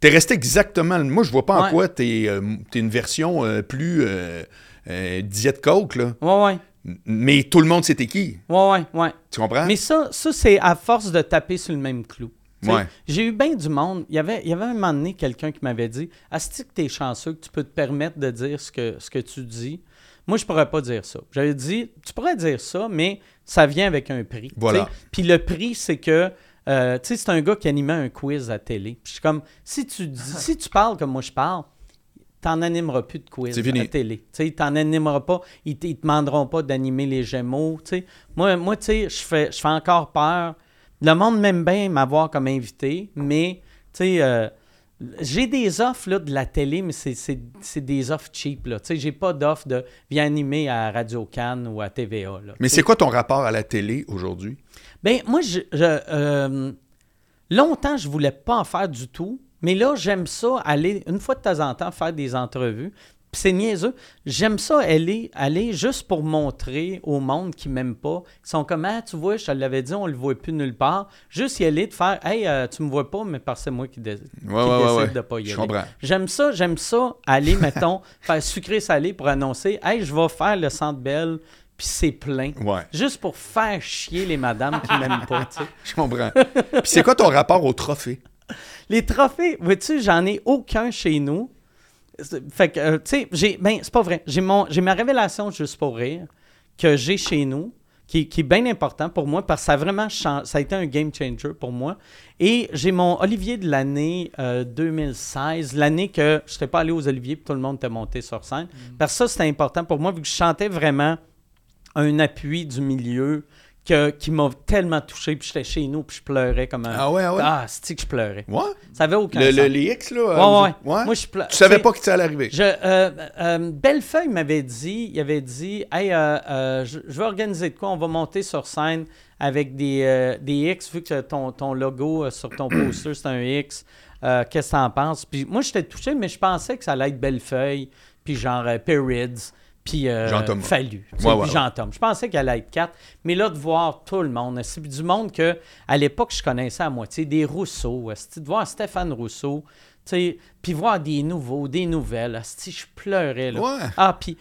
[SPEAKER 1] T'es resté exactement. Moi, je vois pas en quoi t'es euh, t'es une version euh, plus euh, euh, diète coke, là.
[SPEAKER 2] Ouais, ouais,
[SPEAKER 1] Mais tout le monde sait t'es qui.
[SPEAKER 2] ouais, ouais, ouais.
[SPEAKER 1] Tu comprends?
[SPEAKER 2] Mais ça, ça c'est à force de taper sur le même clou.
[SPEAKER 1] Ouais.
[SPEAKER 2] J'ai eu bien du monde. Il y avait, il y avait un moment donné quelqu'un qui m'avait dit Asti que t'es chanceux que tu peux te permettre de dire ce que, ce que tu dis. Moi, je pourrais pas dire ça. J'avais dit Tu pourrais dire ça, mais ça vient avec un prix.
[SPEAKER 1] Voilà.
[SPEAKER 2] Puis le prix, c'est que. Euh, tu sais, c'est un gars qui animait un quiz à télé. Puis je suis comme, si tu, dis- si tu parles comme moi je parle, t'en animeras plus de quiz à télé. Tu sais, t'en animeras pas. Ils, te- ils te demanderont pas d'animer les Gémeaux. tu sais. Moi, moi tu sais, je fais, je fais encore peur. Le monde m'aime bien m'avoir comme invité, mais, tu sais, euh, j'ai des offres là, de la télé, mais c'est- des offres cheap. Tu sais, j'ai pas d'offre de viens animer à Radio Cannes ou à TVA. Là,
[SPEAKER 1] Mais c'est quoi ton rapport à la télé aujourd'hui?
[SPEAKER 2] Ben, moi, je, je, euh, longtemps, je voulais pas en faire du tout, mais là, j'aime ça aller, une fois de temps en temps, faire des entrevues. C'est niaiseux. J'aime ça aller, aller juste pour montrer au monde qui m'aime pas, qui sont comme Ah, tu vois, je te l'avais dit, on le voit plus nulle part. Juste y aller, de faire Hey, euh, tu me vois pas, mais parce que c'est moi qui, dé-
[SPEAKER 1] Ouais, ouais,
[SPEAKER 2] décide
[SPEAKER 1] ouais.
[SPEAKER 2] de pas y
[SPEAKER 1] Je
[SPEAKER 2] aller.
[SPEAKER 1] comprends.
[SPEAKER 2] J'aime ça, j'aime ça, aller, mettons, faire sucré-salé pour annoncer Hey, je vais faire le centre belle, puis c'est plein.
[SPEAKER 1] Ouais.
[SPEAKER 2] Juste pour faire chier les madames qui m'aiment pas, tu sais.
[SPEAKER 1] Je comprends. Puis c'est quoi ton rapport au trophée?
[SPEAKER 2] Les trophées, vois-tu, j'en ai aucun chez nous. C'est- Fait que, euh, tu sais, j'ai. Ben, c'est pas vrai. J'ai, mon, j'ai ma révélation juste pour rire que j'ai chez nous, qui, qui est bien important pour moi parce que ça a vraiment. Ça a été un game changer pour moi. Et j'ai mon Olivier de l'année euh, 2016, l'année que je n'étais pas allé aux Oliviers puis tout le monde était monté sur scène. Parce que ça, c'était important pour moi vu que je chantais vraiment un appui du milieu que, qui m'a tellement touché. Puis j'étais chez nous puis je pleurais comme un.
[SPEAKER 1] Ah ouais, ah ouais?
[SPEAKER 2] Ah, c'est que je pleurais?
[SPEAKER 1] Ouais?
[SPEAKER 2] Ça avait aucun
[SPEAKER 1] Le,
[SPEAKER 2] sens.
[SPEAKER 1] le- les X, là?
[SPEAKER 2] Ouais,
[SPEAKER 1] euh,
[SPEAKER 2] ouais.
[SPEAKER 1] vous- ouais?
[SPEAKER 2] Moi, je pleure.
[SPEAKER 1] Tu savais pas que ça allait arriver?
[SPEAKER 2] Je, euh, euh, Bellefeuille m'avait dit, il avait dit, hey, euh, euh, je, je vais organiser de quoi, on va monter sur scène avec des, euh, des X, vu que ton, ton logo euh, sur ton poster c'est un X. Euh, Qu'est-ce que t'en penses? Puis moi, j'étais touché, mais je pensais que ça allait être Bellefeuille, puis genre euh, Perrids, puis euh. Fallu,
[SPEAKER 1] Ouais, ouais.
[SPEAKER 2] Je pensais qu'elle allait être quatre, mais là, de voir tout le monde, c'est du monde que à l'époque, je connaissais à moitié, des Rousseau, de voir Stéphane Rousseau, puis voir des nouveaux, des nouvelles, esti, je pleurais, là?
[SPEAKER 1] Ouais.
[SPEAKER 2] Ah, puis,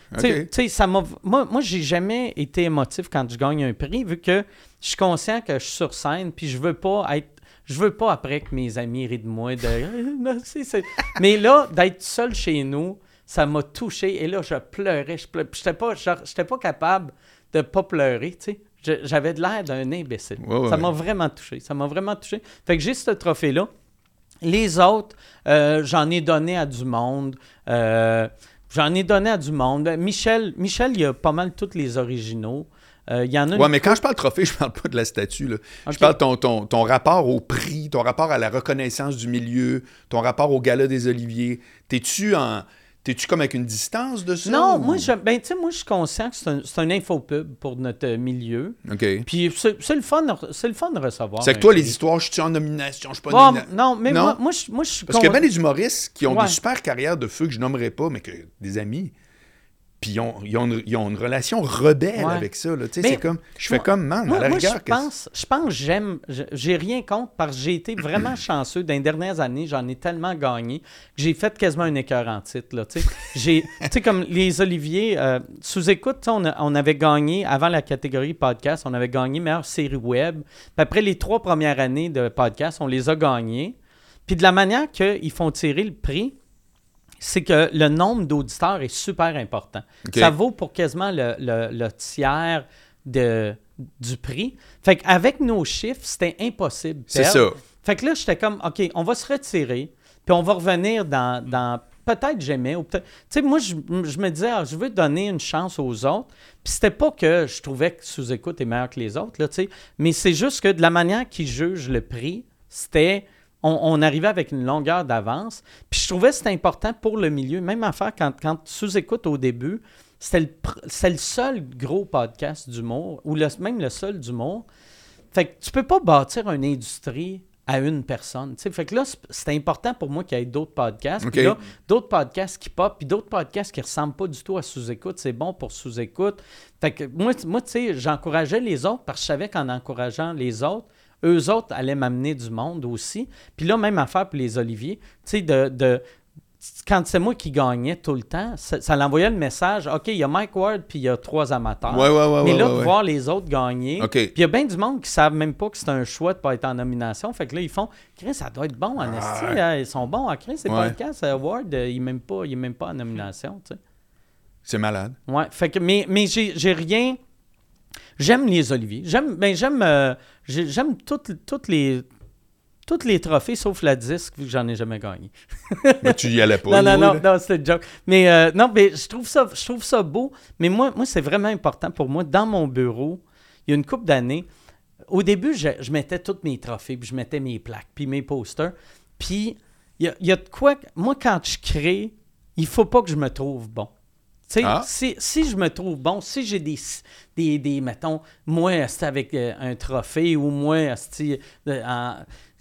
[SPEAKER 2] ça m'a. Moi, moi j'ai jamais été émotif quand je gagne un prix, vu que je suis conscient que je suis sur scène, puis je veux pas être. Je veux pas après que mes amis rient de moi. De... Mais là, d'être seul chez nous, ça m'a touché. Et là, je pleurais. Je pleurais. J'étais pas, j'étais pas capable de pas pleurer, tu sais. Je- J'avais de l'air d'un imbécile.
[SPEAKER 1] Ouais, ouais,
[SPEAKER 2] ça
[SPEAKER 1] ouais.
[SPEAKER 2] m'a vraiment touché. Ça m'a vraiment touché. Fait que j'ai ce trophée-là. Les autres, euh, j'en ai donné à du monde. Euh, j'en ai donné à du monde. Michel, Michel, il y a pas mal tous les originaux. Euh, il y en a
[SPEAKER 1] Ouais, mais quand je parle trophée, je parle pas de la statue. Là. Je parle ton, ton, ton rapport au prix, ton rapport à la reconnaissance du milieu, ton rapport au gala des Oliviers. T'es-tu en. T'es-tu comme avec une distance de ça?
[SPEAKER 2] Non,
[SPEAKER 1] ou-
[SPEAKER 2] moi, je, ben, tu sais, moi, je suis conscient que c'est un, c'est un infopub pour notre euh, milieu.
[SPEAKER 1] OK.
[SPEAKER 2] Puis c'est c'est le, fun c'est le fun de recevoir.
[SPEAKER 1] C'est que toi,
[SPEAKER 2] prix.
[SPEAKER 1] les histoires, je suis en nomination, je suis pas
[SPEAKER 2] Bon,
[SPEAKER 1] nomina-
[SPEAKER 2] non, mais
[SPEAKER 1] Non?
[SPEAKER 2] moi, moi, je, moi, je suis
[SPEAKER 1] Parce qu'il y a bien des humoristes qui ont
[SPEAKER 2] Ouais.
[SPEAKER 1] des super carrières de feu que je nommerai pas, mais que des amis. Puis ils ont, ils ont une, ils ont une relation rebelle
[SPEAKER 2] Ouais.
[SPEAKER 1] avec ça. c'est comme. Je fais comme, man,
[SPEAKER 2] Moi,
[SPEAKER 1] à la
[SPEAKER 2] moi,
[SPEAKER 1] rigueur.
[SPEAKER 2] je pense, je pense que j'aime. J'ai rien contre parce que j'ai été vraiment chanceux. Dans les dernières années, j'en ai tellement gagné que j'ai fait quasiment un écœur en titre. Là, tu sais. J'ai- comme les Olivier, euh, sous écoute, on, a- on avait gagné, avant la catégorie podcast, on avait gagné meilleure série web. Puis après les trois premières années de podcast, on les a gagnés. Puis de la manière qu'ils font tirer le prix, c'est que le nombre d'auditeurs est super important. Ça vaut pour quasiment le, le- le tiers de, du prix. Fait qu'avec nos chiffres, c'était impossible.
[SPEAKER 1] C'est ça.
[SPEAKER 2] Fait que là, j'étais comme, OK, on va se retirer, puis on va revenir dans, dans peut-être j'aimais, ou peut-être... Tu sais, moi, je, je me disais, ah, je veux donner une chance aux autres. Puis c'était pas que je trouvais que sous-écoute est meilleur que les autres, là, tu sais, mais c'est juste que de la manière qu'ils jugent le prix, c'était... On, on arrivait avec une longueur d'avance. Puis je trouvais que c'était important pour le milieu. Même affaire, quand, quand sous-écoute au début, c'était le, le seul gros podcast d'humour, ou le- même le seul d'humour. Fait que tu peux pas bâtir une industrie à une personne. tu sais. Fait que là, c'est- important pour moi qu'il y ait d'autres podcasts. Puis là, d'autres podcasts qui pop, puis d'autres podcasts qui ressemblent pas du tout à sous-écoute. C'est bon pour sous-écoute. Fait que moi, moi tu sais, j'encourageais les autres parce que je savais qu'en encourageant les autres, eux autres allaient m'amener du monde aussi. Puis là, même affaire pour les Oliviers, tu sais, de, de- quand c'est moi qui gagnais tout le temps, ça, ça l'envoyait le message, OK, il y a Mike Ward, puis il y a trois amateurs.
[SPEAKER 1] Ouais, ouais, ouais.
[SPEAKER 2] Mais là, de voir les autres gagner, puis il y a bien du monde qui ne savent même pas que c'est un choix de ne pas être en nomination. Fait que là, ils font Chris, ça doit être bon en
[SPEAKER 1] ouais.
[SPEAKER 2] hein, Ils sont bons à Chris, ces
[SPEAKER 1] Ouais.
[SPEAKER 2] podcasts. euh, Ward, euh, il n'est même, pas- il est même pas en nomination. tu sais.
[SPEAKER 1] C'est malade.
[SPEAKER 2] Ouais. Fait que, mais mais j'ai j'ai rien. J'aime les Oliviers. J'aime ben, j'aime euh, j'ai- j'aime toutes, toutes les. Toutes les trophées sauf la disque, vu que j'en ai jamais gagné.
[SPEAKER 1] Mais tu y allais pas.
[SPEAKER 2] Non, non, non, non, c'était joke. Mais euh, non, mais je trouve ça, je trouve ça beau. Mais moi, moi c'est vraiment important pour moi. Dans mon bureau, il y a une couple d'années, au début, je, je mettais tous mes trophées, puis je mettais mes plaques, puis mes posters. Puis il y a, y a de quoi. Moi, quand je crée, il faut pas que je me trouve bon.
[SPEAKER 1] Ah.
[SPEAKER 2] si, si je me trouve bon, si j'ai des, des, des mettons, moi, c'est avec euh, un trophée ou moi, en-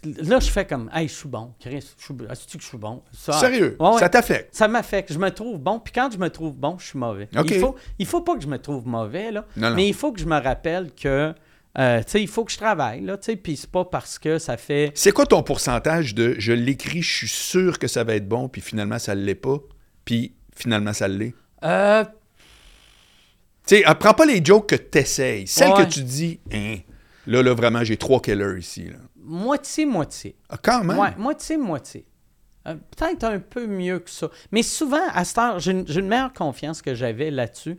[SPEAKER 2] là, je fais comme, hey, je suis bon, Chris, je suis, que je suis bon. Ça-
[SPEAKER 1] Sérieux,
[SPEAKER 2] Ouais,
[SPEAKER 1] ça t'affecte?
[SPEAKER 2] Ça m'affecte. Je me trouve bon. Puis quand je me trouve bon, je suis mauvais. Il faut, il faut pas que je me trouve mauvais, là.
[SPEAKER 1] Non, non.
[SPEAKER 2] Mais il faut que je me rappelle que, euh, tu sais, il faut que je travaille, là, tu sais. Puis c'est pas parce que ça fait...
[SPEAKER 1] C'est quoi ton pourcentage de je l'écris, je suis sûr que ça va être bon, puis finalement ça ne l'est pas, puis finalement ça l'est?
[SPEAKER 2] Euh,
[SPEAKER 1] Tu sais, prends pas les jokes que tu essayes. Celles
[SPEAKER 2] Ouais.
[SPEAKER 1] que tu dis, hein, là, là, vraiment, j'ai trois killers ici. Là.
[SPEAKER 2] moitié-moitié.
[SPEAKER 1] Ah, quand même?
[SPEAKER 2] Ouais, moitié-moitié. Euh, Peut-être un peu mieux que ça. Mais souvent, à cette heure, j'ai une, meilleure confiance que j'avais là-dessus.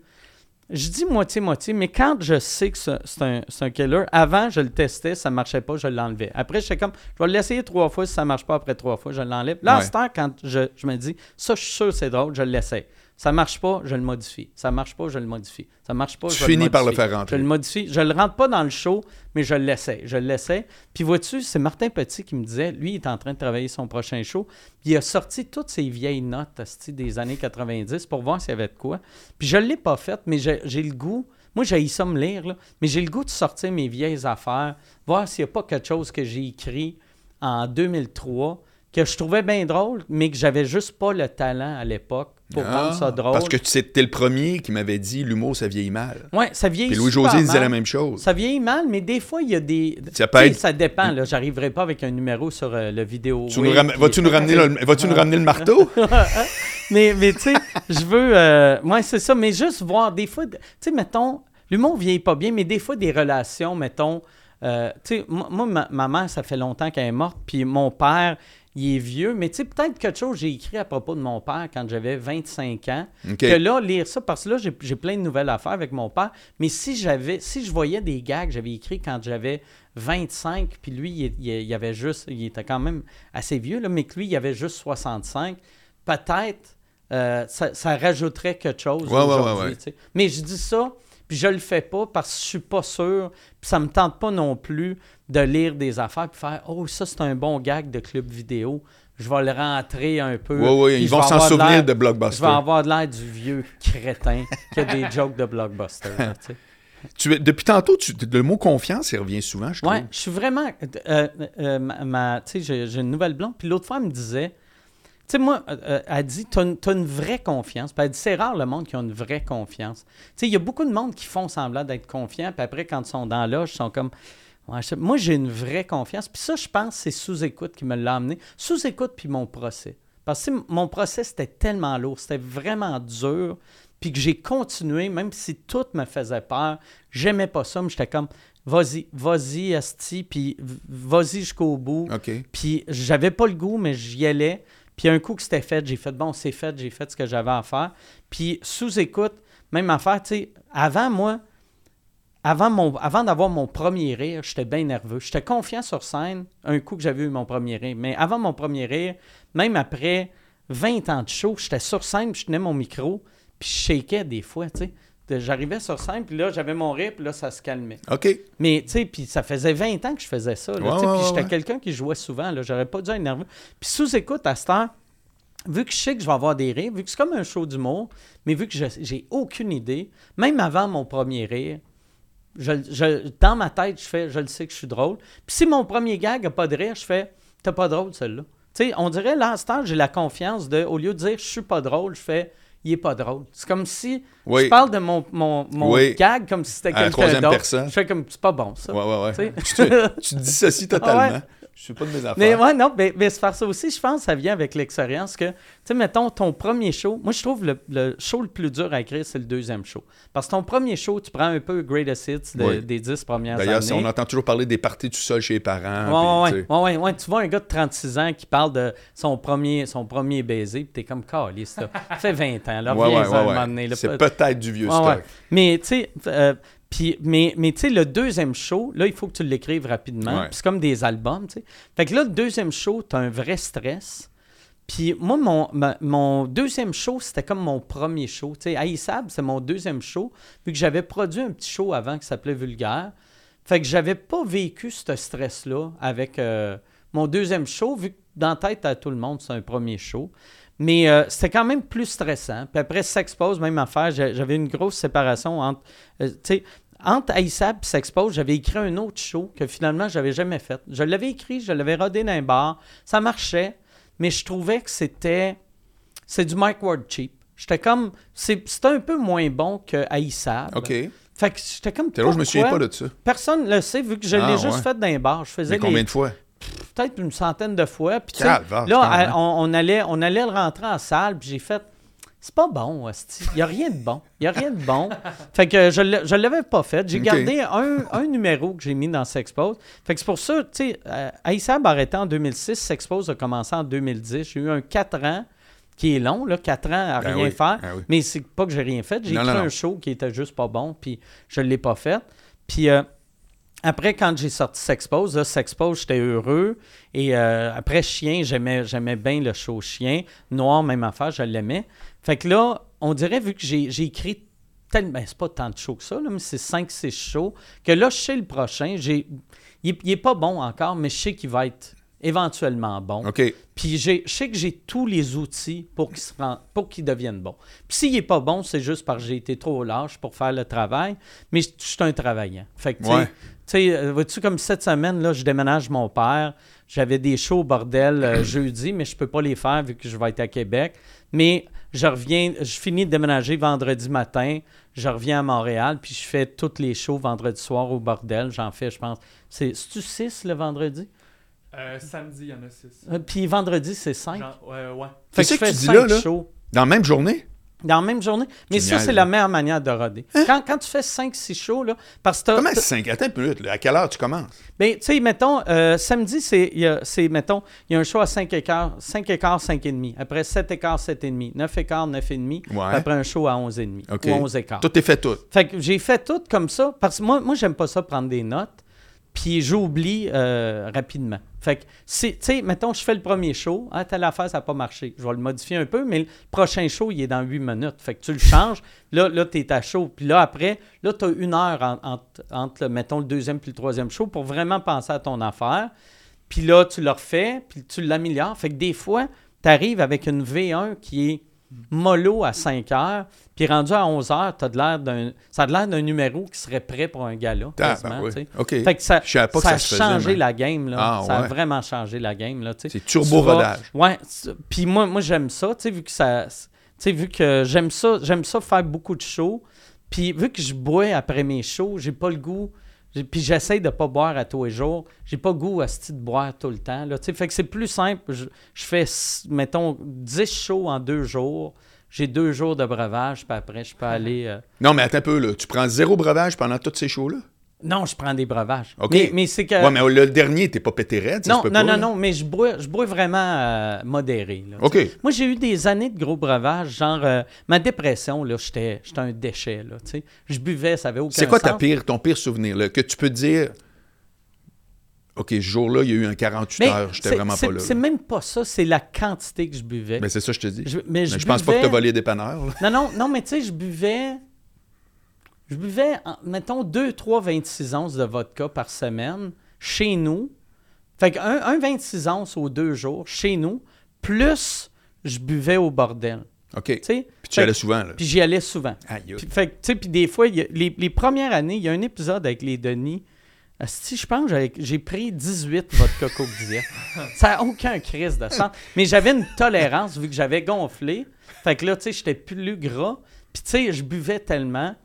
[SPEAKER 2] Je dis moitié-moitié, mais quand je sais que c'est un, killer, avant, je le testais, ça ne marchait pas, je l'enlevais. Après, j'étais comme, je vais l'essayer trois fois, si ça ne marche pas après trois fois, je l'enlève. Là, à cette heure, quand je, je me dis, ça, je suis sûr c'est drôle, je l'essaie. Ça marche pas, je le modifie. Ça marche pas, je le modifie. Ça marche pas,
[SPEAKER 1] Tu
[SPEAKER 2] je
[SPEAKER 1] finis
[SPEAKER 2] le
[SPEAKER 1] par le
[SPEAKER 2] modifie.
[SPEAKER 1] faire
[SPEAKER 2] Je
[SPEAKER 1] rentrer.
[SPEAKER 2] le modifie. Je le rentre pas dans le show, mais je l'essaie. Je l'essaie. Puis vois-tu, c'est Martin Petit qui me disait, lui, il est en train de travailler son prochain show. Puis il a sorti toutes ses vieilles notes des années 90 pour voir s'il y avait de quoi. Puis je l'ai pas fait, mais j'ai j'ai le goût. Moi, j'ai ça me lire, là, mais j'ai le goût de sortir mes vieilles affaires, voir s'il n'y a pas quelque chose que j'ai écrit en 2003 que je trouvais bien drôle, mais que j'avais juste pas le talent à l'époque pour
[SPEAKER 1] Ah,
[SPEAKER 2] rendre ça drôle.
[SPEAKER 1] Parce que c'était le premier qui m'avait dit l'humour, ça vieillit mal.
[SPEAKER 2] Ouais, ça vieillit
[SPEAKER 1] Puis
[SPEAKER 2] super
[SPEAKER 1] Louis-José disait la même chose.
[SPEAKER 2] Ça vieillit mal, mais des fois, il y a des.
[SPEAKER 1] Ça peut être-
[SPEAKER 2] Ça dépend, là. J'arriverai pas avec un numéro sur euh, le vidéo.
[SPEAKER 1] Tu nous ram- Vas-tu nous, ramener le... vas-tu nous ramener le marteau?
[SPEAKER 2] mais, mais tu sais, je veux. Euh... Ouais, c'est ça. Mais juste voir, des fois, tu sais, mettons, l'humour vieillit pas bien, mais des fois, des relations, mettons. euh, tu sais, moi, moi, ma, ma mère, ça fait longtemps qu'elle est morte, puis mon père, il est vieux, mais tu sais, peut-être quelque chose que j'ai écrit à propos de mon père quand j'avais 25 ans. Que là, lire ça, parce que là, j'ai plein de nouvelles à faire avec mon père. Mais si j'avais, si je voyais des gags que j'avais écrits quand j'avais 25, puis lui, il, il- il avait juste, il était quand même assez vieux, là, mais que lui, il avait juste 65, peut-être euh, ça, ça rajouterait quelque chose
[SPEAKER 1] Ouais,
[SPEAKER 2] aujourd'hui.
[SPEAKER 1] ouais.
[SPEAKER 2] Mais je dis ça, puis je le fais pas parce que je suis pas sûr, puis ça me tente pas non plus de lire des affaires puis faire « Oh, ça, c'est un bon gag de club vidéo. » je vais le rentrer un peu.
[SPEAKER 1] Oui, oui, ils
[SPEAKER 2] je
[SPEAKER 1] vont s'en
[SPEAKER 2] de
[SPEAKER 1] souvenir de
[SPEAKER 2] Je
[SPEAKER 1] Blockbuster.
[SPEAKER 2] vais avoir de l'air du vieux crétin qui a des jokes de blockbuster. là, tu sais.
[SPEAKER 1] Tu es- depuis tantôt, tu- le mot confiance, il revient souvent, je trouve.
[SPEAKER 2] Ouais, je suis vraiment. euh, euh, ma, ma- tu sais, j'ai, j'ai une nouvelle blonde. Puis l'autre fois, elle me disait. Tu sais, moi, euh, euh, elle dit, t'as une, une vraie confiance. Puis elle dit, c'est rare le monde qui a une vraie confiance. Tu sais, il y a beaucoup de monde qui font semblant d'être confiants. Puis après, quand ils sont dans l'âge, ils sont comme. Ouais, je sais- moi, j'ai une vraie confiance. Puis ça, je pense, c'est sous-écoute qui me l'a amené. Sous-écoute, puis mon procès. Parce que mon procès, c'était tellement lourd, c'était vraiment dur. Puis que j'ai continué, même si tout me faisait peur, j'aimais pas ça, mais j'étais comme, vas-y, vas-y, Asti, puis vas-y jusqu'au bout. Puis j'avais pas le goût, mais j'y allais. Puis un coup que c'était fait, j'ai fait, bon, c'est fait, j'ai fait ce que j'avais à faire. Puis sous-écoute, même affaire, tu sais, avant, moi, avant, avant d'avoir mon premier rire, j'étais bien nerveux. J'étais confiant sur scène un coup que j'avais eu mon premier rire. Mais avant mon premier rire, même après 20 ans de show, j'étais sur scène, puis je tenais mon micro, puis je shakeais des fois, tu sais. J'arrivais sur scène, puis là, j'avais mon rire, puis là, ça se calmait.
[SPEAKER 1] OK.
[SPEAKER 2] Mais, tu sais, puis ça faisait 20 ans que je faisais ça. là,
[SPEAKER 1] Ouais,
[SPEAKER 2] puis j'étais
[SPEAKER 1] ouais.
[SPEAKER 2] quelqu'un qui jouait souvent. Là, j'aurais pas dû être nerveux. Puis sous-écoute à cette heure, vu que je sais que je vais avoir des rires, vu que c'est comme un show d'humour, mais vu que j'ai aucune idée, même avant mon premier rire, je, je- dans ma tête, je fais, je le sais que je suis drôle. Puis si mon premier gag n'a pas de rire, je fais, t'as pas drôle celle-là. Tu sais, on dirait, là, à cette heure, j'ai la confiance de, au lieu de dire, je suis pas drôle, je fais, il est pas drôle. C'est comme si
[SPEAKER 1] Oui.
[SPEAKER 2] je parle de mon, mon, mon
[SPEAKER 1] Oui.
[SPEAKER 2] gag comme si c'était quelqu'un d'autre. Je fais comme, c'est pas bon, ça.
[SPEAKER 1] Ouais, ouais, ouais.
[SPEAKER 2] Tu
[SPEAKER 1] Tu te, tu te dissocies totalement.
[SPEAKER 2] Ah ouais.
[SPEAKER 1] Je suis pas de mes affaires.
[SPEAKER 2] Mais ouais, non, mais, mais c'est par ça aussi, je pense que ça vient avec l'expérience que, tu sais, mettons, ton premier show, moi, je trouve le, le show le plus dur à écrire, c'est le deuxième show. Parce que ton premier show, tu prends un peu Greatest Hits de-
[SPEAKER 1] Oui.
[SPEAKER 2] des dix premières années.
[SPEAKER 1] D'ailleurs, si on entend toujours parler des parties tout seul chez les parents.
[SPEAKER 2] Ouais,
[SPEAKER 1] puis,
[SPEAKER 2] ouais, ouais, ouais. Tu vois un gars de 36 ans qui parle de son premier, son premier baiser, puis t'es comme caliste. Ça fait 20 ans, là. Reviens-en un moment donné.
[SPEAKER 1] C'est peut-être du vieux stock.
[SPEAKER 2] Mais tu sais, euh, puis- mais, mais tu sais, le deuxième show, là, il faut que tu l'écrives rapidement.
[SPEAKER 1] Ouais.
[SPEAKER 2] C'est comme des albums, tu sais. Fait que là, le deuxième show, tu as un vrai stress. Puis moi, mon, ma- mon deuxième show, c'était comme mon premier show. Tu sais, c'est mon deuxième show, vu que j'avais produit un petit show avant qui s'appelait Vulgaire. Fait que j'avais pas vécu ce stress-là avec euh, mon deuxième show, vu que dans la tête à tout le monde, c'est un premier show. Mais euh, c'était quand même plus stressant. Puis après, Sexpose, même affaire, j'a- j'avais une grosse séparation entre. euh, tu sais, entre Aïssab et Sexpose, j'avais écrit un autre show que finalement, j'avais jamais fait. Je l'avais écrit, je l'avais rodé dans un bar. Ça marchait, mais je trouvais que c'était. C'est du Mike Ward cheap. J'étais comme. C'était un peu moins bon que Aïssab.
[SPEAKER 1] OK.
[SPEAKER 2] Fait que j'étais comme.
[SPEAKER 1] T'es je me souviens pas de ça?
[SPEAKER 2] Personne ne le sait, vu que je
[SPEAKER 1] Ah,
[SPEAKER 2] l'ai juste fait dans un bar. Je faisais
[SPEAKER 1] Mais combien
[SPEAKER 2] les-
[SPEAKER 1] de fois?
[SPEAKER 2] Peut-être une centaine de fois. Puis, là,
[SPEAKER 1] quand même.
[SPEAKER 2] on, on allait, on allait le rentrer en salle, puis j'ai fait. C'est pas bon. Il n'y a rien de bon. Il n'y a rien de bon. Fait que je ne l'avais pas fait. J'ai gardé un, un numéro que j'ai mis dans Sexpose. Fait que c'est pour ça, tu sais, euh, Aïssab a arrêté en 2006. Sexpose a commencé en 2010. J'ai eu un 4 ans qui est long, là, 4 ans à
[SPEAKER 1] Ben
[SPEAKER 2] rien
[SPEAKER 1] oui,
[SPEAKER 2] faire.
[SPEAKER 1] ben oui.
[SPEAKER 2] Mais c'est pas que j'ai rien fait. J'ai écrit un show qui était juste pas bon, puis je l'ai pas fait. Puis euh, après, quand j'ai sorti Sexpose, Sexpose, j'étais heureux. Et euh, après Chien, j'aimais, j'aimais bien le show Chien. Noir, même affaire, je l'aimais. Fait que là, on dirait, vu que j'ai, j'ai écrit tellement. Ben, c'est pas tant de shows que ça, là, mais c'est 5-6 shows. Que là, je sais le prochain. J'ai, il, est- il est pas bon encore, mais je sais qu'il va être éventuellement bon.
[SPEAKER 1] OK.
[SPEAKER 2] Puis je sais que j'ai tous les outils pour qu'il se rend- pour qu'il devienne bon. Puis s'il n'est pas bon, c'est juste parce que j'ai été trop lâche pour faire le travail. Mais je suis un travaillant. Fait que, tu sais-
[SPEAKER 1] Ouais.
[SPEAKER 2] tu sais, euh, vois-tu, comme cette semaine, là, je déménage mon père. J'avais des shows au bordel euh, jeudi, mais je peux pas les faire vu que je vais être à Québec. Mais je reviens, je finis de déménager vendredi matin. Je reviens à Montréal, puis je fais tous les shows vendredi soir au bordel. J'en fais, je pense. C'est, c'est-tu 6 le vendredi?
[SPEAKER 3] Euh, samedi, il y en a 6.
[SPEAKER 2] Euh, Puis vendredi, c'est 5.
[SPEAKER 3] ouais, ouais.
[SPEAKER 2] Fait
[SPEAKER 1] C'est
[SPEAKER 2] que
[SPEAKER 1] ça que
[SPEAKER 2] fais
[SPEAKER 1] tu dis
[SPEAKER 2] cinq
[SPEAKER 1] là, là?
[SPEAKER 2] shows
[SPEAKER 1] Dans la même journée?
[SPEAKER 2] dans la même journée. Mais ça,
[SPEAKER 1] Génial.
[SPEAKER 2] c'est la meilleure manière de roder. Quand, quand tu fais 5-6 shows, là, parce que
[SPEAKER 1] Comment
[SPEAKER 2] t'as-
[SPEAKER 1] 5? Attends une minute. là. À quelle heure tu commences?
[SPEAKER 2] ben, tu sais, mettons, euh, samedi, c'est, mettons, il y a un show à 5 écarts, 5 écarts, 5 et demi. Après 7 écarts, 7 et demi. 9 écarts, 9 et demi.
[SPEAKER 1] Ouais.
[SPEAKER 2] Puis Après un show à 11 et demi.
[SPEAKER 1] OK.
[SPEAKER 2] Ou 11 écarts.
[SPEAKER 1] Tout est fait tout.
[SPEAKER 2] Fait que j'ai fait tout comme ça parce que moi, moi j'aime pas ça prendre des notes. Puis j'oublie euh, rapidement. Fait que, tu sais, mettons, je fais le premier show. Ah, telle affaire, ça n'a pas marché. Je vais le modifier un peu, mais le prochain show, il est dans 8 minutes. Fait que tu le changes. Là, là tu es à chaud. Puis là, après, là, tu as une heure en- entre, mettons, le deuxième puis le troisième show pour vraiment penser à ton affaire. Puis là, tu le refais, puis tu l'améliores. Fait que des fois, tu avec une V1 qui est mollo à 5 heures, puis rendu à 11 heures, as de l'air d'un, ça a l'air d'un numéro qui serait prêt pour un gala.
[SPEAKER 1] Ah, ben oui.
[SPEAKER 2] Fait que ça,
[SPEAKER 1] Je que
[SPEAKER 2] ça a
[SPEAKER 1] se
[SPEAKER 2] changé la game. Là.
[SPEAKER 1] Ah,
[SPEAKER 2] ça a vraiment changé la game. Là.
[SPEAKER 1] C'est turbo
[SPEAKER 2] Tu vas-
[SPEAKER 1] rodage.
[SPEAKER 2] Ouais. Puis moi, moi j'aime ça, tu sais, vu que ça. Tu sais, vu que j'aime ça, j'aime ça faire beaucoup de shows. Puis vu que je bois après mes shows, j'ai pas le goût. Puis j'essaie de pas boire à tous les jours. J'ai pas goût à ce de boire tout le temps. Là, fait que c'est plus simple. Je, je fais, mettons, 10 shows en deux jours. J'ai deux jours de breuvage, puis après, je peux aller. euh,
[SPEAKER 1] Non, mais attends un peu, là. Tu prends zéro breuvage pendant tous ces shows-là?
[SPEAKER 2] Non, je prends des breuvages.
[SPEAKER 1] OK.
[SPEAKER 2] Mais, mais c'est que.
[SPEAKER 1] Ouais, mais le dernier, t'es pas pété raide, ça
[SPEAKER 2] non,
[SPEAKER 1] se peut
[SPEAKER 2] non,
[SPEAKER 1] pas,
[SPEAKER 2] non,
[SPEAKER 1] là.
[SPEAKER 2] non, mais je bois, je bois vraiment euh, modéré. là,
[SPEAKER 1] OK.
[SPEAKER 2] Moi, j'ai eu des années de gros breuvages, genre euh, ma dépression, là, j'étais j'étais un déchet, là, tu sais. Je buvais, ça avait aucun
[SPEAKER 1] C'est quoi ta
[SPEAKER 2] sens.
[SPEAKER 1] pire, ton pire souvenir, là? Que tu peux dire, OK, ce jour-là, il y a eu un 48
[SPEAKER 2] Mais
[SPEAKER 1] heures, j'étais
[SPEAKER 2] c'est-
[SPEAKER 1] vraiment
[SPEAKER 2] c'est-
[SPEAKER 1] pas là.
[SPEAKER 2] C'est même pas ça, c'est la quantité que je buvais.
[SPEAKER 1] Ben, c'est ça que je te dis.
[SPEAKER 2] Je- mais je
[SPEAKER 1] pense pas que
[SPEAKER 2] buvais-
[SPEAKER 1] t'as volé des dépanneurs, là.
[SPEAKER 2] Non, non, non, mais tu sais, je buvais. Je buvais, mettons, 2, 3, 26 onces de vodka par semaine chez nous. Fait qu'un un 26 onces aux deux jours chez nous, plus je buvais au bordel.
[SPEAKER 1] OK. Puis tu
[SPEAKER 2] Fait
[SPEAKER 1] allais souvent, là.
[SPEAKER 2] Puis j'y allais souvent. Puis, fait que, tu sais, puis des fois, y a- les, les premières années, il y a un épisode avec les Denis. Si je pense que j'ai pris 18 vodka Coke Diet. Ça n'a aucun crise de sens. Mais j'avais une tolérance vu que j'avais gonflé. Fait que là, tu sais, j'étais plus gras. Puis tu sais, je buvais tellement.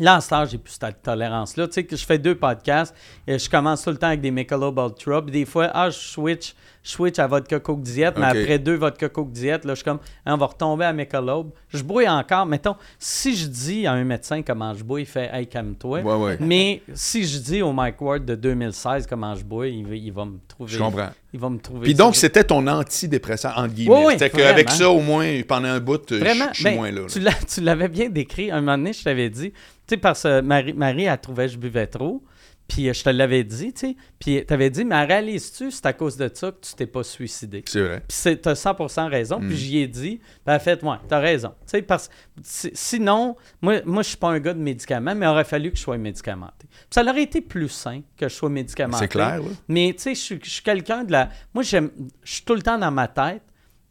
[SPEAKER 2] Là, en ce j'ai plus cette tolérance-là. Tu sais, que je fais deux podcasts et je commence tout le temps avec des Michelob Ultra. Puis des fois, ah, je switch, je switch à vodka Coke Diet. Mais après deux vodka Coke Diet, là, je suis comme, Ah, on va retomber à Michelob. Je brouille encore. Mettons, si je dis à un médecin comment je bois, il fait, hey, calme-toi.
[SPEAKER 1] Ouais, ouais.
[SPEAKER 2] Mais si je dis au Mike Ward de 2016 comment je bois, il va, il va me trouver.
[SPEAKER 1] Je comprends.
[SPEAKER 2] Il va me trouver.
[SPEAKER 1] Puis donc, c'était ton antidépresseur, entre guillemets.
[SPEAKER 2] Oui, oui,
[SPEAKER 1] C'était qu'avec ça, au moins, pendant un bout, je
[SPEAKER 2] Vraiment,
[SPEAKER 1] je suis
[SPEAKER 2] ben,
[SPEAKER 1] moins là. là.
[SPEAKER 2] Tu l'avais bien décrit. Un moment donné, je t'avais dit, tu sais, parce que Marie, Marie, elle trouvait que je buvais trop. Puis euh, je te l'avais dit, tu sais. Puis tu avais dit, mais réalises-tu, c'est à cause de ça que tu t'es pas suicidé?
[SPEAKER 1] C'est vrai.
[SPEAKER 2] Puis t'as 100% raison.
[SPEAKER 1] Mm.
[SPEAKER 2] Puis j'y ai dit, ben, fait, ouais, t'as raison. Tu sais, parce si- sinon, moi, moi je suis pas un gars de médicaments, mais il aurait fallu que je sois médicamenté. Puis ça aurait été plus sain que je sois médicamenté.
[SPEAKER 1] C'est clair, là.
[SPEAKER 2] Mais tu sais, je suis- je suis quelqu'un de la. Moi, j'aime. Je suis tout le temps dans ma tête,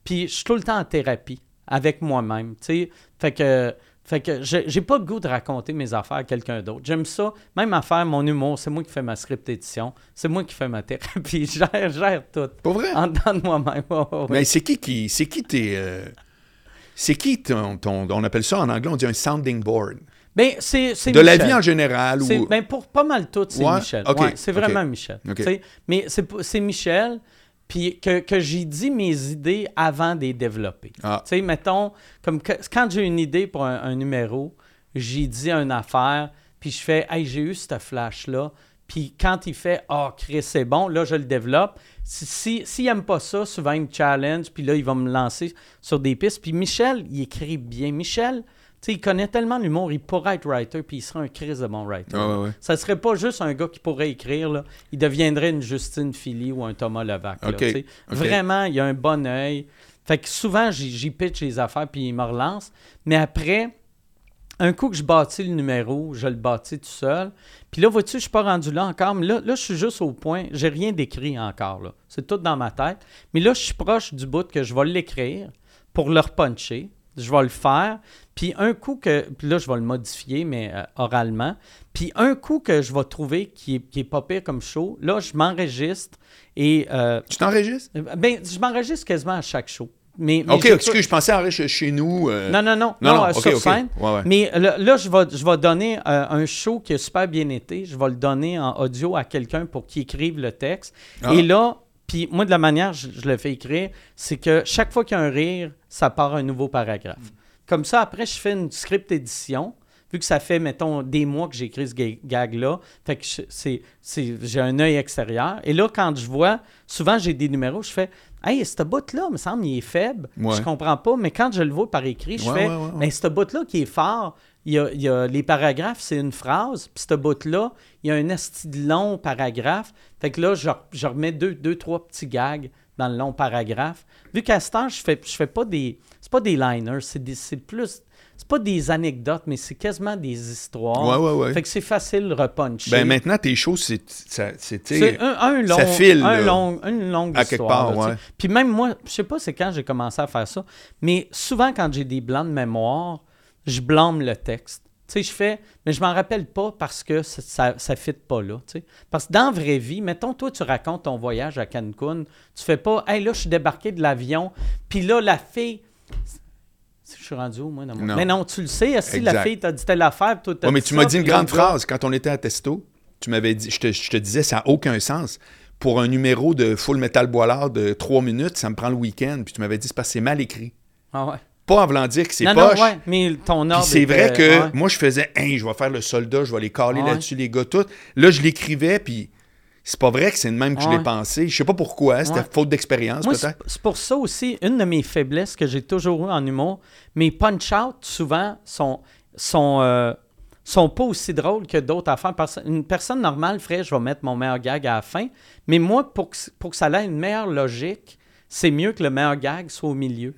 [SPEAKER 2] puis je suis tout le temps en thérapie avec moi-même. Tu sais, fait que. Fait que j'ai pas le goût de raconter mes affaires à quelqu'un d'autre. J'aime ça. Même à faire mon humour, c'est moi qui fais ma script édition. C'est moi qui fais ma thérapie. Je gère, je gère tout.
[SPEAKER 1] Pas vrai?
[SPEAKER 2] En dedans de moi-même.
[SPEAKER 1] Mais c'est qui qui. C'est qui tes. euh, c'est qui ton, ton- On appelle ça en anglais, on dit un sounding board?
[SPEAKER 2] Ben, c'est
[SPEAKER 1] De la vie en général ou.
[SPEAKER 2] ben, pour pas mal tout, c'est
[SPEAKER 1] Ouais?
[SPEAKER 2] Michel.
[SPEAKER 1] Ok,
[SPEAKER 2] Ouais, c'est vraiment Michel. Mais c'est Michel, puis que, que j'ai dit mes idées avant de les développer.
[SPEAKER 1] Ah.
[SPEAKER 2] Tu sais, mettons, comme que- quand j'ai une idée pour un, un numéro, j'ai dit une affaire, puis je fais, hey, j'ai eu ce flash-là. Puis quand il fait, oh, Chris, c'est bon, là, je le développe. S'il si, s'il aime pas ça, souvent, il me challenge, puis là, il va me lancer sur des pistes. Puis Michel, il écrit bien. Michel, sais, il connaît tellement l'humour, il pourrait être writer, puis il serait un Chris de bon writer.
[SPEAKER 1] Ah, ouais, ouais.
[SPEAKER 2] Ça serait pas juste un gars qui pourrait écrire, là. il deviendrait une Justine Philly ou un Thomas Levac. là. Vraiment, il a un bon œil. Fait que souvent, j'y j'y pitch les affaires, puis il me relance. Mais après, un coup que je bâtis le numéro, je le bâtis tout seul. Puis là, vois-tu, je suis pas rendu là encore. Mais là, là je suis juste au point. J'ai rien d'écrit encore. là. C'est tout dans ma tête. Mais là, je suis proche du bout que je vais l'écrire pour le repuncher. Je vais le faire. Puis un coup que. Puis là, je vais le modifier, mais euh, oralement. Puis un coup que je vais trouver qui est, qui est pas pire comme show, là, je m'enregistre et. euh,
[SPEAKER 1] Tu t'enregistres?
[SPEAKER 2] ben, je m'enregistre quasiment à chaque show. Mais, mais
[SPEAKER 1] Ok, excuse, je pensais enregistrer chez nous. euh,
[SPEAKER 2] non, non, non,
[SPEAKER 1] Non,
[SPEAKER 2] euh, sur scène.
[SPEAKER 1] Ouais, ouais.
[SPEAKER 2] Mais là, là, je, vais, je vais donner euh, un show qui a super bien été. Je vais le donner en audio à quelqu'un pour qu'il écrive le texte.
[SPEAKER 1] Ah.
[SPEAKER 2] Et là, puis moi, de la manière je, je le fais écrire, c'est que chaque fois qu'il y a un rire, ça part un nouveau paragraphe. Comme ça, après, je fais une script édition. Vu que ça fait, mettons, des mois que j'écris ce ga- gag-là, fait que c'est, c'est- j'ai un œil extérieur. Et là, quand je vois, souvent j'ai des numéros, je fais Hey, ce bout-là, me semble, il est faible.
[SPEAKER 1] Ouais.
[SPEAKER 2] Je comprends pas. Mais quand je le vois par écrit, je
[SPEAKER 1] Ouais,
[SPEAKER 2] fais
[SPEAKER 1] ouais.
[SPEAKER 2] Mais ce bout-là qui est fort, il y a, il y a- les paragraphes, c'est une phrase. Puis ce bout-là, il y a un esti de long paragraphe. Fait que là, je, je remets deux, deux, trois petits gags dans le long paragraphe. Vu qu'à ce temps, je fais, je fais pas des. C'est pas des liners, c'est des- c'est plus. c'est pas des anecdotes, mais c'est quasiment des histoires.
[SPEAKER 1] Ouais, ouais, ouais.
[SPEAKER 2] Fait que c'est facile de repuncher.
[SPEAKER 1] Ben maintenant, tes shows, c'est. c'est,
[SPEAKER 2] un, un long,
[SPEAKER 1] ça file,
[SPEAKER 2] un long- une longue
[SPEAKER 1] À quelque
[SPEAKER 2] histoire.
[SPEAKER 1] part,
[SPEAKER 2] là. Puis même moi, je sais pas c'est quand j'ai commencé à faire ça, mais souvent quand j'ai des blancs de mémoire, je blâme le texte. Tu sais, je fais, mais je m'en rappelle pas parce que ça, ça fit pas là. tu sais. Parce que dans la vraie vie, mettons, toi, tu racontes ton voyage à Cancun, tu fais pas, hey, là, je suis débarqué de l'avion, puis là, la fille. Je suis rendu où, moi? Dans mon...
[SPEAKER 1] Non.
[SPEAKER 2] Mais non, tu le sais, si la fille t'a dit telle affaire, toi, t'as
[SPEAKER 1] Ouais, mais tu m'as dit une grande phrase quand on était à Testo. Tu m'avais dit, je te, je te disais, ça n'a aucun sens. Pour un numéro de Full Metal Boilard de 3 minutes, ça me prend le week-end. Puis tu m'avais dit, c'est parce que c'est mal écrit.
[SPEAKER 2] Ah ouais.
[SPEAKER 1] Pas en voulant dire que c'est poche.
[SPEAKER 2] non, ouais, mais ton ordre.
[SPEAKER 1] c'est vrai que
[SPEAKER 2] ouais.
[SPEAKER 1] moi, je faisais, hey, je vais faire le soldat, je vais les caler
[SPEAKER 2] Ouais.
[SPEAKER 1] là-dessus, les gars, tout. Là, je l'écrivais, puis c'est pas vrai que c'est de même que je l'ai pensé. Je sais pas pourquoi, c'était faute d'expérience, peut-être.
[SPEAKER 2] c'est pour ça aussi, une de mes faiblesses que j'ai toujours eu en humour, mes punch-out, souvent, sont, sont, euh, sont pas aussi drôles que d'autres affaires. Parce une personne normale ferait, je vais mettre mon meilleur gag à la fin. Mais moi, pour que, pour que ça ait une meilleure logique, c'est mieux que le meilleur gag soit au milieu.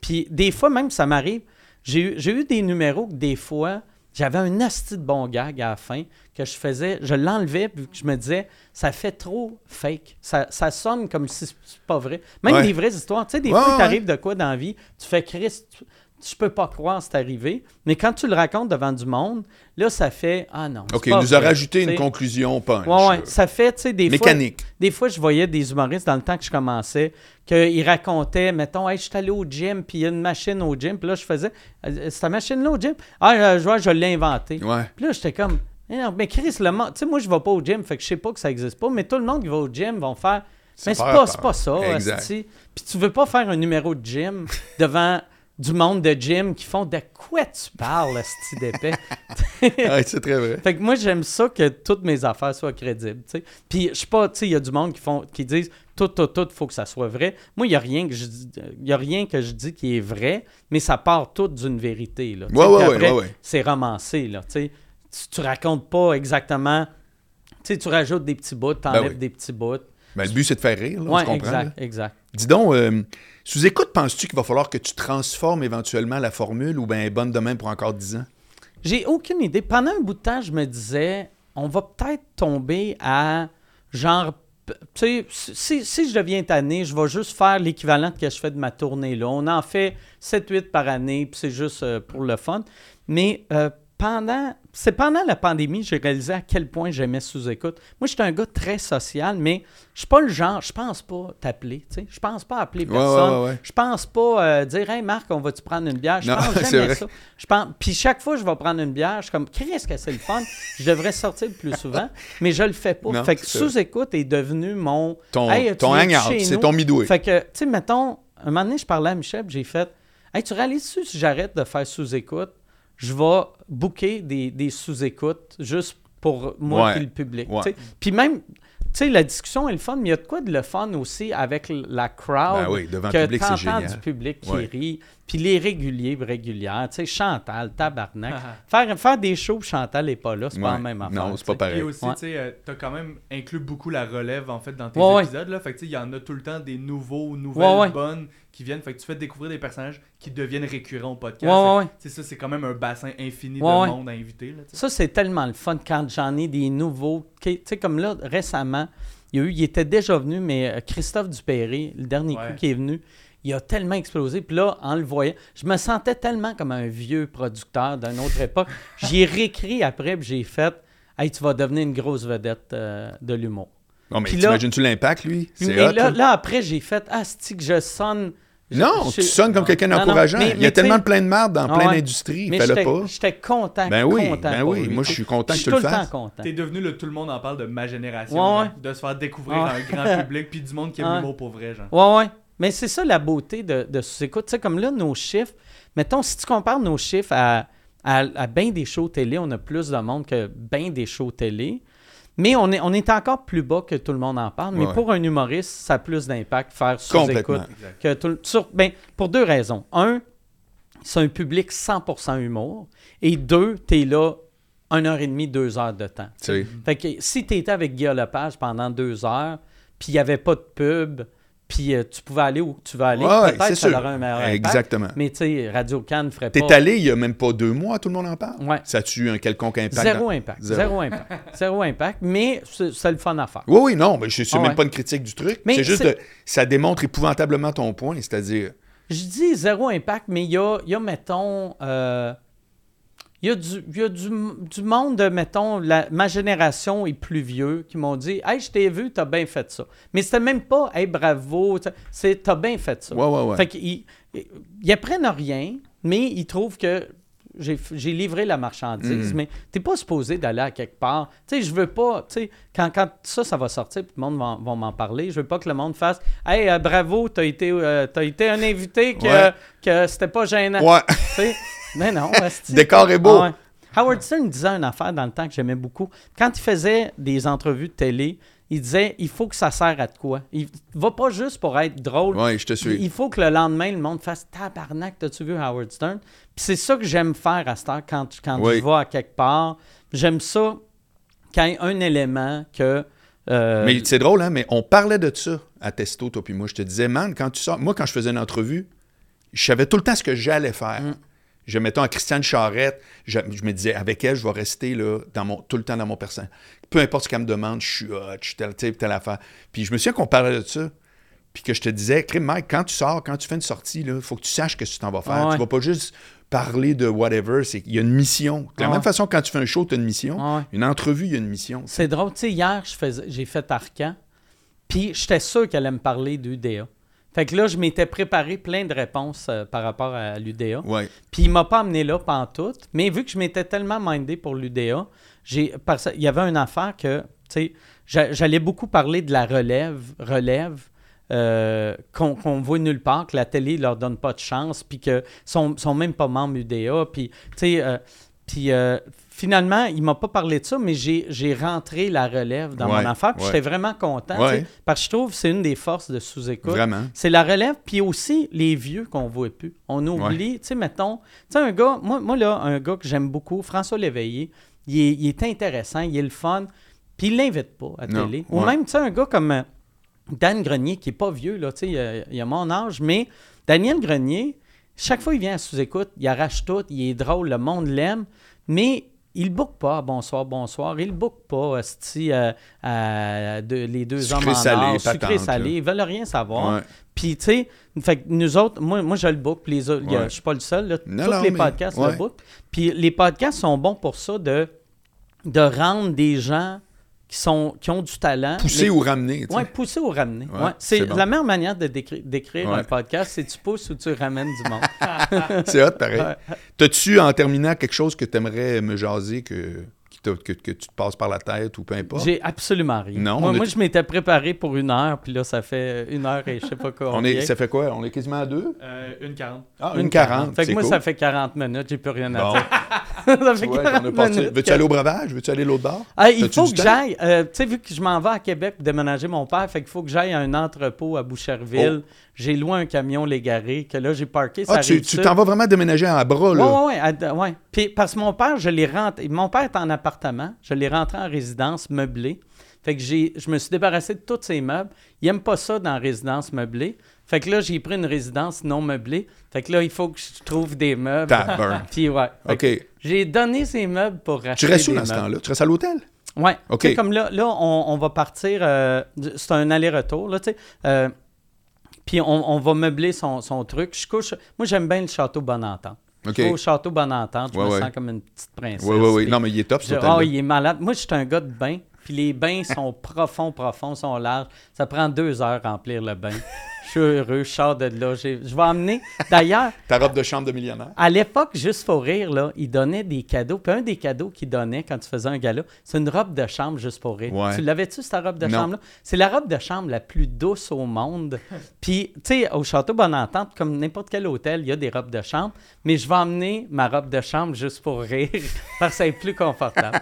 [SPEAKER 2] Puis des fois, même, ça m'arrive. J'ai eu, des numéros que des fois, j'avais un asti de bon gag à la fin que je faisais, je l'enlevais, puis que je me disais, ça fait trop fake. Ça, ça sonne comme si c'est pas vrai. Même
[SPEAKER 1] Ouais.
[SPEAKER 2] des vraies histoires. Tu sais, des
[SPEAKER 1] Ouais,
[SPEAKER 2] fois, il
[SPEAKER 1] ouais.
[SPEAKER 2] t'arrive de quoi dans la vie, tu fais Chris, tu, je peux pas croire c'est arrivé. Mais quand tu le racontes devant du monde, là, ça fait, ah non.
[SPEAKER 1] OK, il nous a rajouté une conclusion punch.
[SPEAKER 2] Ouais, ouais. Ça fait, tu sais, des fois.
[SPEAKER 1] Mécanique.
[SPEAKER 2] Des fois, je voyais des humoristes dans le temps que je commençais, qu'ils racontaient, mettons, hey, je suis allé au gym, puis il y a une machine au gym, puis là, je faisais, Euh, c'est ta machine-là au gym? Ah, euh, je vois, je l'ai inventée.
[SPEAKER 1] Ouais.
[SPEAKER 2] Puis là, j'étais comme, Eh non, mais Chris, le monde, tu sais, moi, je vais pas au gym, fait que je sais pas que ça existe pas, mais tout le monde qui va au gym vont faire, mais c'est pas, pas ça. Puis tu veux pas faire un numéro de gym devant du monde de gym qui font de quoi tu parles, asti d'épais?
[SPEAKER 1] Ouais, c'est très vrai.
[SPEAKER 2] Fait que moi, j'aime ça que toutes mes affaires soient crédibles. sais. Puis je suis pas, tu sais, il y a du monde qui font qui disent tout, tout, tout, faut que ça soit vrai. Moi, il n'y a, rien que je dis- y a rien que je dis qui est vrai, mais ça part tout d'une vérité. Là, sais.
[SPEAKER 1] Ouais, ouais, ouais,
[SPEAKER 2] après,
[SPEAKER 1] ouais, ouais.
[SPEAKER 2] C'est romancé. Là, tu, sais. tu, racontes pas exactement. Tu sais, tu rajoutes des petits bouts, tu enlèves
[SPEAKER 1] Ben oui.
[SPEAKER 2] des petits bouts.
[SPEAKER 1] Ben, le but, c'est de faire rire, là, on
[SPEAKER 2] Ouais,
[SPEAKER 1] se comprend.
[SPEAKER 2] exact,
[SPEAKER 1] là.
[SPEAKER 2] exact.
[SPEAKER 1] Dis donc, euh, sous écoute, penses-tu qu'il va falloir que tu transformes éventuellement la formule ou bien bonne demain pour encore 10 ans?
[SPEAKER 2] J'ai aucune idée. Pendant un bout de temps, je me disais, on va peut-être tomber à genre. Tu sais, si, je deviens tanné, je vais juste faire l'équivalent que je fais de ma tournée là. On en fait 7-8 par année, puis c'est juste euh, pour le fun. Mais euh, pendant. C'est pendant la pandémie, j'ai réalisé à quel point j'aimais sous-écoute. Moi, j'étais un gars très social, mais je suis pas le genre, je pense pas t'appeler, tu sais. Je pense pas appeler personne.
[SPEAKER 1] ouais, ouais, ouais.
[SPEAKER 2] Je pense pas euh, dire, hey Marc, on va-tu prendre une bière? Je pense
[SPEAKER 1] c'est
[SPEAKER 2] jamais
[SPEAKER 1] vrai.
[SPEAKER 2] ça. Je pense, puis chaque fois que je vais prendre une bière, je suis comme, qu'est-ce que c'est le fun? Je devrais sortir plus souvent, mais je le fais pas.
[SPEAKER 1] Non,
[SPEAKER 2] fait que sous-écoute est devenu mon.
[SPEAKER 1] Ton,
[SPEAKER 2] Hey,
[SPEAKER 1] ton hangout, c'est ton midway.
[SPEAKER 2] Fait que, tu sais, mettons, un moment donné, je parlais à Michel, j'ai fait, hey, tu réalises-tu si j'arrête de faire sous-écoute, je vais booker des, des sous-écoutes juste pour moi
[SPEAKER 1] Ouais.
[SPEAKER 2] et le public.
[SPEAKER 1] Ouais.
[SPEAKER 2] Puis même. Tu sais, la discussion est le fun, mais il y a de quoi de le fun aussi avec la crowd.
[SPEAKER 1] Ben oui, devant le
[SPEAKER 2] que
[SPEAKER 1] public, c'est
[SPEAKER 2] t'entends
[SPEAKER 1] génial.
[SPEAKER 2] du public qui
[SPEAKER 1] Ouais.
[SPEAKER 2] rit. Puis les réguliers, régulières. Tu sais, Chantal, Tabarnak.
[SPEAKER 3] Ah.
[SPEAKER 2] faire, faire des shows, où Chantal n'est pas là, c'est pas la même affaire.
[SPEAKER 1] Non, c'est pas
[SPEAKER 2] sais.
[SPEAKER 3] Et
[SPEAKER 1] pareil.
[SPEAKER 3] aussi,
[SPEAKER 2] Ouais.
[SPEAKER 3] tu sais, euh, t'as quand même inclus beaucoup la relève en fait dans tes
[SPEAKER 2] Ouais, ouais.
[SPEAKER 3] épisodes. Là. Fait que tu sais, il y en a tout le temps des nouveaux, nouvelles
[SPEAKER 2] Ouais, ouais.
[SPEAKER 3] bonnes qui viennent. Fait que tu fais découvrir des personnages qui deviennent récurrents au podcast.
[SPEAKER 2] Ouais, ouais,
[SPEAKER 3] sais, ça, c'est quand même un bassin infini
[SPEAKER 2] Ouais,
[SPEAKER 3] de
[SPEAKER 2] ouais.
[SPEAKER 3] monde à inviter. Là, tu sais.
[SPEAKER 2] Ça, c'est tellement le fun quand j'en ai des nouveaux. Tu sais, comme là, récemment, il, y a eu, il était déjà venu, mais euh, Christophe Dupéré, le dernier
[SPEAKER 3] Ouais.
[SPEAKER 2] coup qui est venu, il a tellement explosé. Puis là, en le voyant, je me sentais tellement comme un vieux producteur d'une autre époque. J'y ai réécrit après, puis j'ai fait Hey, tu vas devenir une grosse vedette euh, de l'humour.
[SPEAKER 1] Non, mais t'imagines-tu l'impact, lui? C'est
[SPEAKER 2] là,
[SPEAKER 1] là.
[SPEAKER 2] là, après, j'ai fait Ah, c'est que je sonne. je-
[SPEAKER 1] Non,
[SPEAKER 2] je-
[SPEAKER 1] tu sonnes comme quelqu'un d'encourageant. Il y a tellement de plein de merde dans
[SPEAKER 2] Ah
[SPEAKER 1] plein d'industries.
[SPEAKER 2] Mais
[SPEAKER 1] Fais-le
[SPEAKER 2] j'étais
[SPEAKER 1] pas.
[SPEAKER 2] j'étais content.
[SPEAKER 1] Ben oui,
[SPEAKER 2] content
[SPEAKER 1] ben oui.
[SPEAKER 2] lui,
[SPEAKER 1] Moi, je suis content
[SPEAKER 2] Je
[SPEAKER 1] que tu le fasses.
[SPEAKER 2] content.
[SPEAKER 3] T'es devenu le tout le monde en parle de ma génération.
[SPEAKER 2] Ouais.
[SPEAKER 3] De se faire découvrir
[SPEAKER 2] Ouais.
[SPEAKER 3] à un grand public puis du monde qui aime
[SPEAKER 2] Ouais.
[SPEAKER 3] l'humour pour vrai. Genre.
[SPEAKER 2] Ouais, ouais. Mais c'est ça la beauté de, de sous-écoute. Tu sais, comme là, nos chiffres, mettons, si tu compares nos chiffres à, à, à bien des shows télé, on a plus de monde que bien des shows télé. Mais on est, on est encore plus bas que tout le monde en parle. Mais
[SPEAKER 1] Ouais.
[SPEAKER 2] pour un humoriste, ça a plus d'impact faire sous-écoute que tout sur- ben, pour deux raisons. Un, c'est un public 100% humour. Et deux, t'es là une heure et demie, deux heures de temps.
[SPEAKER 1] Tu.
[SPEAKER 2] Fait que si tu étais avec Guillaume Lepage pendant deux heures, puis il n'y avait pas de pub, puis euh, tu pouvais aller où tu veux aller.
[SPEAKER 1] Ouais,
[SPEAKER 2] Peut-être ça
[SPEAKER 1] sûr.
[SPEAKER 2] aurait un meilleur impact.
[SPEAKER 1] Exactement.
[SPEAKER 2] Mais tu sais, Radio Cannes ferait pas.
[SPEAKER 1] T'es allé il y a même pas deux mois, tout le monde en parle?
[SPEAKER 2] Ouais.
[SPEAKER 1] Ça a-tu eu un quelconque impact?
[SPEAKER 2] Zéro
[SPEAKER 1] dans-
[SPEAKER 2] impact.
[SPEAKER 1] Zéro.
[SPEAKER 2] Zéro, impact. Zéro impact. Mais c'est le fun à faire.
[SPEAKER 1] Oui, oui, non, mais je- c'est
[SPEAKER 2] Ah
[SPEAKER 1] même pas une critique du truc.
[SPEAKER 2] Mais
[SPEAKER 1] C'est juste de- ça démontre épouvantablement ton point, c'est-à-dire.
[SPEAKER 2] Je dis zéro impact, mais il y a, y a, mettons, euh, il y a, du, il y a du, du monde, de, mettons, la, ma génération est plus vieux, qui m'ont dit Hey, je t'ai vu, t'as bien fait ça. Mais c'était même pas Hey, bravo, t'as- c'est t'as bien fait ça.
[SPEAKER 1] Ouais, ouais, ouais.
[SPEAKER 2] Fait qu'ils ils apprennent rien, mais ils trouvent que j'ai livré la marchandise,
[SPEAKER 1] Mm.
[SPEAKER 2] mais t'es pas supposé d'aller à quelque part. Tu sais, je veux pas, tu sais, quand, quand ça, ça va sortir, puis le monde va, va m'en parler, je veux pas que le monde fasse Hey, euh, bravo, t'as été, euh, t'as été un invité que,
[SPEAKER 1] Ouais.
[SPEAKER 2] que c'était pas gênant.
[SPEAKER 1] Ouais,
[SPEAKER 2] mais non,
[SPEAKER 1] décor est beau.
[SPEAKER 2] Ah ouais. Howard Stern disait une affaire dans le temps que j'aimais beaucoup. Quand il faisait des entrevues de télé, il disait il faut que ça sert à de quoi? Il va pas juste pour être drôle.
[SPEAKER 1] Ouais, je te suis.
[SPEAKER 2] Il faut que le lendemain, le monde fasse tabarnak, t'as-tu vu Howard Stern? Puis c'est ça que j'aime faire à cette heure quand, quand
[SPEAKER 1] Oui.
[SPEAKER 2] je vais à quelque part. J'aime ça quand il y a un élément que. euh,
[SPEAKER 1] Mais c'est drôle, hein, mais on parlait de ça à Testo, toi puis moi. Je te disais, man, quand tu sors... Moi, quand je faisais une entrevue, je savais tout le temps ce que j'allais faire.
[SPEAKER 2] Mm.
[SPEAKER 1] Je mettons à Christiane Charrette, je, je me disais, avec elle, je vais rester là, dans mon, tout le temps dans mon personnage. Peu importe ce qu'elle me demande, je suis hot, je suis tel type, telle affaire. Puis je me souviens qu'on parlait de ça. Puis que je te disais, Crime Mike, quand tu sors, quand tu fais une sortie, il faut que tu saches que tu t'en vas faire.
[SPEAKER 2] Ouais.
[SPEAKER 1] Tu vas pas juste parler de whatever. C'est qu'il y a une mission. De la
[SPEAKER 2] Ah
[SPEAKER 1] même façon, quand tu fais un show, tu as une mission.
[SPEAKER 2] Ah ouais.
[SPEAKER 1] Une entrevue, il y a une mission.
[SPEAKER 2] C'est drôle. Tu sais, hier, j'ai fait Arcan, puis j'étais sûr qu'elle allait me parler d'UDA. Fait que là, je m'étais préparé plein de réponses euh, par rapport à l'UDA.
[SPEAKER 1] Ouais.
[SPEAKER 2] Puis il m'a pas amené là pantoute. Mais vu que je m'étais tellement mindé pour l'UDA, j'ai parce- il y avait une affaire que, tu sais, j'a- j'allais beaucoup parler de la relève, relève, euh, qu'on qu'on voit nulle part, que la télé leur donne pas de chance, puis que sont, sont même pas membres UDA. Puis, tu sais, euh, puis euh, finalement, il m'a pas parlé de ça, mais j'ai j'ai rentré la relève dans
[SPEAKER 1] Ouais,
[SPEAKER 2] mon affaire. Puis
[SPEAKER 1] ouais.
[SPEAKER 2] j'étais vraiment content.
[SPEAKER 1] Ouais.
[SPEAKER 2] Parce que je trouve que c'est une des forces de sous-écoute.
[SPEAKER 1] Vraiment.
[SPEAKER 2] C'est la relève, puis aussi les vieux qu'on voit plus. On oublie, tu sais, mettons, tu sais, un gars, moi, moi là, un gars que j'aime beaucoup, François Léveillé, il est, il est intéressant, il est le fun, puis il l'invite pas à
[SPEAKER 1] Non,
[SPEAKER 2] télé. Ou même, tu sais, un gars comme euh, Dan Grenier, qui est pas vieux, là, tu sais, il, a- il a mon âge, mais Daniel Grenier, chaque fois qu'il vient à sous-écoute, il arrache tout, il est drôle, le monde l'aime, mais il book pas bonsoir, bonsoir. Il book pas esti, euh, à de- les deux
[SPEAKER 1] Sucré
[SPEAKER 2] hommes en
[SPEAKER 1] salé,
[SPEAKER 2] or,
[SPEAKER 1] patente,
[SPEAKER 2] sucré salé.
[SPEAKER 1] là.
[SPEAKER 2] Ils veulent rien savoir.
[SPEAKER 1] Ouais.
[SPEAKER 2] Puis, tu sais, fait que nous autres, moi, moi je le book, je suis pas le seul, là,
[SPEAKER 1] Non,
[SPEAKER 2] tous
[SPEAKER 1] non,
[SPEAKER 2] les
[SPEAKER 1] mais-
[SPEAKER 2] podcasts
[SPEAKER 1] ouais.
[SPEAKER 2] le book. Puis les podcasts sont bons pour ça, de, de rendre des gens qui, sont, qui ont du talent.
[SPEAKER 1] Pousser
[SPEAKER 2] les-
[SPEAKER 1] ou ramener. tu.
[SPEAKER 2] Ouais, pousser ou ramener.
[SPEAKER 1] Ouais,
[SPEAKER 2] Ouais, c'est
[SPEAKER 1] bon.
[SPEAKER 2] la meilleure manière de décri- d'écrire
[SPEAKER 1] Ouais.
[SPEAKER 2] un podcast, c'est tu pousses ou tu ramènes du monde.
[SPEAKER 1] C'est hot, pareil. T'as-tu, en terminant, quelque chose que t'aimerais me jaser, que, que, que tu te passes par la tête ou peu importe?
[SPEAKER 2] J'ai absolument rien.
[SPEAKER 1] Non,
[SPEAKER 2] moi, moi, je m'étais préparé pour une heure, puis là, ça fait une heure et je sais pas quoi.
[SPEAKER 1] On est, ça fait quoi? On est quasiment à deux?
[SPEAKER 3] Euh, une 40.
[SPEAKER 1] Ah,
[SPEAKER 2] Une
[SPEAKER 1] une 40.
[SPEAKER 2] Fait que
[SPEAKER 1] c'est
[SPEAKER 2] moi,
[SPEAKER 1] cool.
[SPEAKER 2] ça fait 40 minutes, j'ai plus rien à
[SPEAKER 1] Bon,
[SPEAKER 2] dire. ça fait
[SPEAKER 1] tu vois,
[SPEAKER 2] 40
[SPEAKER 1] on a passé-
[SPEAKER 2] minutes
[SPEAKER 1] Veux-tu aller au breuvage? Veux-tu aller l'autre bord?
[SPEAKER 2] Ah, il faut que j'aille. euh, tu sais, vu que je m'en vais à Québec pour déménager mon père, fait qu'il faut que j'aille à un entrepôt à Boucherville. J'ai loué un camion légaré que là, j'ai. Ça
[SPEAKER 1] Oh. Ah, tu tu t'en vas vraiment déménager à bras, là?
[SPEAKER 2] ouais, à- ouais. Puis parce que mon père, je l'ai rentré. Mon père est en appartement. Je l'ai rentré en résidence meublée. Fait que j'ai, je me suis débarrassé de tous ses meubles. Il aime pas ça dans résidence meublée. Fait que là, j'ai pris une résidence non meublée. Fait que là, il faut que je trouve des meubles. Puis ouais.
[SPEAKER 1] OK.
[SPEAKER 2] J'ai donné ces meubles pour racheter
[SPEAKER 1] Tu restes où dans ce temps-là? Tu restes à l'hôtel?
[SPEAKER 2] Ouais.
[SPEAKER 1] OK.
[SPEAKER 2] Comme là, là on, on va partir. euh, c'est un aller-retour, là, tu sais. Euh, puis on, on va meubler son, son truc. Je couche. Moi, j'aime bien le château vais au château Bonentente. Je
[SPEAKER 1] Ouais,
[SPEAKER 2] me
[SPEAKER 1] ouais.
[SPEAKER 2] sens comme une petite princesse.
[SPEAKER 1] Oui, oui, oui. Non, mais il est top,
[SPEAKER 2] je-
[SPEAKER 1] cet
[SPEAKER 2] Ah, il est malade. Moi, je suis un gars de bain. Puis les bains sont profonds, profonds, sont larges. Ça prend deux heures remplir le bain. Je suis heureux, je sors de là. Je vais emmener. D'ailleurs,
[SPEAKER 1] Ta robe de chambre de millionnaire?
[SPEAKER 2] à l'époque, juste pour rire, là, ils donnaient des cadeaux. Puis un des cadeaux qu'ils donnaient quand tu faisais un gala, c'est une robe de chambre juste pour rire.
[SPEAKER 1] Ouais.
[SPEAKER 2] Tu l'avais-tu, cette robe de chambre-là? C'est la robe de chambre la plus douce au monde. Puis, tu sais, au Château Bonentente, comme n'importe quel hôtel, il y a des robes de chambre. Mais je vais emmener ma robe de chambre juste pour rire, parce que c'est plus confortable.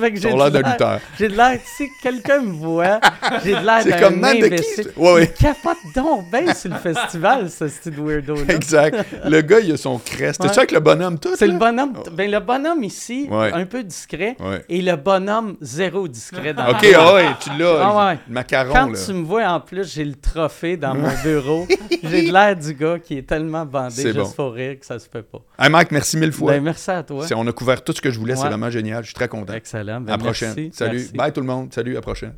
[SPEAKER 2] fait que j'ai
[SPEAKER 1] l'air
[SPEAKER 2] de
[SPEAKER 1] lutteur.
[SPEAKER 2] J'ai de l'air, si quelqu'un me voit, j'ai de l'air
[SPEAKER 1] C'est
[SPEAKER 2] d'un
[SPEAKER 1] comme, man, de qui? Ouais, ouais.
[SPEAKER 2] Il capote donc bien sur le festival, ce style weirdo-là.
[SPEAKER 1] Exact. Le gars, il a son crest.
[SPEAKER 2] Ouais.
[SPEAKER 1] C'est ça avec le bonhomme tout?
[SPEAKER 2] C'est le bonhomme, ben, le bonhomme ici,
[SPEAKER 1] Ouais.
[SPEAKER 2] un peu discret,
[SPEAKER 1] Ouais.
[SPEAKER 2] et le bonhomme zéro discret dans
[SPEAKER 1] OK, ah ouais, tu l'as.
[SPEAKER 2] Ah ouais.
[SPEAKER 1] Le macaron,
[SPEAKER 2] Quand
[SPEAKER 1] là.
[SPEAKER 2] tu me vois, en plus, j'ai le trophée dans mon bureau. j'ai de l'air du gars qui est tellement bandé
[SPEAKER 1] C'est
[SPEAKER 2] juste
[SPEAKER 1] bon.
[SPEAKER 2] pour rire que ça se fait pas.
[SPEAKER 1] Hey, Mike, merci mille fois.
[SPEAKER 2] Ben, merci à toi.
[SPEAKER 1] On a couvert tout ce que je voulais. C'est vraiment génial. Je suis très content.
[SPEAKER 2] Excellent. Ben,
[SPEAKER 1] à la prochaine.
[SPEAKER 2] merci.
[SPEAKER 1] Salut.
[SPEAKER 2] Merci.
[SPEAKER 1] Bye tout le monde. Salut, à la prochaine.